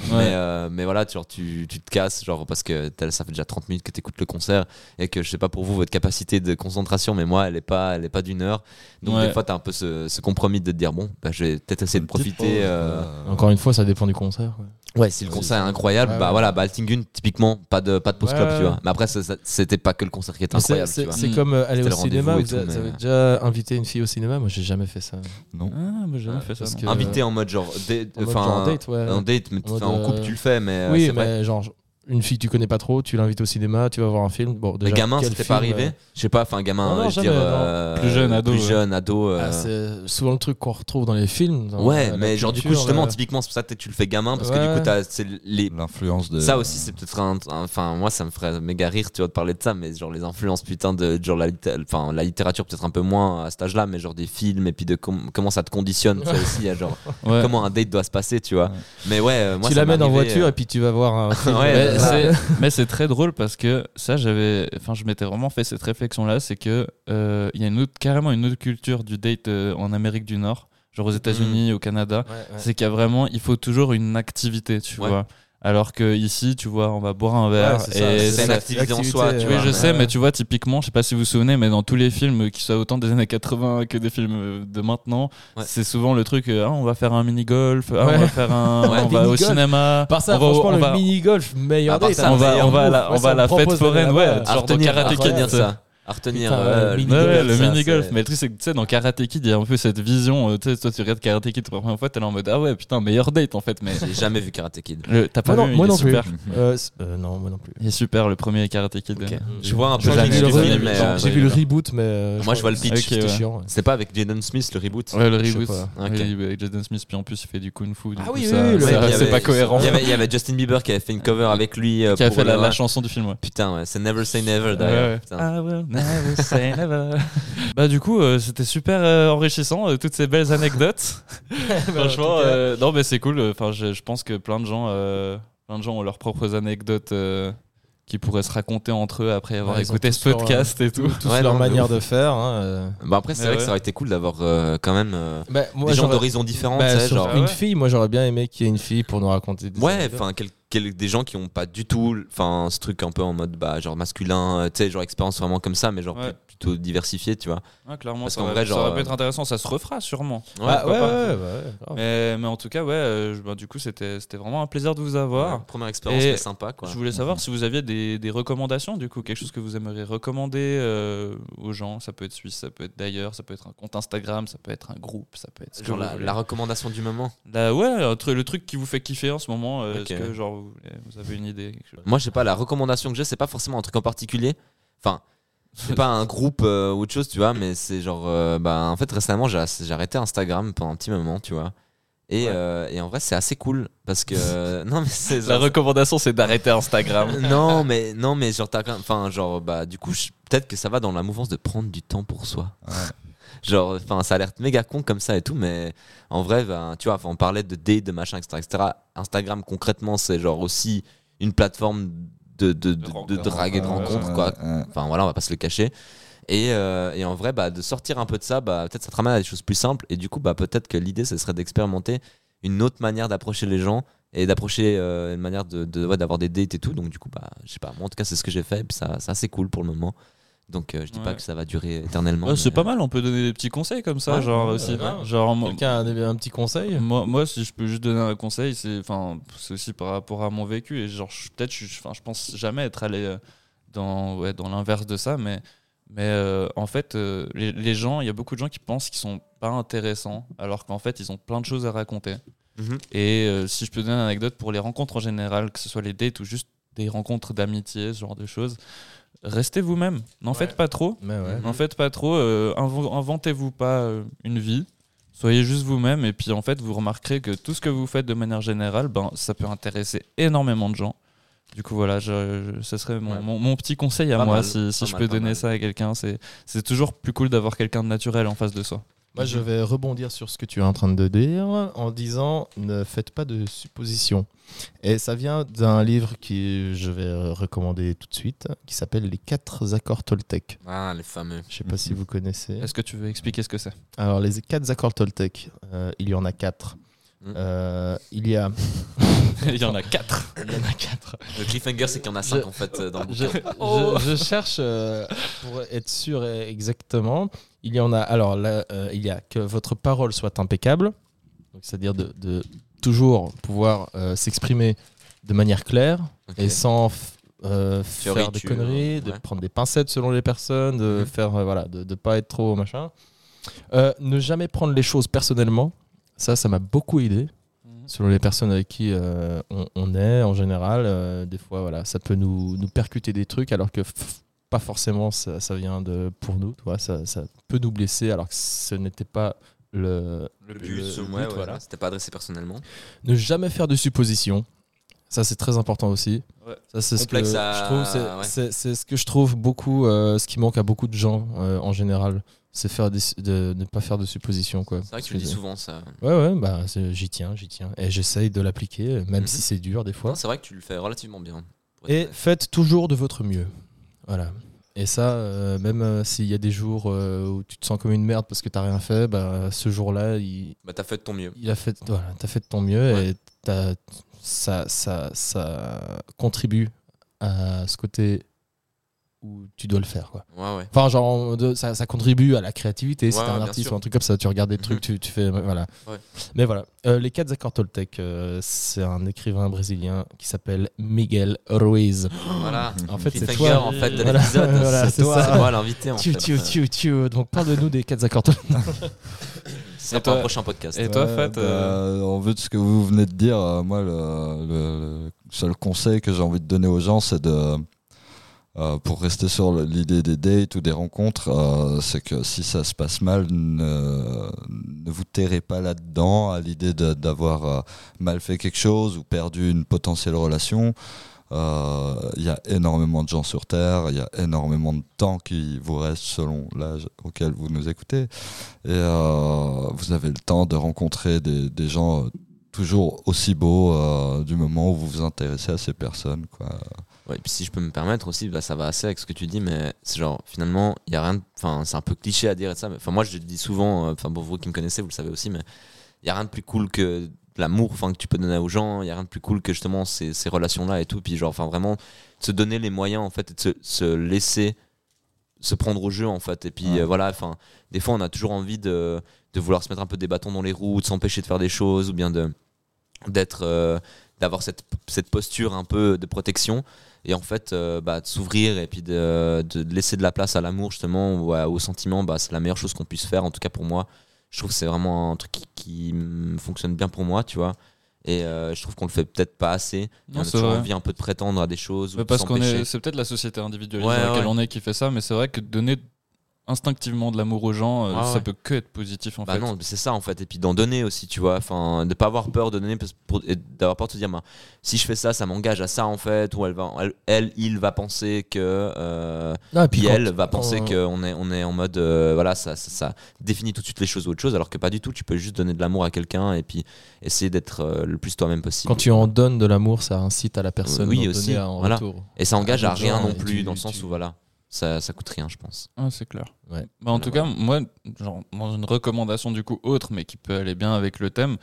Ouais. Mais, euh, mais voilà, tu, genre, tu, tu te casses, genre, parce que ça fait déjà 30 minutes que tu écoutes le concert et que je sais pas pour vous, votre capacité de concentration, mais moi, elle est pas, elle est pas d'une heure. Donc, Ouais. des fois, tu as un peu ce, ce compromis de te dire, bon, bah, je vais peut-être essayer de profiter. euh, Encore une fois, ça dépend du concert. quoi. Ouais, si le concert est incroyable, Ouais, bah ouais. voilà, bah, Altingun, typiquement, pas de, pas de post club, Ouais, tu vois. Mais après, c'était pas que le concert qui était incroyable, C'est Mm. comme euh, aller au cinéma. Vous, tout, avez- mais- vous avez déjà invité une fille au cinéma? Moi, j'ai jamais fait ça. Non. Ah, bah, j'ai jamais fait ça. que- Invité en mode genre, date- En mode date, ouais. en date, mais En mode, enfin, en couple, euh, tu le fais, mais euh, oui, vrai. mais genre, une fille que tu connais pas trop, tu l'invites au cinéma, tu vas voir un film. Bon, déjà, gamin, c'était pas arrivé euh, Je sais pas, enfin, gamin, Non, non, je veux dire. jamais, non. euh, Plus jeune, ado, Plus ouais. jeune, ado. euh, ah, c'est souvent le truc qu'on retrouve dans les films. dans Ouais, mais genre du coup justement euh, typiquement c'est pour ça que tu le fais gamin parce que du coup t'as c'est les L'influence de. ça aussi c'est peut-être un enfin moi ça me ferait méga rire tu vois de parler de ça mais genre les influences putain de genre la enfin la littérature peut-être un peu moins à cet âge-là mais genre des films et puis de com- comment ça te conditionne ça aussi il y a genre Ouais. comment un date doit se passer tu vois Ouais. mais ouais euh, moi tu l'amènes en voiture euh, et puis tu vas voir Mais c'est- très drôle parce que ça, j'avais, enfin, je m'étais vraiment fait cette réflexion-là, c'est que euh, il y a une autre, carrément une autre culture du date euh, en Amérique du Nord, genre aux États-Unis, au Canada. Ouais, ouais. C'est qu'il y a vraiment, il faut toujours une activité, tu Ouais. vois. Alors que ici, tu vois, on va boire un verre Ouais, c'est ça, et c'est une activité en soi, tu Oui, vois. je Ouais. sais, mais tu vois, typiquement, je sais pas si vous vous souvenez, mais dans tous les films qui soient autant des années 80 que des films euh, de maintenant, Ouais. c'est souvent le truc, euh, ah, on va faire un mini-golf, ah, on va faire un, Ouais, on va au cinéma. Par ça, on va, franchement, on le va- mini-golf, meilleur part date. ça, on hein, va, meilleur on va à move. la, on va à la fête foraine, ouais, tu sais. ça à retenir Putain, ouais, ouais, le mini- Ouais, ouais, mini-golf, mini-golf. c'est- Mais le truc, c'est que tu sais, dans Karate Kid, il y a un peu cette vision. euh, Tu sais, toi, tu regardes Karate Kid pour la première fois, t'es là en mode Ah ouais, putain, meilleur date en fait. Mais j'ai jamais vu Karate Kid t'as pas Moi non, vu, moi non plus. super. Euh, euh, non, moi non plus. Il est super, le premier Karate Kid. Euh. je vois un peu j'ai vu le, vu, re- jamais mais, vu. euh, j'ai vu le reboot, mais. euh, Moi, je vois le pitch, Ok, C'était ouais. chiant. ouais. c'est pas avec Jaden Smith le reboot? Ouais, le reboot. Oui, avec Jaden Smith, puis en plus, il fait du kung fu. Ah oui, Ouais, c'est avait- pas cohérent. il y, avait, Justin Bieber qui avait fait une cover avec lui euh, Qui a fait la, chanson du film, ouais. putain ouais, c'est Never Say Never Ouais, d'ailleurs never say never. bah du coup euh, c'était super euh, enrichissant euh, toutes ces belles anecdotes. Franchement euh, non mais c'est cool. Enfin je, je pense que plein de gens euh, plein de gens ont leurs propres anecdotes euh, qui pourraient se raconter entre eux après avoir Ouais, écouté ce leur, podcast et tout. tous Ouais, leur non, manière de faire. hein, euh. Bah après c'est vrai que ça aurait été cool d'avoir euh, quand même euh, Bah, moi, des gens d'horizons différents bah, genre Ah une ouais. fille, moi j'aurais bien aimé qu'il y ait une fille pour nous raconter des ouais enfin quel- des gens qui ont pas du tout enfin ce truc un peu en mode bah genre masculin euh, tu sais genre expérience vraiment comme ça mais genre Ouais. plutôt diversifié tu vois Ah, clairement Parce ça, qu'en aurait, vrai, ça genre, aurait pu euh, être intéressant. Ça se refera sûrement. Ah, ouais, pas. ouais, ouais, ouais. Mais, mais en tout cas ouais euh, je- bah, du coup c'était c'était vraiment un plaisir de vous avoir. Ouais, première expérience mais sympa quoi Je voulais savoir si vous aviez des, des recommandations, du coup, quelque chose que vous aimeriez recommander euh, aux gens. Ça peut être suisse, ça peut être d'ailleurs, ça peut être un compte Instagram, ça peut être un groupe, ça peut être. genre la, recommandation du moment La- ouais, le truc qui vous fait kiffer en ce moment. euh, que genre vous, vous avez une idée moi je sais pas la recommandation que j'ai c'est pas forcément un truc en particulier enfin c'est pas un groupe euh, ou autre chose tu vois mais c'est genre euh, bah en fait récemment j'ai j'ai arrêté Instagram pendant un petit moment tu vois et, Ouais. euh, et en vrai c'est assez cool parce que non mais c'est La genre- recommandation, c'est d'arrêter Instagram. non mais non mais genre t'as quand même- enfin genre bah du coup je- peut-être que ça va dans la mouvance de prendre du temps pour soi Ouais. Genre enfin ça a l'air méga con comme ça et tout mais en vrai ben, tu vois on parlait de date de machin etc etc Instagram concrètement c'est genre aussi une plateforme de de, de, de drague et de rencontre quoi enfin voilà on va pas se le cacher et, euh, et en vrai bah de sortir un peu de ça bah peut-être ça te ramène à des choses plus simples et du coup bah peut-être que l'idée ce serait d'expérimenter une autre manière d'approcher les gens et d'approcher euh, une manière de, de- ouais, d'avoir des dates et tout. Donc, du coup, bah, je sais pas. Moi, en tout cas, c'est ce que j'ai fait. Et puis, ça, c'est assez cool pour le moment. Donc, euh, je dis pas que ça va durer éternellement. Ouais, c'est mais- pas mal, on peut donner des petits conseils comme ça, Ouais, genre aussi. Genre, Quelqu'un a un petit conseil moi, moi, si je peux juste donner un conseil, c'est enfin, c'est aussi par rapport à mon vécu. Et genre, je- peut-être, je, enfin, je pense jamais être allé euh, dans, ouais, dans l'inverse de ça, mais, mais euh, en fait, euh, les, les gens, il y a beaucoup de gens qui pensent qu'ils sont pas intéressants, alors qu'en fait, ils ont plein de choses à raconter. Mhm. Et euh, si je peux donner une anecdote pour les rencontres en général, que ce soit les dates ou juste des rencontres d'amitié, ce genre de choses, restez vous-même. N'en faites pas trop. Ouais. N'en faites pas trop. euh, inventez-vous pas euh, une vie. Soyez juste vous-même et puis en fait vous remarquerez que tout ce que vous faites de manière générale, ben ça peut intéresser énormément de gens. Du coup voilà, je, je- ce serait mon, Ouais. mon- mon petit conseil à Pas moi mal, si, je mal, peux donner mal. ça à quelqu'un. C'est c'est toujours plus cool d'avoir quelqu'un de naturel en face de soi. Moi, je vais rebondir sur ce que tu es en train de dire en disant ne faites pas de suppositions. Et ça vient d'un livre que je vais recommander tout de suite qui s'appelle Les quatre accords Toltec. Ah, les fameux. Je sais pas si vous connaissez. Est-ce que tu veux expliquer ce que c'est? Alors, les quatre accords Toltec, euh, il y en a quatre. Mm. Euh, il y a. Il y en a quatre. il y en a quatre. Le cliffhanger, c'est qu'il y en a 5 Je- en fait euh, dans le Je, bouquin. je- je cherche euh, pour être sûr exactement. Il y en a. Alors là, euh, il y a que votre parole soit impeccable, donc c'est-à-dire de, de toujours pouvoir euh, s'exprimer de manière claire et sans euh, faire des conneries, de ouais. prendre des pincettes selon les personnes, de faire euh, voilà, de, de pas être trop machin. Euh, ne jamais prendre les choses personnellement. Ça, ça m'a beaucoup aidé selon les personnes avec qui euh, on, on est en général. euh, des fois, voilà, ça peut nous, nous percuter des trucs alors que pas forcément ça, ça vient de pour nous. tu vois, ça, ça peut nous blesser alors que ce n'était pas le, Le but, le ouais, but, ouais, voilà. ouais, c'était pas adressé personnellement. Ne jamais faire de suppositions. Ça, c'est très important aussi. Ouais. Ça, c'est ce que à- je trouve. c'est- ouais. C'est c'est ce que je trouve beaucoup, euh, ce qui manque à beaucoup de gens euh, en général. C'est faire des, de ne pas faire de suppositions. quoi. C'est vrai que tu le dis souvent ça. Ouais, ouais, bah, j'y tiens, j'y tiens. Et j'essaye de l'appliquer, même Mhm. si c'est dur des fois. C'est vrai que tu le fais relativement bien. être Et faites toujours de votre mieux. Voilà. Et ça, euh, même euh, s'il y a des jours euh, où tu te sens comme une merde parce que t'as rien fait, bah, ce jour-là, il, Bah, t'as fait de ton mieux. il a fait, voilà, t'as fait de ton mieux Ouais. et t'as- ça, ça, ça contribue à ce côté où tu dois le faire. Quoi. Ouais, ouais. Enfin, genre, de- ça, ça contribue à la créativité. si Ouais, t'es un artiste sûr. ou un truc comme ça, tu regardes des Mhm. trucs, tu, tu fais. Voilà. Ouais. Mais voilà. Euh, les quatre accords Toltec, euh, c'est un écrivain brésilien qui s'appelle Miguel Ruiz. Voilà. En fait, c'est toi. en fait, de Voilà. l'épisode. Voilà, c'est toi, l'invité en fait. tchou, tchou, tchou. Donc, parle-nous des quatre accords Toltec. C'est pour un prochain podcast. Et toi, Ouais, Fat bah, euh, En vue de ce que vous venez de dire, euh, moi, le, le- le seul conseil que j'ai envie de donner aux gens, c'est de. Euh, pour rester sur l'idée des dates ou des rencontres, euh, c'est que si ça se passe mal, ne, vous terrez pas là-dedans à l'idée d'avoir euh, mal fait quelque chose ou perdu une potentielle relation. Il y a énormément de gens sur Terre, il y a énormément de temps qui vous reste selon l'âge auquel vous nous écoutez. Et vous avez le temps de rencontrer des, des gens toujours aussi beaux du moment où vous vous intéressez à ces personnes. Quoi. Ouais, et puis si je peux me permettre aussi, bah, ça va assez avec ce que tu dis, mais c'est genre finalement, il y a rien. de- Enfin, c'est un peu cliché à dire et ça, mais enfin moi je le dis souvent. euh, Enfin pour vous qui me connaissez, vous le savez aussi, mais il y a rien de plus cool que l'amour, enfin que tu peux donner aux gens. Il y a rien de plus cool que justement ces, ces relations-là et tout. Puis genre, enfin vraiment, se donner les moyens en fait et de se, se laisser se prendre au jeu en fait. Et puis Ouais. euh, voilà, enfin des fois on a toujours envie de, de vouloir se mettre un peu des bâtons dans les roues, de s'empêcher de faire des choses ou bien de d'être euh, d'avoir cette, cette posture un peu de protection et en fait euh, bah, de s'ouvrir et puis de, de laisser de la place à l'amour justement ou à- au sentiment bah, c'est la meilleure chose qu'on puisse faire en tout cas pour moi je trouve que c'est vraiment un truc qui, qui, fonctionne bien pour moi tu vois et euh, je trouve qu'on le fait peut-être pas assez Non, on a toujours vrai. envie un peu de prétendre à des choses ou Mais de parce qu'on s'empêcher. est, c'est peut-être la société individualisée Ouais, dans laquelle ouais. on est qui fait ça, mais c'est vrai que donner instinctivement de l'amour aux gens, euh, Ouais, ça peut que être positif en bah fait. non, c'est ça en fait. Et puis d'en donner aussi, tu vois. Enfin, de pas avoir peur de donner, parce- pour, et d'avoir peur de se dire, bah, si je fais ça, ça m'engage à ça en fait. Ou elle, va, elle, elle, il va penser que. euh, Ah, et puis elle va penser qu'on est, on est en mode. euh, voilà, ça, ça, ça définit tout de suite les choses ou autre chose. Alors que pas du tout. Tu peux juste donner de l'amour à quelqu'un et puis essayer d'être euh, le plus toi-même possible. Quand tu en donnes de l'amour, ça incite à la personne Oui, aussi, donner en voilà. retour. Et ça engage à d'autres rien gens, non plus, tu- dans le sens tu- où voilà, ça, ça coûte rien, je pense. Ah, c'est clair. Ouais. Bah, en tout cas, moi, genre, dans une recommandation du coup autre, mais qui peut aller bien avec le thème,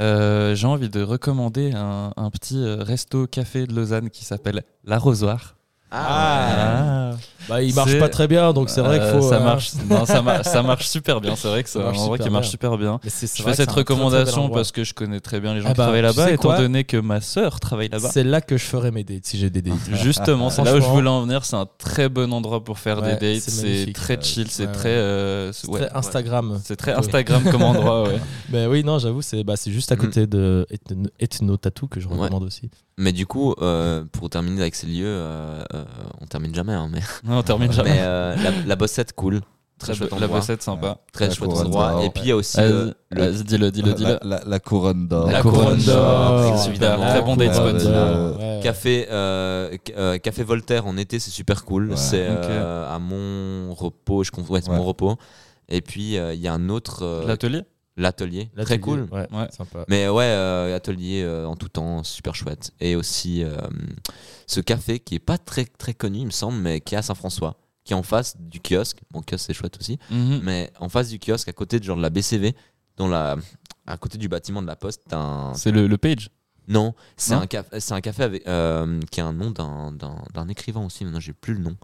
Euh, J'ai envie de recommander un, un petit euh, resto café de Lausanne qui s'appelle L'Arrosoir. Ah. Bah, il marche C'est- pas très bien, donc c'est vrai qu'il Euh, faut. ça euh, marche non, ça, mar- ça marche super bien c'est vrai que c'est Ça un marche endroit super qui marche bien. super bien mais c'est- c'est je vrai fais que cette c'est un très, très bel recommandation endroit. parce que je connais très bien les gens Ah qui bah, travaillent tu là-bas sais étant quoi donné que ma sœur travaille là-bas C'est là que je ferai mes dates si j'ai des dates. Justement, c'est là où je Franchement. voulais en venir. C'est un très bon endroit pour faire Ouais, des dates. c'est C'est magnifique. très chill, c'est ouais, très, euh, c'est- C'est ouais, très Instagram. C'est très. Instagram comme endroit, ouais. Ben oui, non, j'avoue, c'est bah, c'est juste à côté de Ethno, Ethno Tattoo que je Ouais. recommande aussi. Mais du coup, euh, pour terminer avec ces lieux, euh, euh, on termine jamais, hein, mais, Non, on termine jamais. mais euh, la, la bossette, cool. Très la, chouette la bossette sympa. Très La chouette endroit. Et puis il y a aussi euh, le, dis-le, dis-le, dis-le. La, la- la couronne d'or. La couronne d'or, évidemment. Très bon date spot. Café, euh, euh, Café Voltaire en été, c'est super cool. Ouais. C'est euh, à mon repos, je conf... ouais, c'est Ouais. mon repos. Et puis euh, il y a un autre, euh, L'atelier? L'atelier, L'atelier, très cool. Ouais, Ouais. sympa. Mais ouais, euh, atelier euh, en tout temps, super chouette. Et aussi euh, ce café qui est pas très très connu, il me semble, mais qui est à Saint-François, qui est en face du kiosque. Mon kiosque c'est chouette aussi, Mhm. mais en face du kiosque, à côté de genre de la BCV, dans la, à côté du bâtiment de la Poste, C'est le, le page? non, c'est un café, c'est un café avec, euh, qui a un nom d'un, d'un, d'un écrivain aussi. Maintenant, j'ai plus le nom.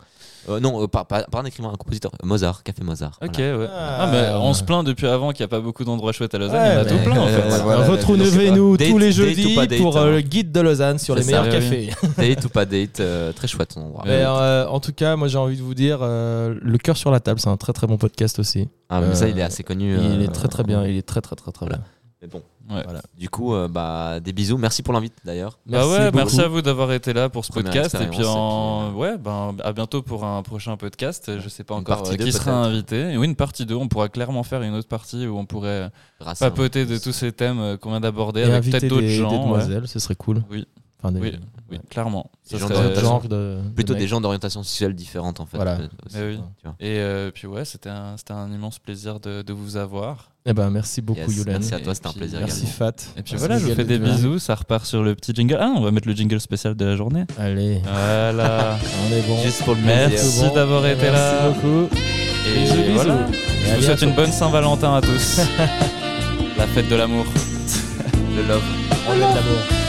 Euh, non, euh, pas, pas, pas un écrivain, un compositeur. Mozart, Café Mozart. Ok, voilà. ouais. Ah, Ah, mais on se plaint depuis avant qu'il n'y a pas beaucoup d'endroits chouettes à Lausanne. Ouais, il y en a tout plein, en fait. Euh, Voilà. voilà, Retrouvez-nous tous les jeudis date, pour hein. euh, le guide de Lausanne sur les meilleurs ça, cafés. Date ou pas date, euh, très chouette son endroit. Mais euh, en tout cas, moi j'ai envie de vous dire, euh, Le cœur sur la table, c'est un très très bon podcast aussi. Ah, mais ça, il est assez connu. Il euh, est très très bien, il est très très très très voilà. bien. Mais bon, Ouais. Voilà. du coup, euh, bah, des bisous. Merci pour l'invite d'ailleurs. Bah ouais, beaucoup. merci à vous d'avoir été là pour ce Première podcast. Et puis, en... ouais, ben, à bientôt pour un prochain podcast. Je sais pas Une encore euh, deux, qui sera invité. Et oui, une partie 2. On pourra clairement faire une autre partie où on pourrait Grâce à- papoter de tous ces thèmes euh, qu'on vient d'aborder avec peut-être d'autres gens. des ouais. demoiselles, ce serait cool. Oui. Enfin, des, Oui, oui, clairement. Des gens de, Plutôt des gens d'orientation sexuelle différente en fait. Voilà. euh, aussi, Mais oui. tu vois. Et euh, puis ouais, c'était un, c'était un immense plaisir de, de vous avoir. Eh ben, merci beaucoup, Yes, Yulen. merci à toi, c'était un plaisir Merci également. Fat. Et puis Merci, voilà, je vous fais des bisous. Ça repart sur le petit jingle. Ah, on va mettre le jingle spécial de la journée. Allez, Voilà. on est bon. Juste pour le. Merci Bon, d'avoir été là. Merci beaucoup. Et Bisous, bisous. voilà. Et Je vous souhaite une bonne Saint-Valentin à tous. la fête de l'amour. Le love. On aime l'amour.